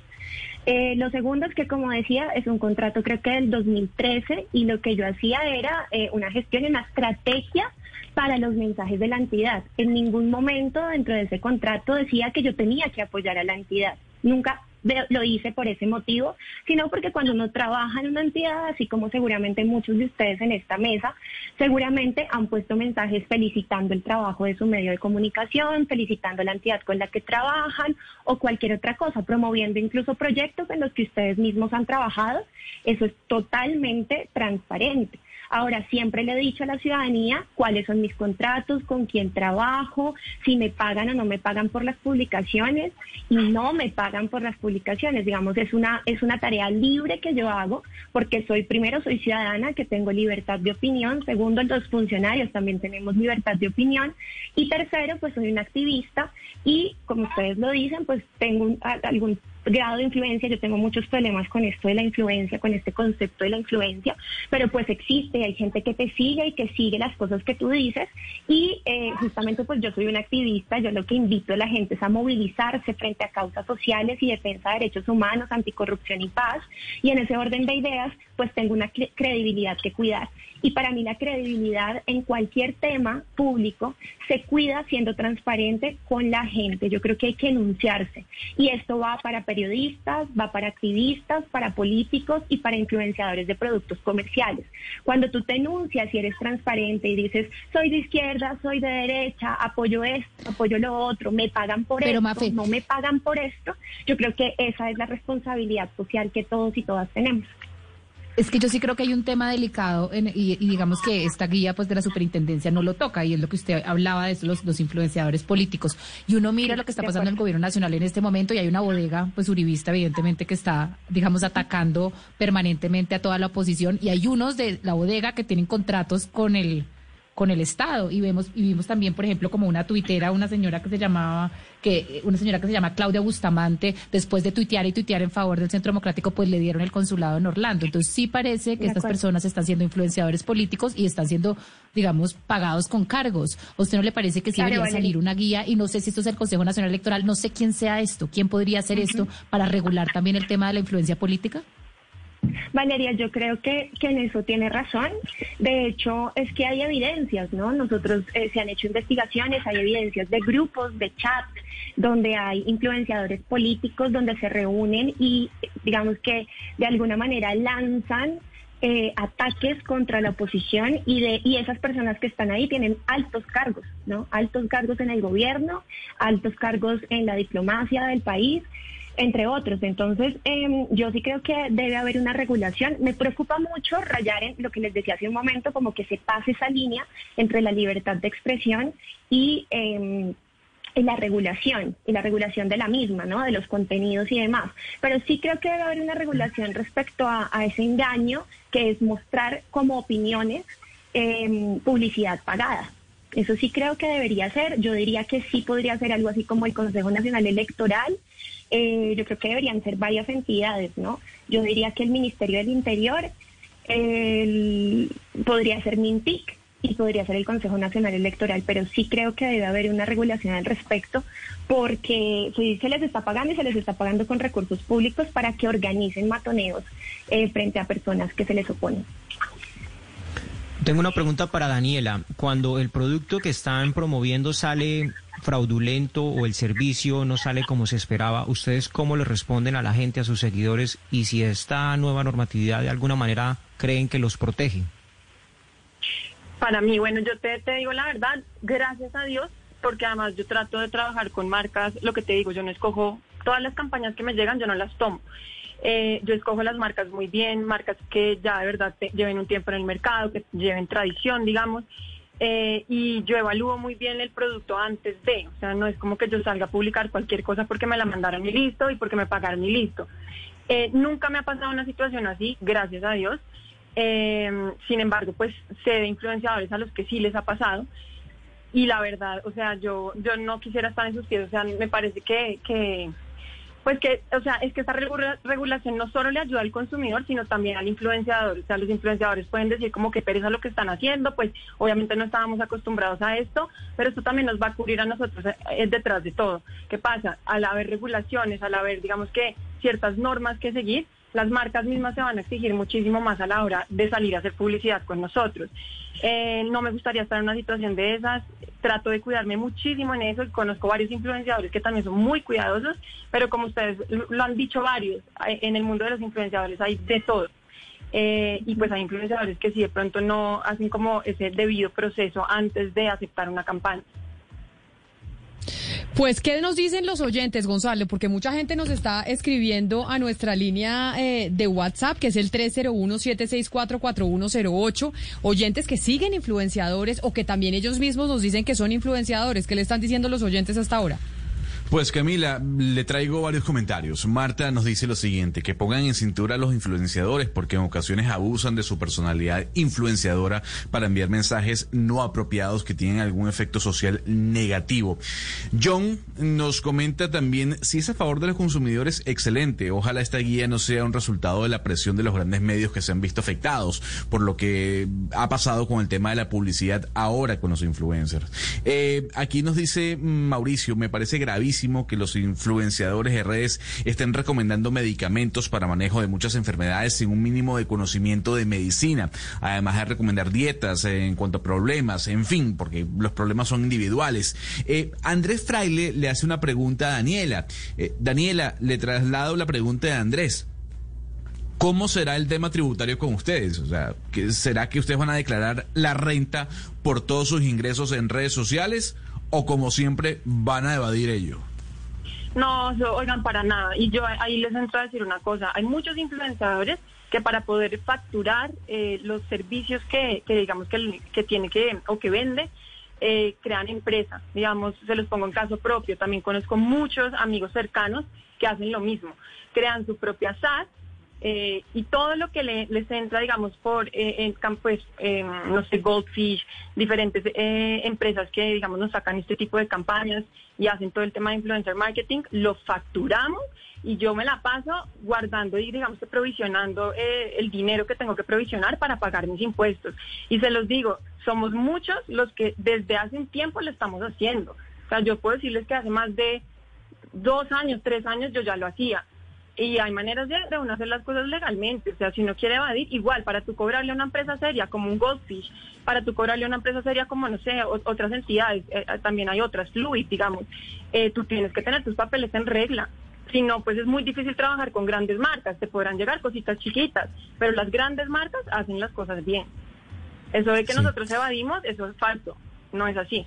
Eh, lo segundo es que, como decía, es un contrato creo que del 2013 y lo que yo hacía era eh, una gestión y una estrategia para los mensajes de la entidad. En ningún momento dentro de ese contrato decía que yo tenía que apoyar a la entidad. Nunca lo hice por ese motivo, sino porque cuando uno trabaja en una entidad, así como seguramente muchos de ustedes en esta mesa, seguramente han puesto mensajes felicitando el trabajo de su medio de comunicación, felicitando la entidad con la que trabajan o cualquier otra cosa, promoviendo incluso proyectos en los que ustedes mismos han trabajado. Eso es totalmente transparente. Ahora, siempre le he dicho a la ciudadanía cuáles son mis contratos, con quién trabajo, si me pagan o no me pagan por las publicaciones y no me pagan por las publicaciones. Digamos, es una, es una tarea libre que yo hago porque soy, primero, soy ciudadana que tengo libertad de opinión. Segundo, los funcionarios también tenemos libertad de opinión. Y tercero, pues soy una activista y, como ustedes lo dicen, pues tengo un- algún grado de influencia, yo tengo muchos problemas con esto de la influencia, con este concepto de la influencia, pero pues existe, hay gente que te sigue y que sigue las cosas que tú dices y eh, justamente pues yo soy una activista, yo lo que invito a la gente es a movilizarse frente a causas sociales y defensa de derechos humanos, anticorrupción y paz y en ese orden de ideas pues tengo una cre- credibilidad que cuidar y para mí la credibilidad en cualquier tema público se cuida siendo transparente con la gente. Yo creo que hay que enunciarse. Y esto va para periodistas, va para activistas, para políticos y para influenciadores de productos comerciales. Cuando tú te enuncias y eres transparente y dices, soy de izquierda, soy de derecha, apoyo esto, apoyo lo otro, me pagan por Pero, esto, Mafe. no me pagan por esto, yo creo que esa es la responsabilidad social que todos y todas tenemos. Es que yo sí creo que hay un tema delicado en- y, y digamos que esta guía pues de la superintendencia no lo toca y es lo que usted hablaba de eso, los, los influenciadores políticos. Y uno mira lo que está pasando en el gobierno nacional en este momento y hay una bodega pues uribista evidentemente que está digamos atacando permanentemente a toda la oposición y hay unos de la bodega que tienen contratos con el con el Estado y vemos y vimos también por ejemplo como una tuitera una señora que se llamaba que una señora que se llama Claudia Bustamante después de tuitear y tuitear en favor del Centro Democrático pues le dieron el consulado en Orlando. Entonces sí parece que estas personas están siendo influenciadores políticos y están siendo digamos pagados con cargos. ¿A usted no le parece que sí Claro, debería salir una guía y no sé si esto es el Consejo Nacional Electoral. No sé quién sea esto. Quién podría hacer esto para regular también el tema de la influencia política Valeria, yo creo que, que en eso tiene razón. De hecho, es que hay evidencias, ¿no? Nosotros eh, se han hecho investigaciones, hay evidencias de grupos, de chat, donde hay influenciadores políticos, donde se reúnen y digamos que de alguna manera lanzan eh, ataques contra la oposición y de y esas personas que están ahí tienen altos cargos, ¿no? Altos cargos en el gobierno, altos cargos en la diplomacia del país entre otros. Entonces, em, yo sí creo que debe haber una regulación. Me preocupa mucho rayar en lo que les decía hace un momento, como que se pase esa línea entre la libertad de expresión y, em, la regulación, y la regulación de la misma, ¿no? De los contenidos y demás. Pero sí creo que debe haber una regulación respecto a, a ese engaño, que es mostrar como opiniones em, publicidad pagada. Eso sí creo que debería ser. Yo diría que sí podría ser algo así como el Consejo Nacional Electoral. Eh, yo creo que deberían ser varias entidades, ¿no? Yo diría que el Ministerio del Interior podría ser MINTIC, y podría ser el Consejo Nacional Electoral, pero sí creo que debe haber una regulación al respecto porque se les está pagando y se les está pagando con recursos públicos para que organicen matoneos eh, frente a personas que se les oponen. Tengo una pregunta para Daniela. Cuando el producto que están promoviendo sale fraudulento o el servicio no sale como se esperaba, ¿ustedes cómo le responden a la gente, a sus seguidores? Y si esta nueva normatividad de alguna manera creen que los protege. Para mí, bueno, yo te, te digo la verdad, gracias a Dios, porque además yo trato de trabajar con marcas, lo que te digo, yo no escojo todas las campañas que me llegan, yo no las tomo. Eh, yo escojo las marcas muy bien, marcas que ya de verdad lleven un tiempo en el mercado, que lleven tradición, digamos. Eh, y yo evalúo muy bien el producto antes de, o sea, no es como que yo salga a publicar cualquier cosa porque me la mandaron y listo y porque me pagaron y listo. Eh, nunca me ha pasado una situación así, gracias a Dios. sin embargo, pues sé de influenciadores a los que sí les ha pasado. Y la verdad, o sea, yo, yo no quisiera estar en sus pies, o sea, me parece que, que pues que, o sea, es que esta regulación no solo le ayuda al consumidor, sino también al influenciador. O sea, los influenciadores pueden decir como que pereza lo que están haciendo, pues obviamente no estábamos acostumbrados a esto, pero esto también nos va a cubrir a nosotros es eh, detrás de todo. ¿Qué pasa? Al haber regulaciones, al haber, digamos que, ciertas normas que seguir, las marcas mismas se van a exigir muchísimo más a la hora de salir a hacer publicidad con nosotros. Eh, no me gustaría estar en una situación de esas, trato de cuidarme muchísimo en eso y conozco varios influenciadores que también son muy cuidadosos, pero como ustedes lo han dicho varios, eh, en el mundo de los influenciadores hay de todo. Eh, y pues hay influenciadores que si de pronto no hacen como ese debido proceso antes de aceptar una campaña. Pues, ¿qué nos dicen los oyentes, Gonzalo? Porque mucha gente nos está escribiendo a nuestra línea eh, de WhatsApp, que es el 301-764-4108. Oyentes que siguen influenciadores o que también ellos mismos nos dicen que son influenciadores. ¿Qué le están diciendo los oyentes hasta ahora? Pues Camila, le traigo varios comentarios. Marta nos dice lo siguiente, que pongan en cintura a los influenciadores porque en ocasiones abusan de su personalidad influenciadora para enviar mensajes no apropiados que tienen algún efecto social negativo. John nos comenta también, si es a favor de los consumidores, excelente. Ojalá esta guía no sea un resultado de la presión de los grandes medios que se han visto afectados por lo que ha pasado con el tema de la publicidad ahora con los influencers. Eh, aquí nos dice Mauricio, me parece gravísimo que los influenciadores de redes estén recomendando medicamentos para manejo de muchas enfermedades sin un mínimo de conocimiento de medicina, además de recomendar dietas en cuanto a problemas, en fin, porque los problemas son individuales. Eh, Andrés Fraile le hace una pregunta a Daniela. Eh, Daniela, le traslado la pregunta de Andrés. ¿Cómo será el tema tributario con ustedes? O sea, ¿será que ustedes van a declarar la renta por todos sus ingresos en redes sociales o como siempre van a evadir ello? No, oigan, para nada. Y yo ahí les entro a decir una cosa. Hay muchos influenciadores que para poder facturar eh, los servicios que, que digamos que, que, tiene que o que vende, eh, crean empresas. Digamos, se los pongo en caso propio. También conozco muchos amigos cercanos que hacen lo mismo. Crean su propia SAT eh, y todo lo que les entra, digamos, por eh, en campos, eh, no sé, Goldfish, diferentes eh, empresas que, digamos, nos sacan este tipo de campañas y hacen todo el tema de influencer marketing, lo facturamos y yo me la paso guardando y, digamos, que provisionando el dinero que tengo que provisionar para pagar mis impuestos. Y se los digo, somos muchos los que desde hace un tiempo lo estamos haciendo. O sea, yo puedo decirles que hace más de dos años, tres años yo ya lo hacía y hay maneras de, de, uno hacer las cosas legalmente. O sea, si uno quiere evadir, igual, para tú cobrarle a una empresa seria como un Goldfish, para tú cobrarle a una empresa seria como, no sé, otras entidades, eh, eh, también hay otras, Fluid, digamos, eh, tú tienes que tener tus papeles en regla. Si no, pues es muy difícil trabajar con grandes marcas. Te podrán llegar cositas chiquitas, pero las grandes marcas hacen las cosas bien. Eso de que nosotros evadimos, eso es falso. No es así.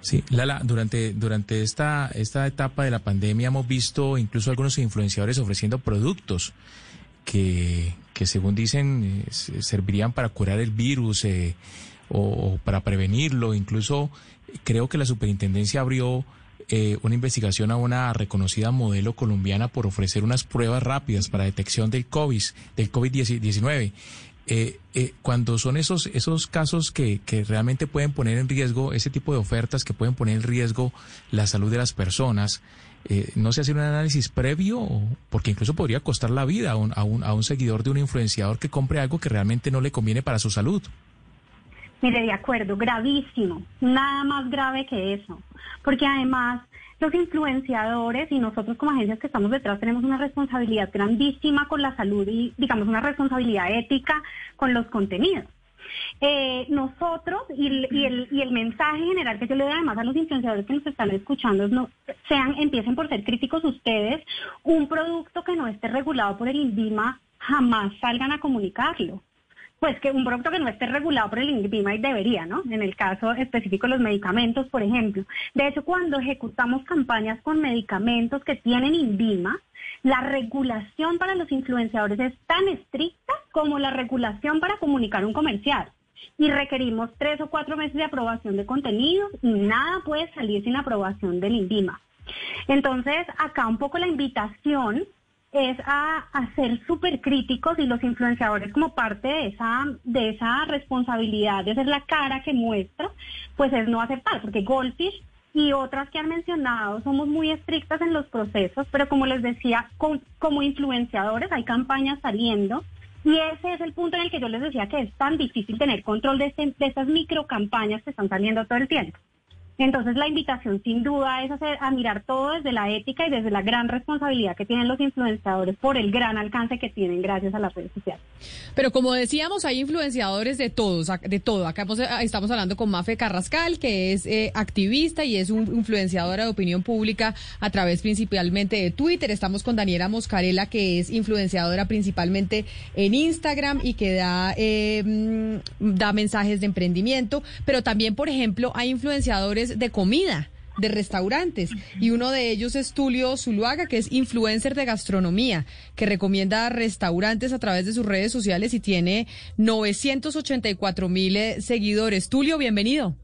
Sí, Lala, durante, durante esta, esta etapa de la pandemia hemos visto incluso algunos influenciadores ofreciendo productos que, que según dicen, eh, servirían para curar el virus eh, o, para prevenirlo. Incluso creo que la superintendencia abrió eh, una investigación a una reconocida modelo colombiana por ofrecer unas pruebas rápidas para detección del COVID, del COVID-19. Eh, eh, cuando son esos, esos casos que, que, realmente pueden poner en riesgo, ese tipo de ofertas que pueden poner en riesgo la salud de las personas, eh, ¿no se hace un análisis previo? Porque incluso podría costar la vida a un, a, un, a un seguidor de un influenciador que compre algo que realmente no le conviene para su salud. Mire, de acuerdo, gravísimo, nada más grave que eso, porque además los influenciadores y nosotros como agencias que estamos detrás tenemos una responsabilidad grandísima con la salud y digamos una responsabilidad ética con los contenidos. Eh, nosotros y el, y, el, mensaje general que yo le doy además a los influenciadores que nos están escuchando es no sean empiecen por ser críticos ustedes un producto que no esté regulado por el INVIMA jamás salgan a comunicarlo pues que un producto que no esté regulado por el INVIMA y debería, ¿no? En el caso específico los medicamentos, por ejemplo. De hecho, cuando ejecutamos campañas con medicamentos que tienen INVIMA, la regulación para los influenciadores es tan estricta como la regulación para comunicar un comercial. Y requerimos tres o cuatro meses de aprobación de contenidos y nada puede salir sin aprobación del INVIMA. Entonces, acá un poco la invitación es a, ser súper críticos y los influenciadores como parte de esa, de esa responsabilidad de ser la cara que muestra, pues es no aceptar, porque Goldfish y otras que han mencionado somos muy estrictas en los procesos, pero como les decía, como influenciadores hay campañas saliendo y ese es el punto en el que yo les decía que es tan difícil tener control de, este, de estas micro campañas que están saliendo todo el tiempo. Entonces la invitación sin duda es hacer, a mirar todo desde la ética y desde la gran responsabilidad que tienen los influenciadores por el gran alcance que tienen gracias a las redes sociales. Pero como decíamos, hay influenciadores de todos, de todo. Acá estamos hablando con Mafe Carrascal, que es eh, activista y es un influenciadora de opinión pública a través principalmente de Twitter. Estamos con Daniela Moscarela, que es influenciadora principalmente en Instagram y que da, eh, mm, da mensajes de emprendimiento. Pero también, por ejemplo, hay influenciadores de comida de restaurantes y uno de ellos es Tulio Zuluaga, que es influencer de gastronomía, que recomienda restaurantes a través de sus redes sociales y tiene 984 mil eh, seguidores. Tulio, bienvenido.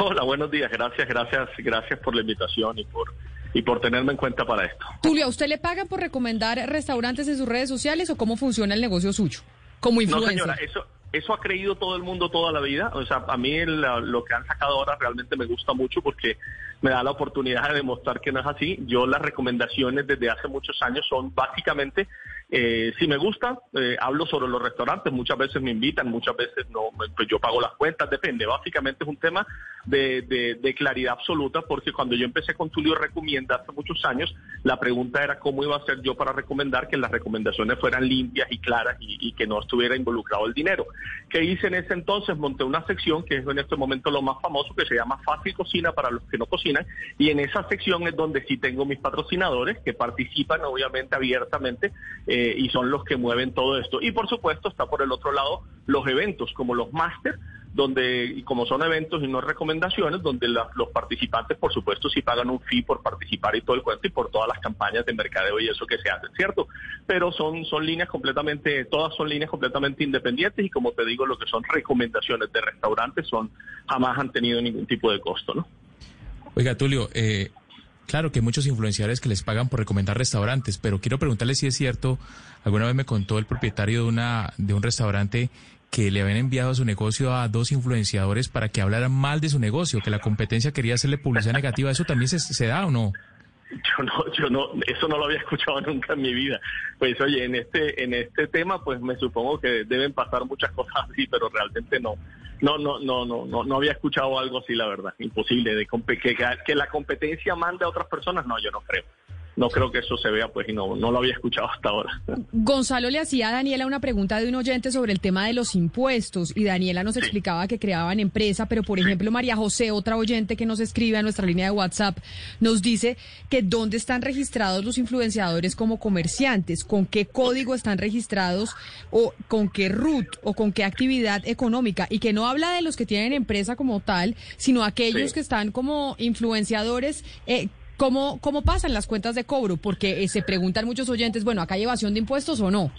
Hola, buenos días, gracias, gracias, gracias por la invitación y por y por tenerme en cuenta para esto. Tulio, ¿a usted le pagan por recomendar restaurantes en sus redes sociales o cómo funciona el negocio suyo como influencer? No, señora, eso eso ha creído todo el mundo toda la vida. O sea, a mí lo que han sacado ahora realmente me gusta mucho porque me da la oportunidad de demostrar que no es así. Yo las recomendaciones desde hace muchos años son básicamente eh, si me gusta, eh, hablo sobre los restaurantes, muchas veces me invitan, muchas veces no, pues yo pago las cuentas, depende. Básicamente es un tema de, de, claridad absoluta, porque cuando yo empecé con Tulio Recomienda hace muchos años, la pregunta era cómo iba a ser yo para recomendar que las recomendaciones fueran limpias y claras y, que no estuviera involucrado el dinero. ¿Qué hice en ese entonces? Monté una sección que es en este momento lo más famoso, que se llama Fácil Cocina para los que no cocinan, y en esa sección es donde sí tengo mis patrocinadores que participan obviamente abiertamente. Eh, y son los que mueven todo esto. Y por supuesto está por el otro lado los eventos como los máster, donde, y como son eventos y no recomendaciones, donde los participantes, por supuesto, sí pagan un fee por participar y todo el cuento y por todas las campañas de mercadeo y eso que se hacen, ¿cierto? Pero son, son líneas completamente, todas son líneas completamente independientes y como te digo, lo que son recomendaciones de restaurantes son, jamás han tenido ningún tipo de costo, ¿no? Oiga, Tulio, eh, Claro que hay muchos influenciadores que les pagan por recomendar restaurantes, pero quiero preguntarle si es cierto, alguna vez me contó el propietario de una de un restaurante que le habían enviado a su negocio a dos influenciadores para que hablaran mal de su negocio, que la competencia quería hacerle publicidad negativa. ¿Eso también se, se da o no? Yo no, yo no, eso no lo había escuchado nunca en mi vida. Pues oye, en este, en este tema, pues me supongo que deben pasar muchas cosas así, pero realmente no, no, no, no, no, no, no había escuchado algo así, la verdad. Imposible de que, que la competencia mande a otras personas, no, yo no creo no creo que eso se vea, pues, y no, no lo había escuchado hasta ahora. Gonzalo le hacía a Daniela una pregunta de un oyente sobre el tema de los impuestos, y Daniela nos explicaba que creaban empresa, pero por ejemplo, María José, otra oyente que nos escribe a nuestra línea de WhatsApp, nos dice que dónde están registrados los influenciadores como comerciantes, con qué código están registrados, o con qué RUT, o con qué actividad económica, y que no habla de los que tienen empresa como tal, sino aquellos que están como influenciadores. Eh, ¿Cómo, ¿Cómo pasan las cuentas de cobro? Porque eh, se preguntan muchos oyentes, bueno, ¿acá hay evasión de impuestos o no?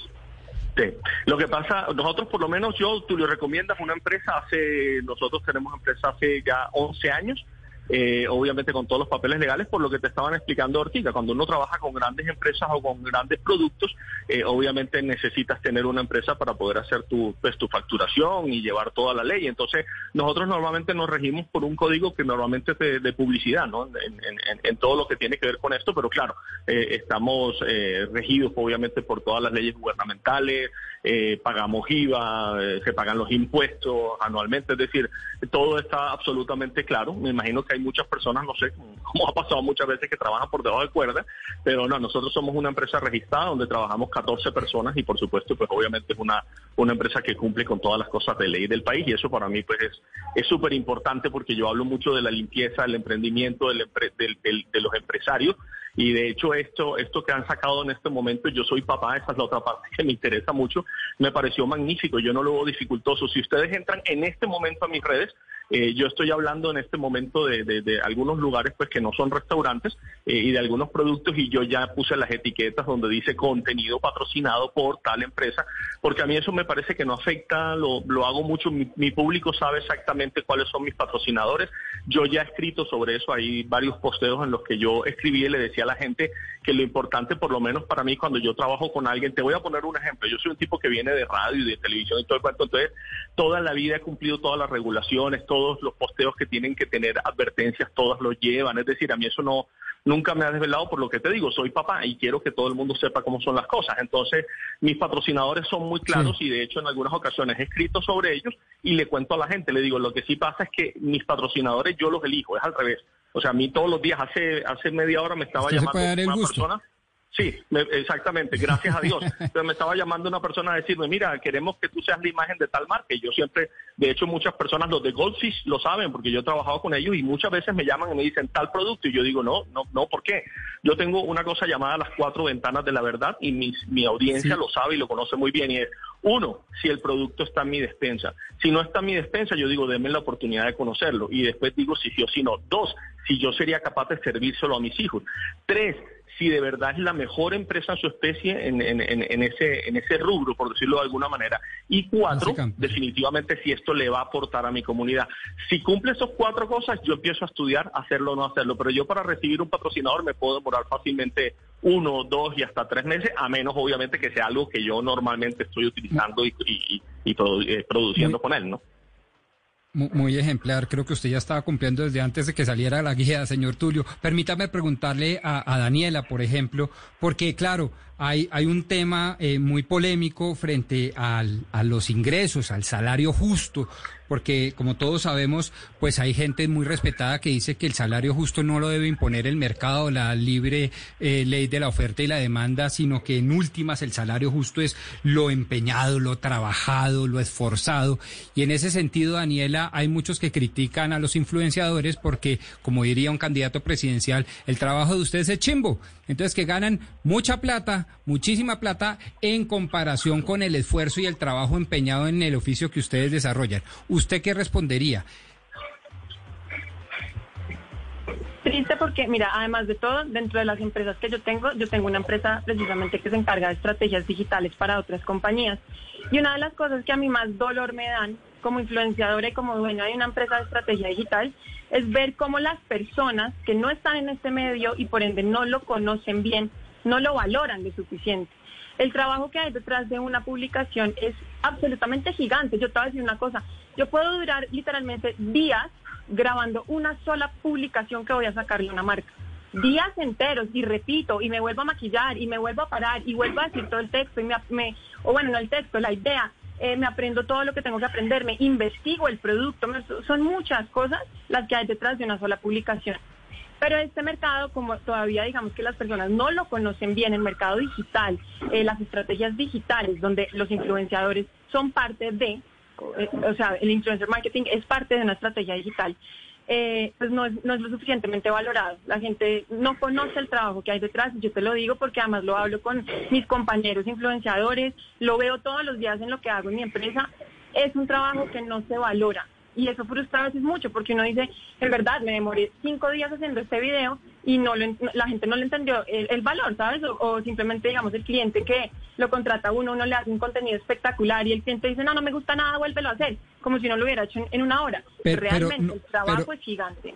Sí. Lo que pasa, nosotros por lo menos yo, tú le recomiendas una empresa hace, nosotros tenemos empresa hace ya 11 años, eh, obviamente con todos los papeles legales, por lo que te estaban explicando Ortiga. Cuando uno trabaja con grandes empresas o con grandes productos, eh, obviamente necesitas tener una empresa para poder hacer tu, pues, tu facturación y llevar toda la ley. Entonces, nosotros normalmente nos regimos por un código que normalmente es de, publicidad, ¿no? En, todo lo que tiene que ver con esto, pero claro, eh, estamos regidos obviamente por todas las leyes gubernamentales, eh, pagamos IVA, eh, se pagan los impuestos anualmente, es decir, todo está absolutamente claro. Me imagino que hay muchas personas, no sé, como ha pasado muchas veces, que trabajan por debajo de cuerda, pero no, nosotros somos una empresa registrada donde trabajamos 14 personas y por supuesto, pues obviamente es una, una empresa que cumple con todas las cosas de ley del país y eso para mí pues es súper importante porque yo hablo mucho de la limpieza, del emprendimiento, del, de los empresarios y de hecho esto, esto que han sacado en este momento, yo soy papá, esa es la otra parte que me interesa mucho, me pareció magnífico, yo no lo veo dificultoso. Si ustedes entran en este momento a mis redes, eh, yo estoy hablando en este momento de, de, algunos lugares pues que no son restaurantes eh, y de algunos productos y yo ya puse las etiquetas donde dice contenido patrocinado por tal empresa, porque a mí eso me parece que no afecta, lo, lo hago mucho, mi, mi, público sabe exactamente cuáles son mis patrocinadores, yo ya he escrito sobre eso, hay varios posteos en los que yo escribí y le decía a la gente que lo importante por lo menos para mí cuando yo trabajo con alguien, te voy a poner un ejemplo, yo soy un tipo que viene de radio y de televisión y todo el cuento, entonces toda la vida he cumplido todas las regulaciones, todos los posteos que tienen que tener advertencias, todas lo llevan. Es decir, a mí eso no nunca me ha desvelado por lo que te digo, soy papá y quiero que todo el mundo sepa cómo son las cosas. Entonces, mis patrocinadores son muy claros y de hecho en algunas ocasiones he escrito sobre ellos y le cuento a la gente, le digo, lo que sí pasa es que mis patrocinadores yo los elijo, es al revés. O sea, a mí todos los días, hace, hace media hora me estaba llamando una persona Sí, exactamente, gracias a Dios. Entonces me estaba llamando una persona a decirme, mira, queremos que tú seas la imagen de tal marca. Y yo siempre, de hecho, muchas personas, los de Goldfish lo saben, porque yo he trabajado con ellos y muchas veces me llaman y me dicen tal producto. Y yo digo, no, no, no, ¿por qué? Yo tengo una cosa llamada las cuatro ventanas de la verdad y mi, mi audiencia lo sabe y lo conoce muy bien. Y es, uno, si el producto está en mi despensa. Si no está en mi despensa, yo digo, denme la oportunidad de conocerlo. Y después digo si sí o si no. Dos, si yo sería capaz de servírselo a mis hijos. Tres, si de verdad es la mejor empresa en su especie en, ese, en ese rubro, por decirlo de alguna manera. Y cuatro, definitivamente si esto le va a aportar a mi comunidad. Si cumple esas cuatro cosas, yo empiezo a estudiar hacerlo o no hacerlo. Pero yo para recibir un patrocinador me puedo demorar fácilmente uno, dos y hasta tres meses, a menos obviamente que sea algo que yo normalmente estoy utilizando y, y, eh, produciendo con él, ¿no? Muy, ejemplar, creo que usted ya estaba cumpliendo desde antes de que saliera la guía, señor Tulio. Permítame preguntarle a, Daniela, por ejemplo, porque claro, hay, hay un tema eh, muy polémico frente al, a los ingresos, al salario justo, porque como todos sabemos, pues hay gente muy respetada que dice que el salario justo no lo debe imponer el mercado, la libre eh, ley de la oferta y la demanda, sino que en últimas el salario justo es lo empeñado, lo trabajado, lo esforzado. Y en ese sentido, Daniela, hay muchos que critican a los influenciadores porque, como diría un candidato presidencial, el trabajo de ustedes es chimbo. Entonces, que ganan mucha plata, muchísima plata en comparación con el esfuerzo y el trabajo empeñado en el oficio que ustedes desarrollan. ¿Usted qué respondería? Triste porque, mira, además de todo, dentro de las empresas que yo tengo, yo tengo una empresa precisamente que se encarga de estrategias digitales para otras compañías. Y una de las cosas que a mí más dolor me dan como influenciadora y como dueña de una empresa de estrategia digital es ver cómo las personas que no están en este medio y por ende no lo conocen bien, no lo valoran de suficiente. El trabajo que hay detrás de una publicación es absolutamente gigante. Yo te voy a decir una cosa, yo puedo durar literalmente días grabando una sola publicación que voy a sacarle una marca. Días enteros y repito y me vuelvo a maquillar y me vuelvo a parar y vuelvo a decir todo el texto y me, o bueno, no el texto, la idea, eh, me aprendo todo lo que tengo que aprender, me investigo el producto, son muchas cosas las que hay detrás de una sola publicación. Pero este mercado, como todavía digamos que las personas no lo conocen bien, el mercado digital, eh, las estrategias digitales, donde los influenciadores son parte de, eh, o sea, el influencer marketing es parte de una estrategia digital. Eh, pues no es, no es lo suficientemente valorado. La gente no conoce el trabajo que hay detrás, yo te lo digo porque además lo hablo con mis compañeros influenciadores, lo veo todos los días en lo que hago en mi empresa, es un trabajo que no se valora y eso frustra a veces mucho porque uno dice, en verdad, me demoré cinco días haciendo este video y no la gente no le entendió el, valor, ¿sabes? O, simplemente, digamos, el cliente que lo contrata a uno, uno le hace un contenido espectacular y el cliente dice, no, no me gusta nada, vuélvelo a hacer, como si no lo hubiera hecho en, una hora. Realmente el trabajo es gigante.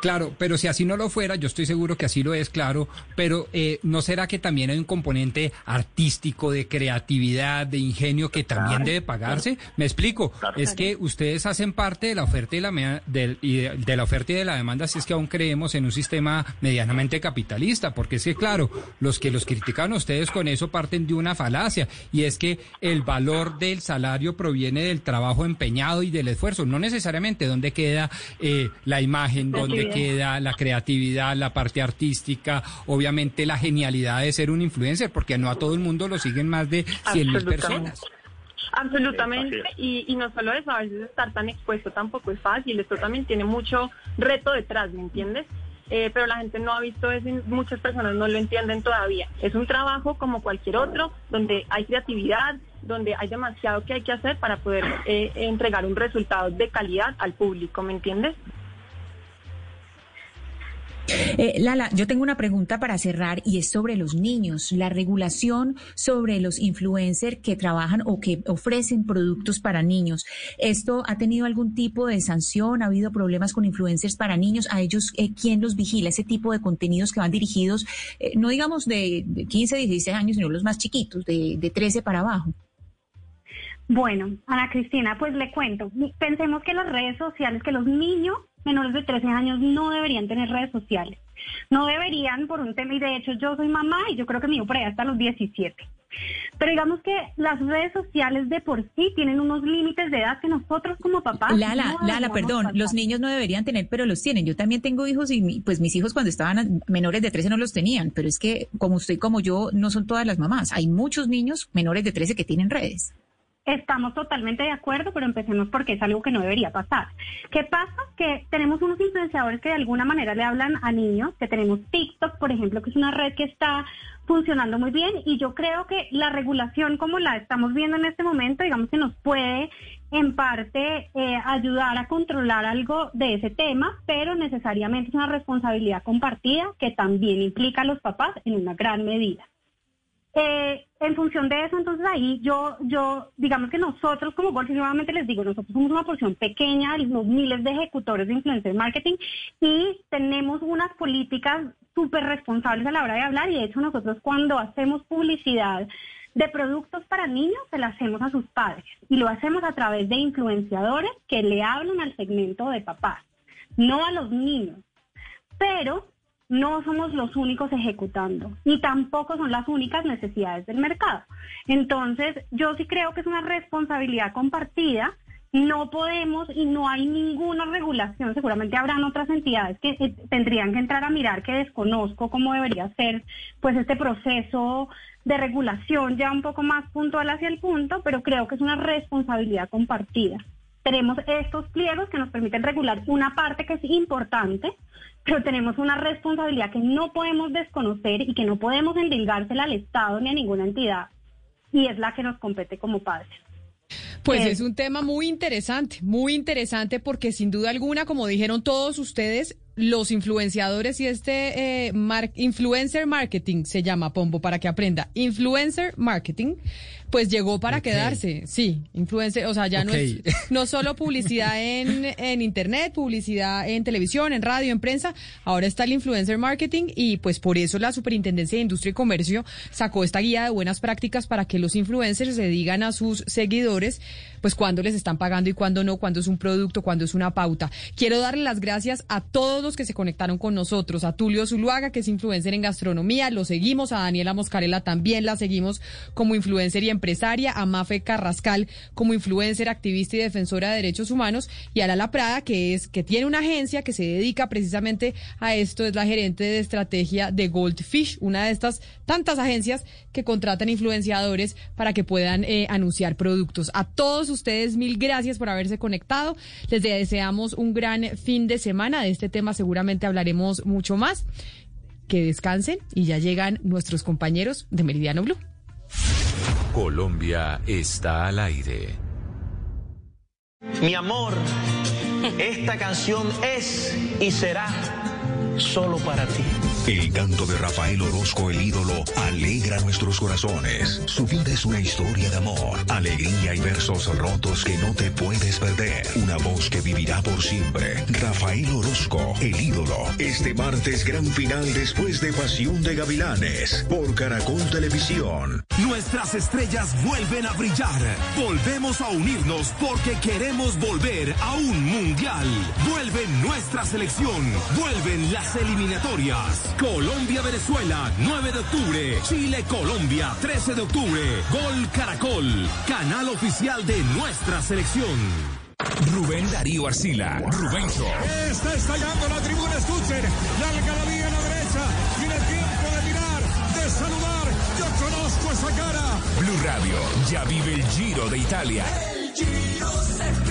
Claro, pero si así no lo fuera, yo estoy seguro que así lo es, claro, pero eh, ¿no será que también hay un componente artístico, de creatividad, de ingenio que también debe pagarse? Me explico, es que ustedes hacen parte de la oferta y, la, de, de la oferta y de la demanda si es que aún creemos en un sistema medianamente capitalista, porque es que, claro, los que los critican a ustedes con eso parten de una falacia, y es que el valor del salario proviene del trabajo empeñado y del esfuerzo, no necesariamente dónde queda eh, la imagen, dónde Queda la creatividad, la parte artística, obviamente la genialidad de ser un influencer, porque no a todo el mundo lo siguen más de 100 mil personas. Absolutamente, y, y no solo eso, a veces estar tan expuesto tampoco es fácil, esto también tiene mucho reto detrás, ¿me entiendes? Eh, pero la gente no ha visto eso y muchas personas no lo entienden todavía. Es un trabajo como cualquier otro, donde hay creatividad, donde hay demasiado que hay que hacer para poder eh, entregar un resultado de calidad al público, ¿me entiendes? Eh, Lala, yo tengo una pregunta para cerrar y es sobre los niños. La regulación sobre los influencers que trabajan o que ofrecen productos para niños. ¿Esto ha tenido algún tipo de sanción? ¿Ha habido problemas con influencers para niños? ¿A ellos eh, quién los vigila? Ese tipo de contenidos que van dirigidos, eh, no digamos de, de 15, 16 años, sino los más chiquitos, de, de 13 para abajo. Bueno, Ana Cristina, pues le cuento. Pensemos que las redes sociales, que los niños menores de 13 años no deberían tener redes sociales. No deberían por un tema, y de hecho yo soy mamá y yo creo que mi hijo por ahí hasta los 17. Pero digamos que las redes sociales de por sí tienen unos límites de edad que nosotros como papás... Lala, no Lala, perdón, pasar. los niños no deberían tener, pero los tienen. Yo también tengo hijos y mi- pues mis hijos cuando estaban menores de 13 no los tenían, pero es que como usted y como yo no son todas las mamás. Hay muchos niños menores de 13 que tienen redes. Estamos totalmente de acuerdo, pero empecemos porque es algo que no debería pasar. ¿Qué pasa? Que tenemos unos influenciadores que de alguna manera le hablan a niños, que tenemos TikTok, por ejemplo, que es una red que está funcionando muy bien y yo creo que la regulación como la estamos viendo en este momento, digamos que nos puede en parte eh, ayudar a controlar algo de ese tema, pero necesariamente es una responsabilidad compartida que también implica a los papás en una gran medida. Eh, en función de eso, entonces ahí yo, yo, digamos que nosotros como y nuevamente les digo, nosotros somos una porción pequeña de los miles de ejecutores de influencer marketing y tenemos unas políticas súper responsables a la hora de hablar y de hecho nosotros cuando hacemos publicidad de productos para niños se la hacemos a sus padres y lo hacemos a través de influenciadores que le hablan al segmento de papás, no a los niños. Pero no somos los únicos ejecutando y tampoco son las únicas necesidades del mercado. Entonces, yo sí creo que es una responsabilidad compartida. No podemos y no hay ninguna regulación. Seguramente habrán otras entidades que eh, tendrían que entrar a mirar que desconozco cómo debería ser pues este proceso de regulación ya un poco más puntual hacia el punto, pero creo que es una responsabilidad compartida. Tenemos estos pliegos que nos permiten regular una parte que es importante, pero tenemos una responsabilidad que no podemos desconocer y que no podemos endilgársela al Estado ni a ninguna entidad, y es la que nos compete como padres. Pues Eh, es un tema muy interesante, muy interesante porque sin duda alguna, como dijeron todos ustedes, los influenciadores y este eh, mar- influencer marketing se llama Pombo para que aprenda. Influencer marketing, pues llegó para quedarse. Sí, influencer, o sea, ya no es no solo publicidad en, en internet, publicidad en televisión, en radio, en prensa, ahora está el influencer marketing y pues por eso la Superintendencia de Industria y Comercio sacó esta guía de buenas prácticas para que los influencers se digan a sus seguidores pues cuándo les están pagando y cuándo no, cuándo es un producto, cuándo es una pauta. Quiero darle las gracias a todos los que se conectaron con nosotros, a Tulio Zuluaga, que es influencer en gastronomía, lo seguimos, a Daniela Moscarela también la seguimos como influencer y empresaria, a Mafe Carrascal como influencer, activista y defensora de derechos humanos, y a Lala Prada, que es, que tiene una agencia que se dedica precisamente a esto, es la gerente de estrategia de Goldfish, una de estas tantas agencias que contratan influenciadores para que puedan eh, anunciar productos. A todos ustedes, mil gracias por haberse conectado. Les deseamos un gran fin de semana. De este tema seguramente hablaremos mucho más. Que descansen y ya llegan nuestros compañeros de Meridiano Blue. Colombia está al aire. Mi amor, esta canción es y será solo para ti. El canto de Rafael Orozco, el ídolo, alegra nuestros corazones. Su vida es una historia de amor, alegría y versos rotos que no te puedes perder. Una voz que vivirá por siempre. Rafael Orozco, el ídolo. Este martes, gran final después de Pasión de Gavilanes por Caracol Televisión. Nuestras estrellas vuelven a brillar. Volvemos a unirnos porque queremos volver a un mundial. Vuelve nuestra selección. Vuelven las eliminatorias. Colombia-Venezuela, 9 de octubre. Chile-Colombia, 13 de octubre. Gol Caracol, canal oficial de nuestra selección. Rubén Darío Arcila, Rubencho. Está estallando la tribuna, escuchen. La algarabía a la derecha. Tiene tiempo de mirar, de saludar. Yo conozco esa cara. Blue Radio ya vive el Giro de Italia. El Giro se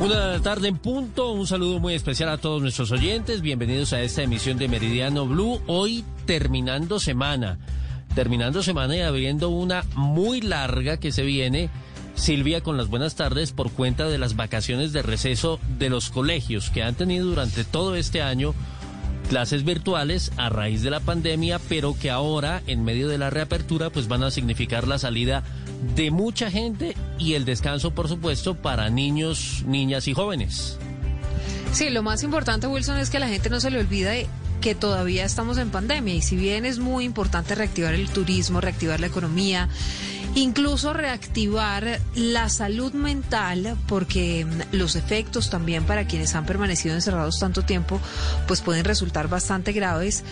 Una tarde en punto, un saludo muy especial a todos nuestros oyentes, bienvenidos a esta emisión de Meridiano Blue, hoy terminando semana, terminando semana y abriendo una muy larga que se viene, Silvia, con las buenas tardes por cuenta de las vacaciones de receso de los colegios que han tenido durante todo este año clases virtuales a raíz de la pandemia, pero que ahora, en medio de la reapertura, pues van a significar la salida de mucha gente y el descanso, por supuesto, para niños, niñas y jóvenes. Sí, lo más importante, Wilson, es que la gente no se le olvide que todavía estamos en pandemia y si bien es muy importante reactivar el turismo, reactivar la economía, incluso reactivar la salud mental, porque mm, los efectos también para quienes han permanecido encerrados tanto tiempo, pues pueden resultar bastante graves.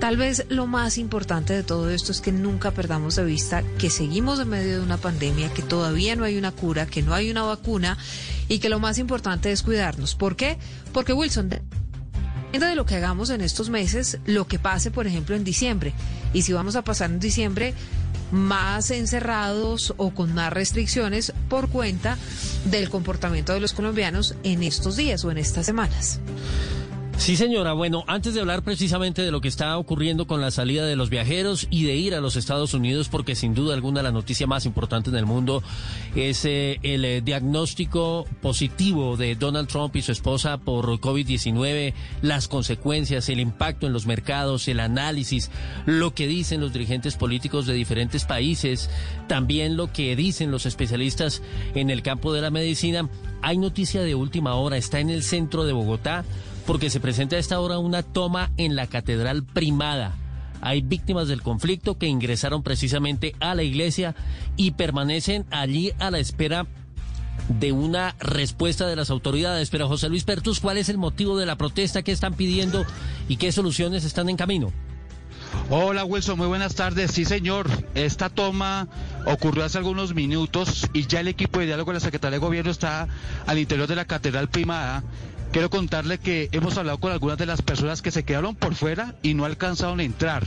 Tal vez lo más importante de todo esto es que nunca perdamos de vista que seguimos en medio de una pandemia, que todavía no hay una cura, que no hay una vacuna y que lo más importante es cuidarnos. ¿Por qué? Porque Wilson, de lo que hagamos en estos meses, lo que pase, por ejemplo, en diciembre. Y si vamos a pasar en diciembre más encerrados o con más restricciones por cuenta del comportamiento de los colombianos en estos días o en estas semanas. Sí, señora. Bueno, antes de hablar precisamente de lo que está ocurriendo con la salida de los viajeros y de ir a los Estados Unidos, porque sin duda alguna la noticia más importante en el mundo es eh, el eh, diagnóstico positivo de Donald Trump y su esposa por COVID-19, las consecuencias, el impacto en los mercados, el análisis, lo que dicen los dirigentes políticos de diferentes países, también lo que dicen los especialistas en el campo de la medicina. Hay noticia de última hora, está en el centro de Bogotá porque se presenta a esta hora una toma en la Catedral Primada. Hay víctimas del conflicto que ingresaron precisamente a la iglesia y permanecen allí a la espera de una respuesta de las autoridades. Pero José Luis Pertus, ¿cuál es el motivo de la protesta que están pidiendo y qué soluciones están en camino? Hola Wilson, muy buenas tardes. Sí, señor, esta toma ocurrió hace algunos minutos y ya el equipo de diálogo de la Secretaría de Gobierno está al interior de la Catedral Primada Quiero contarle que hemos hablado con algunas de las personas que se quedaron por fuera y no alcanzaron a entrar.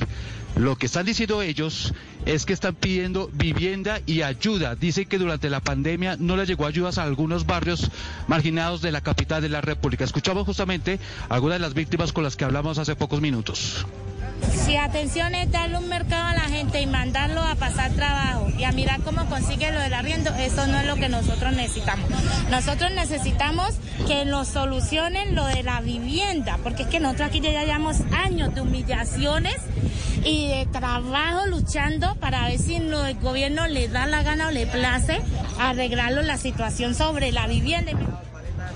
Lo que están diciendo ellos es que están pidiendo vivienda y ayuda. Dicen que durante la pandemia no les llegó ayudas a algunos barrios marginados de la capital de la República. Escuchamos justamente algunas de las víctimas con las que hablamos hace pocos minutos. Si atención es darle un mercado a la gente y mandarlo a pasar trabajo y a mirar cómo consigue lo del arriendo, eso no es lo que nosotros necesitamos. Nosotros necesitamos que nos solucionen lo de la vivienda, porque es que nosotros aquí ya llevamos años de humillaciones y de trabajo luchando para ver si el gobierno le da la gana o le place arreglarlo la situación sobre la vivienda.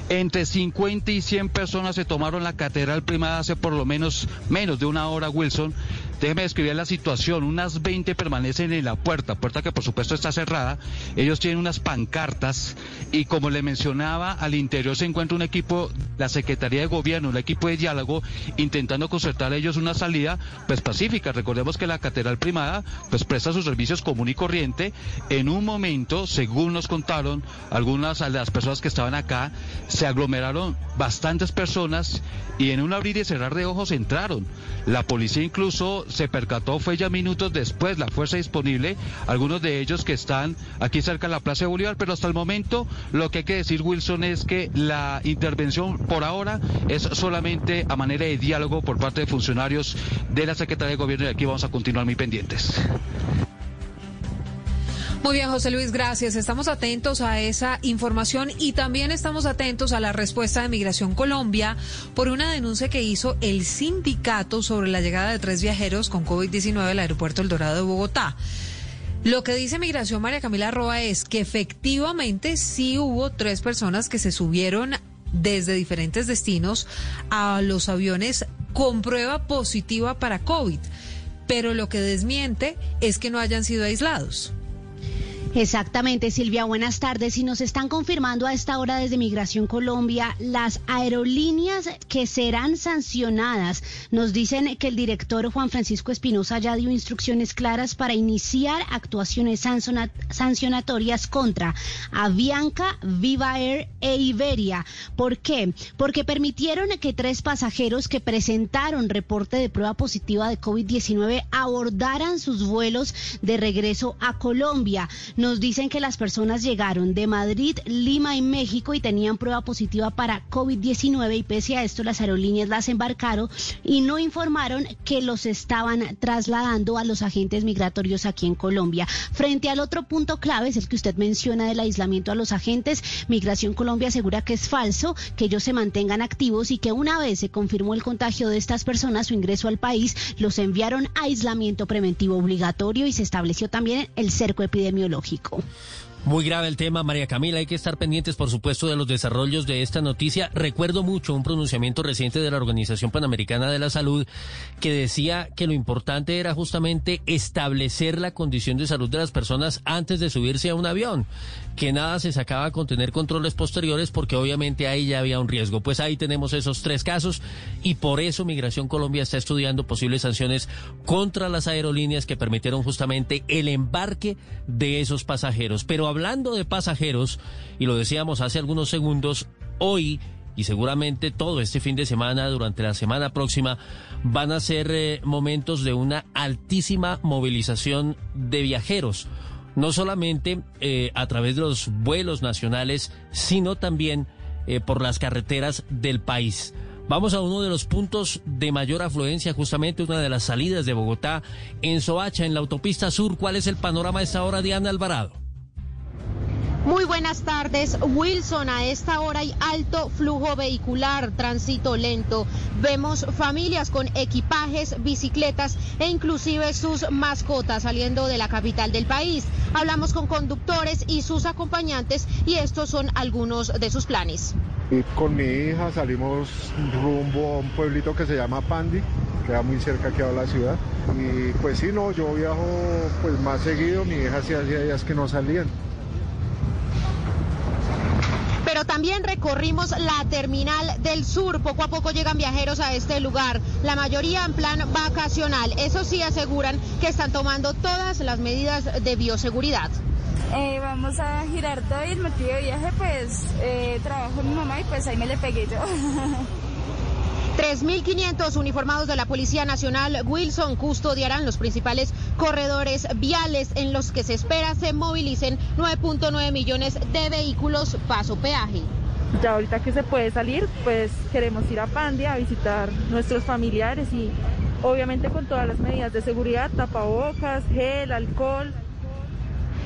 Entre 50 y 100 personas se tomaron la catedral primada hace por lo menos menos de una hora, Wilson, Déjeme describir la situación. Unas 20 permanecen en la puerta, puerta que por supuesto está cerrada. Ellos tienen unas pancartas y como le mencionaba, al interior se encuentra un equipo, la Secretaría de Gobierno, el equipo de diálogo, intentando concertar a ellos una salida pues pacífica. Recordemos que la Catedral Primada pues presta sus servicios común y corriente. En un momento, según nos contaron algunas de las personas que estaban acá, se aglomeraron bastantes personas y en un abrir y cerrar de ojos entraron. La policía incluso se percató, fue ya minutos después, la fuerza disponible, algunos de ellos que están aquí cerca de la Plaza de Bolívar, pero hasta el momento lo que hay que decir, Wilson, es que la intervención por ahora es solamente a manera de diálogo por parte de funcionarios de la Secretaría de Gobierno y aquí vamos a continuar muy pendientes. Muy bien, José Luis, gracias. Estamos atentos a esa información y también estamos atentos a la respuesta de Migración Colombia por una denuncia que hizo el sindicato sobre la llegada de tres viajeros con COVID-19 al aeropuerto El Dorado de Bogotá. Lo que dice Migración María Camila Roa es que efectivamente sí hubo tres personas que se subieron desde diferentes destinos a los aviones con prueba positiva para COVID, pero lo que desmiente es que no hayan sido aislados. Exactamente, Silvia, buenas tardes. Y nos están confirmando a esta hora desde Migración Colombia las aerolíneas que serán sancionadas. Nos dicen que el director Juan Francisco Espinosa ya dio instrucciones claras para iniciar actuaciones sancionatorias contra Avianca, Viva Air e Iberia. ¿Por qué? Porque permitieron que tres pasajeros que presentaron reporte de prueba positiva de COVID-19 abordaran sus vuelos de regreso a Colombia. Nos dicen que las personas llegaron de Madrid, Lima y México y tenían prueba positiva para COVID-19 y pese a esto las aerolíneas las embarcaron y no informaron que los estaban trasladando a los agentes migratorios aquí en Colombia. Frente al otro punto clave es el que usted menciona del aislamiento a los agentes, Migración Colombia asegura que es falso, que ellos se mantengan activos y que una vez se confirmó el contagio de estas personas, su ingreso al país, los enviaron a aislamiento preventivo obligatorio y se estableció también el cerco epidemiológico. Muy grave el tema, María Camila. Hay que estar pendientes, por supuesto, de los desarrollos de esta noticia. Recuerdo mucho un pronunciamiento reciente de la Organización Panamericana de la Salud que decía que lo importante era justamente establecer la condición de salud de las personas antes de subirse a un avión que nada se sacaba con tener controles posteriores porque obviamente ahí ya había un riesgo. Pues ahí tenemos esos tres casos y por eso Migración Colombia está estudiando posibles sanciones contra las aerolíneas que permitieron justamente el embarque de esos pasajeros. Pero hablando de pasajeros, y lo decíamos hace algunos segundos, hoy y seguramente todo este fin de semana, durante la semana próxima, van a ser eh, momentos de una altísima movilización de viajeros no solamente eh, a través de los vuelos nacionales, sino también eh, por las carreteras del país. Vamos a uno de los puntos de mayor afluencia, justamente una de las salidas de Bogotá, en Soacha, en la autopista sur. ¿Cuál es el panorama a esta hora, Diana Alvarado? Muy buenas tardes, Wilson. A esta hora hay alto flujo vehicular, tránsito lento. Vemos familias con equipajes, bicicletas e inclusive sus mascotas saliendo de la capital del país. Hablamos con conductores y sus acompañantes y estos son algunos de sus planes. con mi hija salimos rumbo a un pueblito que se llama Pandi, queda muy cerca aquí a la ciudad. Y pues sí, no, yo viajo pues más seguido, mi hija sí hacía días que no salían pero también recorrimos la terminal del sur. Poco a poco llegan viajeros a este lugar, la mayoría en plan vacacional. Eso sí aseguran que están tomando todas las medidas de bioseguridad. Eh, vamos a girar todo el motivo de viaje, pues eh, trabajo mi mamá y pues ahí me le pegué yo. 3.500 uniformados de la Policía Nacional Wilson custodiarán los principales corredores viales en los que se espera se movilicen 9.9 millones de vehículos paso peaje. Ya ahorita que se puede salir, pues queremos ir a Pandia a visitar nuestros familiares y obviamente con todas las medidas de seguridad, tapabocas, gel, alcohol,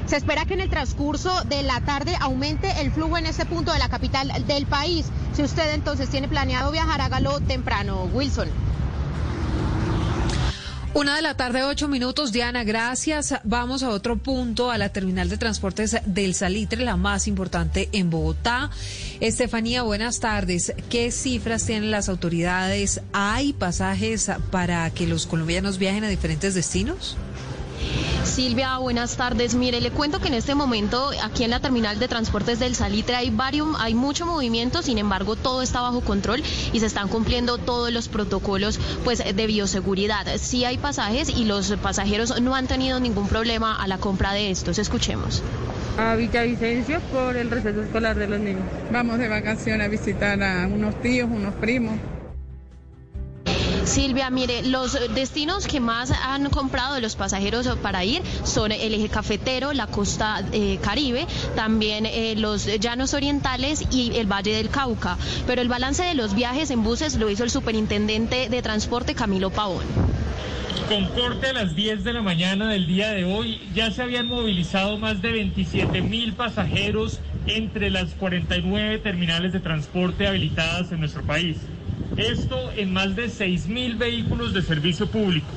se espera que en el transcurso de la tarde aumente el flujo en este punto de la capital del país. Si usted entonces tiene planeado viajar, hágalo temprano. Wilson. Una de la tarde, ocho minutos. Diana, gracias. Vamos a otro punto, a la terminal de transportes del Salitre, la más importante en Bogotá. Estefanía, buenas tardes. ¿Qué cifras tienen las autoridades? ¿Hay pasajes para que los colombianos viajen a diferentes destinos? Silvia, buenas tardes. Mire, le cuento que en este momento aquí en la terminal de transportes del Salitre hay varios, hay mucho movimiento, sin embargo todo está bajo control y se están cumpliendo todos los protocolos pues de bioseguridad. Sí hay pasajes y los pasajeros no han tenido ningún problema a la compra de estos. Escuchemos. A Villavicencio por el receso escolar de los niños. Vamos de vacaciones a visitar a unos tíos, unos primos. Silvia, mire, los destinos que más han comprado los pasajeros para ir son el eje cafetero, la costa eh, caribe, también eh, los llanos orientales y el Valle del Cauca. Pero el balance de los viajes en buses lo hizo el superintendente de transporte Camilo Pavón. Con corte a las 10 de la mañana del día de hoy, ya se habían movilizado más de 27 mil pasajeros entre las 49 terminales de transporte habilitadas en nuestro país. Esto en más de 6.000 vehículos de servicio público.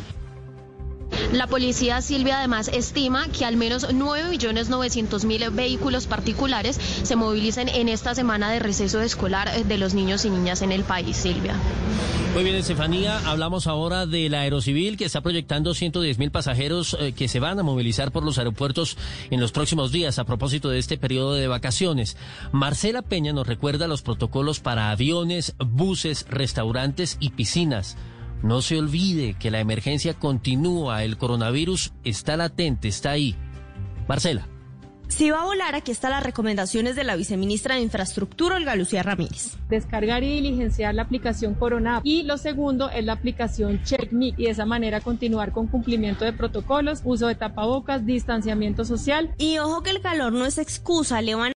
La policía Silvia además estima que al menos 9.900.000 vehículos particulares se movilicen en esta semana de receso escolar de los niños y niñas en el país, Silvia. Muy bien, Estefanía, hablamos ahora del Aerocivil que está proyectando 110 mil pasajeros eh, que se van a movilizar por los aeropuertos en los próximos días a propósito de este periodo de vacaciones. Marcela Peña nos recuerda los protocolos para aviones, buses, restaurantes y piscinas. No se olvide que la emergencia continúa, el coronavirus está latente, está ahí. Marcela. Si va a volar, aquí están las recomendaciones de la viceministra de Infraestructura, Olga Lucía Ramírez. Descargar y diligenciar la aplicación Corona. Y lo segundo es la aplicación CheckMe y de esa manera continuar con cumplimiento de protocolos, uso de tapabocas, distanciamiento social. Y ojo que el calor no es excusa, le van